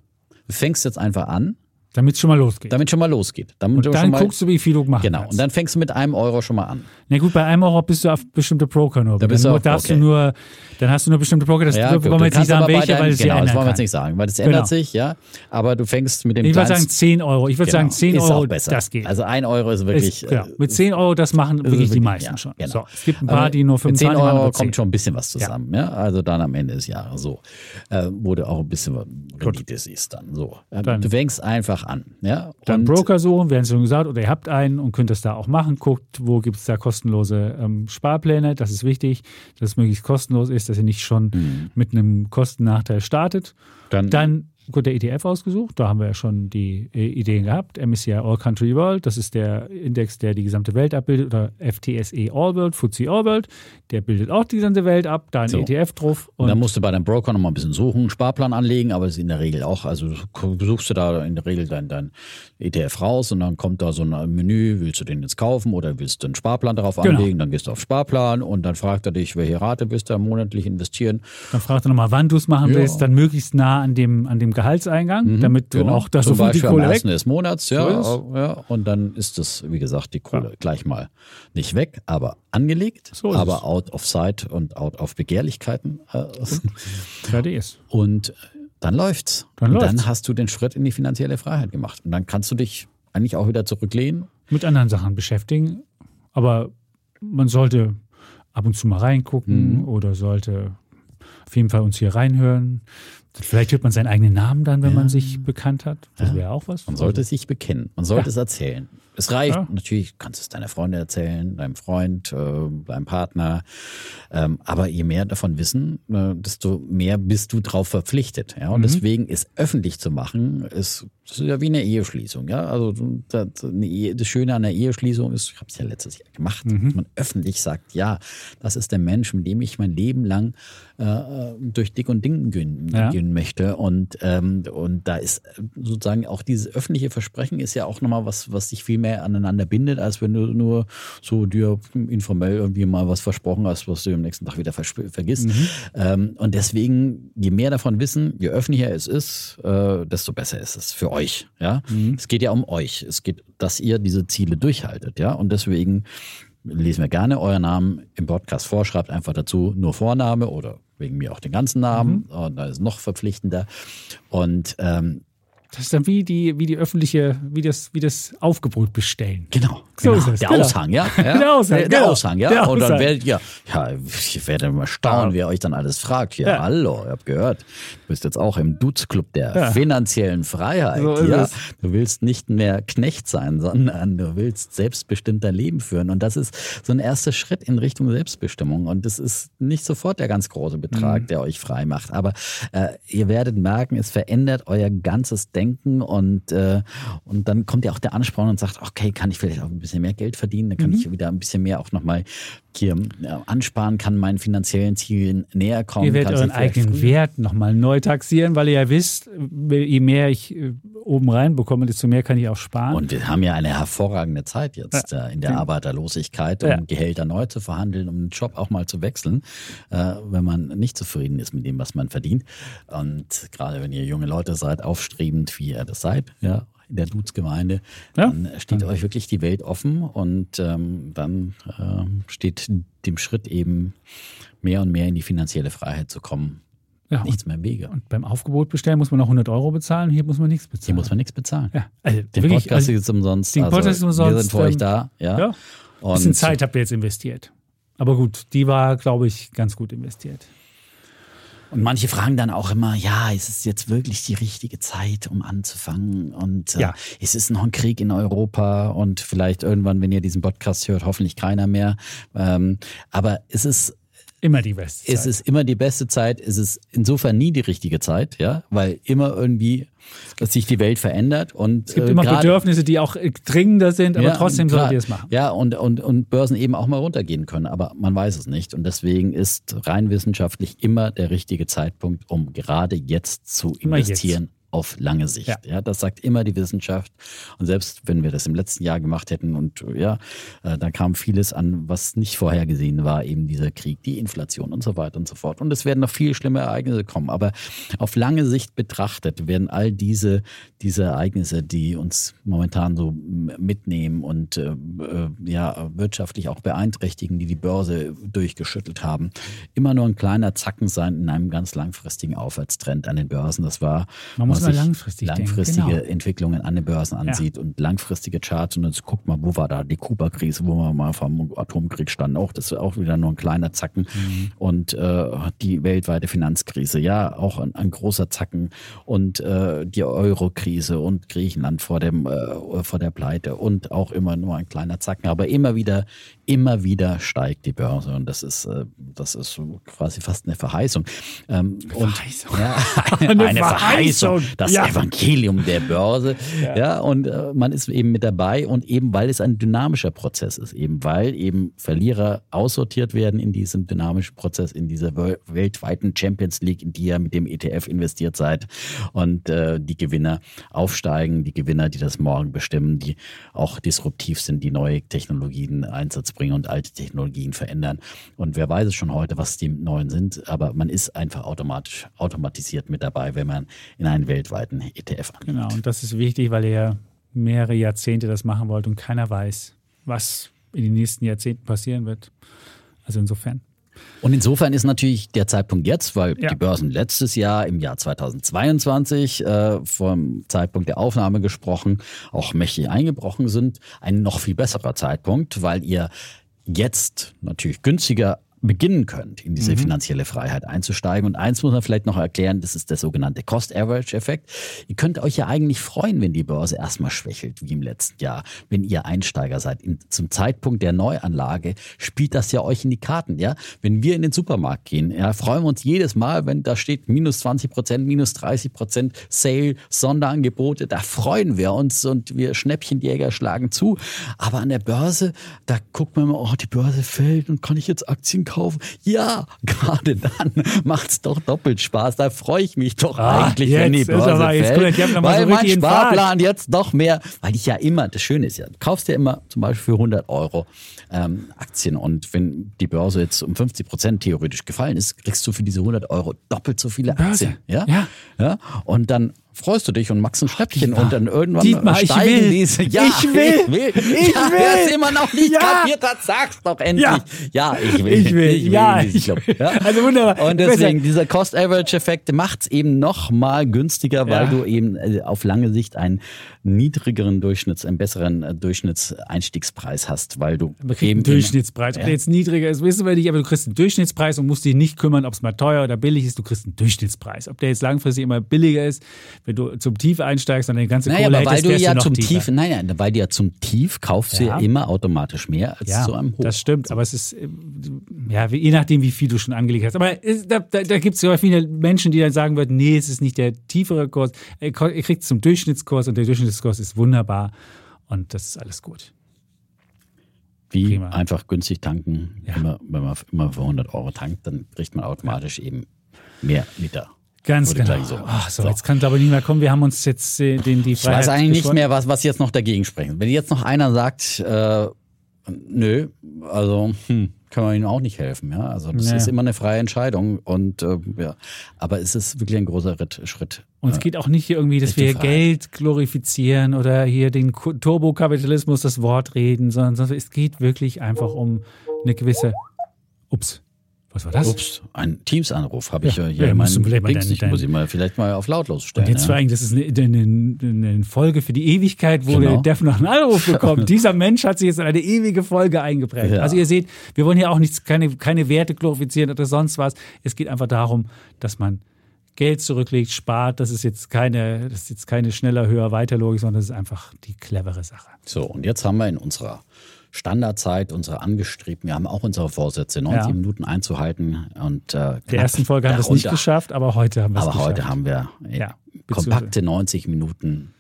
Du fängst jetzt einfach an, Damit es schon mal losgeht. damit schon mal losgeht. Damit und dann mal, guckst du, wie viel du machen Genau. kannst. Und dann fängst du mit einem Euro schon mal an. Na gut, bei einem Euro bist du auf bestimmte Broker nur. Da bist dann du darfst okay. du nur, dann hast du nur bestimmte Broker, das Ja, wollen wir jetzt nicht sagen, welche, deinem- weil es genau, das wollen wir jetzt nicht sagen, weil das Genau. ändert sich, ja. Aber du fängst mit dem Ich würde sagen 10 Euro. Ich würde Genau. sagen 10 ist Euro, auch besser. das geht. Also ein Euro ist wirklich. ist, genau. äh, Mit 10 Euro, das machen ist wirklich die wirklich- meisten ja, schon. genau. So, es gibt ein paar, die nur mit 25 10 machen, Euro aber kommt 10. schon ein bisschen was zusammen, ja. Also dann am Ende des Jahres so, äh, wo du auch ein bisschen Rendite siehst dann so. Äh, Dann- du fängst einfach an, ja. Dann Und- Broker suchen, wir haben es schon gesagt, oder ihr habt einen und könnt das da auch machen. Guckt, wo gibt es da kostenlose ähm, Sparpläne. Das ist wichtig, dass es möglichst kostenlos ist, dass ihr nicht schon mit einem Kostennachteil startet. Dann- Dann gut der ETF ausgesucht. Da haben wir ja schon die äh, Ideen gehabt. MSCI All Country World, das ist der Index, der die gesamte Welt abbildet. Oder FTSE All World, FTSE All World, der bildet auch die gesamte Welt ab. Da ein So. ETF drauf. Und Und dann musst du bei deinem Broker noch mal ein bisschen suchen, einen Sparplan anlegen, aber es ist in der Regel auch, also suchst du da in der Regel dein, dein ETF raus und dann kommt da so ein Menü, willst du den jetzt kaufen oder willst du einen Sparplan darauf Genau. anlegen, dann gehst du auf Sparplan und dann fragt er dich, welche Rate willst du monatlich investieren. dann fragt er nochmal, wann du es machen Ja. willst. Dann möglichst nah an dem, an dem Gehaltseingang, damit du Genau. auch das Zum sofort die Beispiel am Kohle weg. ersten des Monats, ja, So ja, und dann ist das, wie gesagt, die Kohle gleich mal nicht weg, aber angelegt, So aber es. out of sight und out of Begehrlichkeiten. Äh, Fertig ist. Und dann läuft's. Dann und läuft's. dann hast du den Schritt in die finanzielle Freiheit gemacht. Und dann kannst du dich eigentlich auch wieder zurücklehnen. Mit anderen Sachen beschäftigen. Aber man sollte ab und zu mal reingucken Mhm. oder sollte auf jeden Fall uns hier reinhören. Vielleicht hört man seinen eigenen Namen dann, wenn man sich bekannt hat. Das wäre auch was. Man sollte sich bekennen. Man sollte Ja. es erzählen. Es reicht. Ja. Natürlich kannst du es deiner Freundin erzählen, deinem Freund, äh, deinem Partner. Ähm, aber je mehr davon wissen, äh, desto mehr bist du drauf verpflichtet. Ja? Und Mhm. deswegen ist öffentlich zu machen, ist, das ist ja wie eine Eheschließung. Ja? Also das, Ehe, das Schöne an einer Eheschließung ist, ich habe es ja letztes Jahr gemacht, Mhm. dass man öffentlich sagt, ja, das ist der Mensch, mit dem ich mein Leben lang äh, durch dick und ding gehen, Ja. gehen möchte. Und, ähm, und da ist äh, sozusagen auch dieses öffentliche Versprechen ist ja auch nochmal was, was dich viel mehr aneinander bindet, als wenn du nur so dir informell irgendwie mal was versprochen hast, was du am nächsten Tag wieder vergisst. Ähm, und deswegen, je mehr davon wissen, je öffentlicher es ist, äh, desto besser ist es für euch. Ja, es geht ja um euch. Es geht, dass ihr diese Ziele durchhaltet. Ja, und deswegen lesen wir gerne euren Namen im Podcast vor, schreibt einfach dazu nur Vorname oder wegen mir auch den ganzen Namen. Und da ist noch verpflichtender. Und ähm, Das ist dann wie die, wie die öffentliche, wie das, wie das Aufgebot bestellen. Genau, So genau. ist es, der genau. Aushang, ja. ja. Der Aushang, der, der genau. Aushang, ja. Der Und dann werdet ihr, ja, ich werde mal staunen, wer euch dann alles fragt. Ja, Ja. hallo, ihr habt gehört, du bist jetzt auch im Dudes-Club der Ja. finanziellen Freiheit. So ja. es. Du willst nicht mehr Knecht sein, sondern du willst selbstbestimmt dein Leben führen. Und das ist so ein erster Schritt in Richtung Selbstbestimmung. Und das ist nicht sofort der ganz große Betrag, Mhm. der euch frei macht. Aber äh, ihr werdet merken, es verändert euer ganzes Denken und, äh, und dann kommt ja auch der Ansporn und sagt, okay, kann ich vielleicht auch ein bisschen mehr Geld verdienen, dann kann Mhm. ich wieder ein bisschen mehr auch nochmal hier äh, ansparen, kann meinen finanziellen Zielen näher kommen. Ihr werdet euren eigenen früher- Wert nochmal neu taxieren, weil ihr ja wisst, je mehr ich äh, oben reinbekomme, desto mehr kann ich auch sparen. Und wir haben ja eine hervorragende Zeit jetzt ja. äh, in der Arbeiterlosigkeit, um ja. Gehälter neu zu verhandeln, um den Job auch mal zu wechseln, wenn man nicht zufrieden ist mit dem, was man verdient. Und gerade wenn ihr junge Leute seid, aufstrebend, wie ihr das seid, ja, in der Dudes-Gemeinde, ja. dann steht ja. euch wirklich die Welt offen und ähm, dann äh, steht dem Schritt eben mehr und mehr in die finanzielle Freiheit zu kommen. Ja, nichts mehr im Wege. Und beim Aufgebot bestellen muss man noch 100 Euro bezahlen, hier muss man nichts bezahlen. Hier muss man nichts bezahlen. Ja, also den wirklich, Podcast also, ist umsonst. Den Podcast also, ist umsonst. Wir sind für euch da. Ja. ja. Und bisschen Zeit habt ihr jetzt investiert. Aber gut, die war, glaube ich, ganz gut investiert. Und manche fragen dann auch immer, ja, ist es jetzt wirklich die richtige Zeit, um anzufangen? Und äh, ja. ist es noch ein Krieg in Europa? Und vielleicht irgendwann, wenn ihr diesen Podcast hört, hoffentlich keiner mehr. Ähm, aber ist es Immer die beste Zeit. Es ist immer die beste Zeit. Es ist insofern nie die richtige Zeit, ja, weil immer irgendwie sich die Welt verändert und es gibt äh, immer grad, Bedürfnisse, die auch dringender sind, aber ja, trotzdem solltet ihr es machen. Ja, und, und, und Börsen eben auch mal runtergehen können, aber man weiß es nicht. Und deswegen ist rein wissenschaftlich immer der richtige Zeitpunkt, um gerade jetzt zu investieren auf lange Sicht. Ja. ja. das sagt immer die Wissenschaft. Und selbst wenn wir das im letzten Jahr gemacht hätten und ja, äh, da kam vieles an, was nicht vorhergesehen war, eben dieser Krieg, die Inflation und so weiter und so fort. Und es werden noch viel schlimme Ereignisse kommen. Aber auf lange Sicht betrachtet werden all diese, diese Ereignisse, die uns momentan so mitnehmen und äh, äh, ja, wirtschaftlich auch beeinträchtigen, die die Börse durchgeschüttelt haben, immer nur ein kleiner Zacken sein in einem ganz langfristigen Aufwärtstrend an den Börsen. Das war sich langfristig langfristige genau. Entwicklungen an den Börsen ansieht ja. und langfristige Charts und jetzt guckt mal, wo war da die Kuba-Krise, wo wir mal vom Atomkrieg standen, auch das ist auch wieder nur ein kleiner Zacken mhm. und äh, die weltweite Finanzkrise, ja, auch ein, ein großer Zacken und äh, die Euro-Krise und Griechenland vor dem äh, vor der Pleite und auch immer nur ein kleiner Zacken, aber immer wieder immer wieder steigt die Börse und das ist äh, das ist quasi fast eine Verheißung. Ähm, Verheißung. Und, ja, eine, eine Verheißung das ja. Evangelium der Börse. Ja, ja und äh, man ist eben mit dabei und eben weil es ein dynamischer Prozess ist, eben weil eben Verlierer aussortiert werden in diesem dynamischen Prozess, in dieser weltweiten Champions League, in die ihr mit dem ETF investiert seid und äh, die Gewinner aufsteigen, die Gewinner, die das morgen bestimmen, die auch disruptiv sind, die neue Technologien Einsatz bringen und alte Technologien verändern. Und wer weiß es schon heute, was die neuen sind, aber man ist einfach automatisch automatisiert mit dabei, wenn man in einen weltweiten ETF anlegt. Genau, und das ist wichtig, weil ihr mehrere Jahrzehnte das machen wollt und keiner weiß, was in den nächsten Jahrzehnten passieren wird. Also insofern. Und insofern ist natürlich der Zeitpunkt jetzt, weil ja. die Börsen letztes Jahr im Jahr 2022 äh, vom Zeitpunkt der Aufnahme gesprochen auch mächtig eingebrochen sind, ein noch viel besserer Zeitpunkt, weil ihr jetzt natürlich günstiger beginnen könnt, in diese mhm. finanzielle Freiheit einzusteigen. Und eins muss man vielleicht noch erklären, das ist der sogenannte Cost-Average-Effekt. Ihr könnt euch ja eigentlich freuen, wenn die Börse erstmal schwächelt, wie im letzten Jahr, wenn ihr Einsteiger seid. In, zum Zeitpunkt der Neuanlage spielt das ja euch in die Karten. Ja? Wenn wir in den Supermarkt gehen, ja, freuen wir uns jedes Mal, wenn da steht minus 20 Prozent, minus 30 Prozent Sale, Sonderangebote, da freuen wir uns und wir Schnäppchenjäger schlagen zu. Aber an der Börse, da guckt man immer, oh, die Börse fällt und kann ich jetzt Aktien kaufen? Kaufen. Ja, gerade dann macht es doch doppelt Spaß. Da freue ich mich doch ah, eigentlich, wenn die Börse aber, fällt. Jetzt weil so mein Sparplan jetzt noch mehr, weil ich ja immer, das Schöne ist ja, du kaufst ja immer zum Beispiel für 100 Euro ähm, Aktien und wenn die Börse jetzt um 50 Prozent theoretisch gefallen ist, kriegst du für diese 100 Euro doppelt so viele Aktien. Ja? ja. ja? Und dann freust du dich und machst ein Schnäppchen und dann irgendwann Dietmar, steigen ich will. diese. Ja, ich will. Ich will. Ich ja, will. Wer es immer noch nicht ja. kapiert hat, sag's doch endlich. Ja, ja ich will. Ich will. Ich will ja, ich, ja. Also wunderbar. Und deswegen, dieser Cost-Average-Effekt macht's eben noch mal günstiger, weil du eben äh, auf lange Sicht einen niedrigeren Durchschnitts, einen besseren äh, Durchschnittseinstiegspreis hast, weil du eben einen Durchschnittspreis. Ob der jetzt niedriger ist, wissen wir nicht, aber du kriegst einen Durchschnittspreis und musst dich nicht kümmern, ob es mal teuer oder billig ist. Du kriegst einen Durchschnittspreis. Ob der jetzt langfristig immer billiger ist, wenn du zum Tief einsteigst und deine ganze naja, Kohle aber hättest, weil du ja du zum tiefer. Tief, nein, nein, weil du ja zum Tief kaufst du ja immer automatisch mehr als ja, zu einem Hoch. Das stimmt, aber es ist, ja, je nachdem, wie viel du schon angelegt hast. Aber da, da, da gibt es ja viele Menschen, die dann sagen würden, nee, es ist nicht der tiefere Kurs. Ihr kriegt es zum Durchschnittskurs und der Durchschnittskurs ist wunderbar und das ist alles gut. Wie Prima. einfach günstig tanken. Ja. Immer, wenn man immer für 100 Euro tankt, dann kriegt man automatisch ja. eben mehr Liter Ganz Wurde genau. so. Ach so, So. jetzt kann es aber nicht mehr kommen. Wir haben uns jetzt äh, den, die Ich Freiheit weiß eigentlich nicht geschworen. mehr, was, was jetzt noch dagegen spricht. Wenn jetzt noch einer sagt, äh, nö, also hm, kann man ihnen auch nicht helfen. Ja? Also das Ja. ist immer eine freie Entscheidung. Und äh, ja, aber es ist wirklich ein großer Ritt, Schritt. Und es geht auch nicht hier irgendwie, dass wir. Geld glorifizieren oder hier den Turbokapitalismus das Wort reden, sondern sondern es geht wirklich einfach um eine gewisse. Ups, was war das? Ups, ein Teams-Anruf habe ich Ja, hier ja, meinen vielleicht mal Dings dein- nicht. dein- Muss ich mal vielleicht mal auf lautlos stellen. Und jetzt ja? vor allem, das ist eine, eine, eine Folge für die Ewigkeit, wo Genau. der Dev noch einen Anruf bekommt. Dieser Mensch hat sich jetzt in eine ewige Folge eingeprägt. Ja. Also ihr seht, wir wollen hier auch nichts, keine, keine Werte glorifizieren oder sonst was. Es geht einfach darum, dass man Geld zurücklegt, spart. Das ist jetzt keine, das ist jetzt keine schneller, höher, weiter Logik, sondern das ist einfach die clevere Sache. So, und jetzt haben wir in unserer Standardzeit, unsere angestrebten, wir haben auch unsere Vorsätze, 90 Ja. Minuten einzuhalten. Und, äh, Der ersten Folge haben wir es nicht geschafft, aber heute haben wir es Aber geschafft. heute haben wir äh, Ja, kompakte 90 Minuten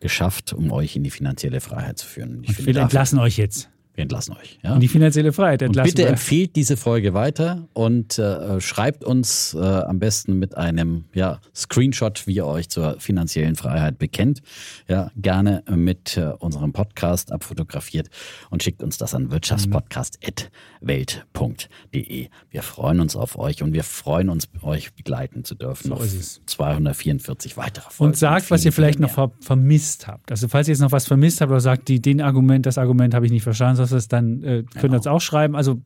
geschafft, um euch in die finanzielle Freiheit zu führen. Ich Und finde, wir entlassen euch jetzt. Wir entlassen euch. Ja? In die finanzielle Freiheit Und entlassen bitte wir. empfehlt diese Folge weiter und äh, schreibt uns äh, am besten mit einem ja, Screenshot, wie ihr euch zur finanziellen Freiheit bekennt. Ja, gerne mit äh, unserem Podcast abfotografiert und schickt uns das an wirtschaftspodcast.welt.de. Wir freuen uns auf euch und wir freuen uns, euch begleiten zu dürfen. So ist es. 244 weitere Folgen. Und sagt, was ihr vielleicht viele noch ver vermisst habt. Also falls ihr jetzt noch was vermisst habt oder sagt, die, den Argument, das Argument habe ich nicht verstanden, sonst was, dann äh, könnt ihr uns auch schreiben. Also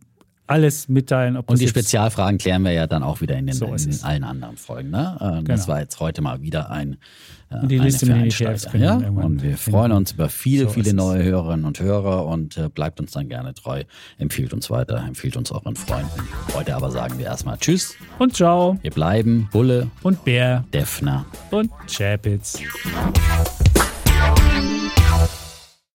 alles mitteilen. Und das die Spezialfragen klären wir ja dann auch wieder in den, So in es. allen anderen Folgen. Ne? Äh, Das Genau. war jetzt heute mal wieder ein äh, Und die Liste mit den ETFs können ja? Und wir freuen uns über viele, So viele es. neue Hörerinnen und Hörer und äh, bleibt uns dann gerne treu. Empfiehlt uns weiter, empfiehlt uns euren Freunden. Heute aber sagen wir erstmal Tschüss. Und ciao. Wir bleiben Bulle, Und Bär. Defner. Und Chapitz.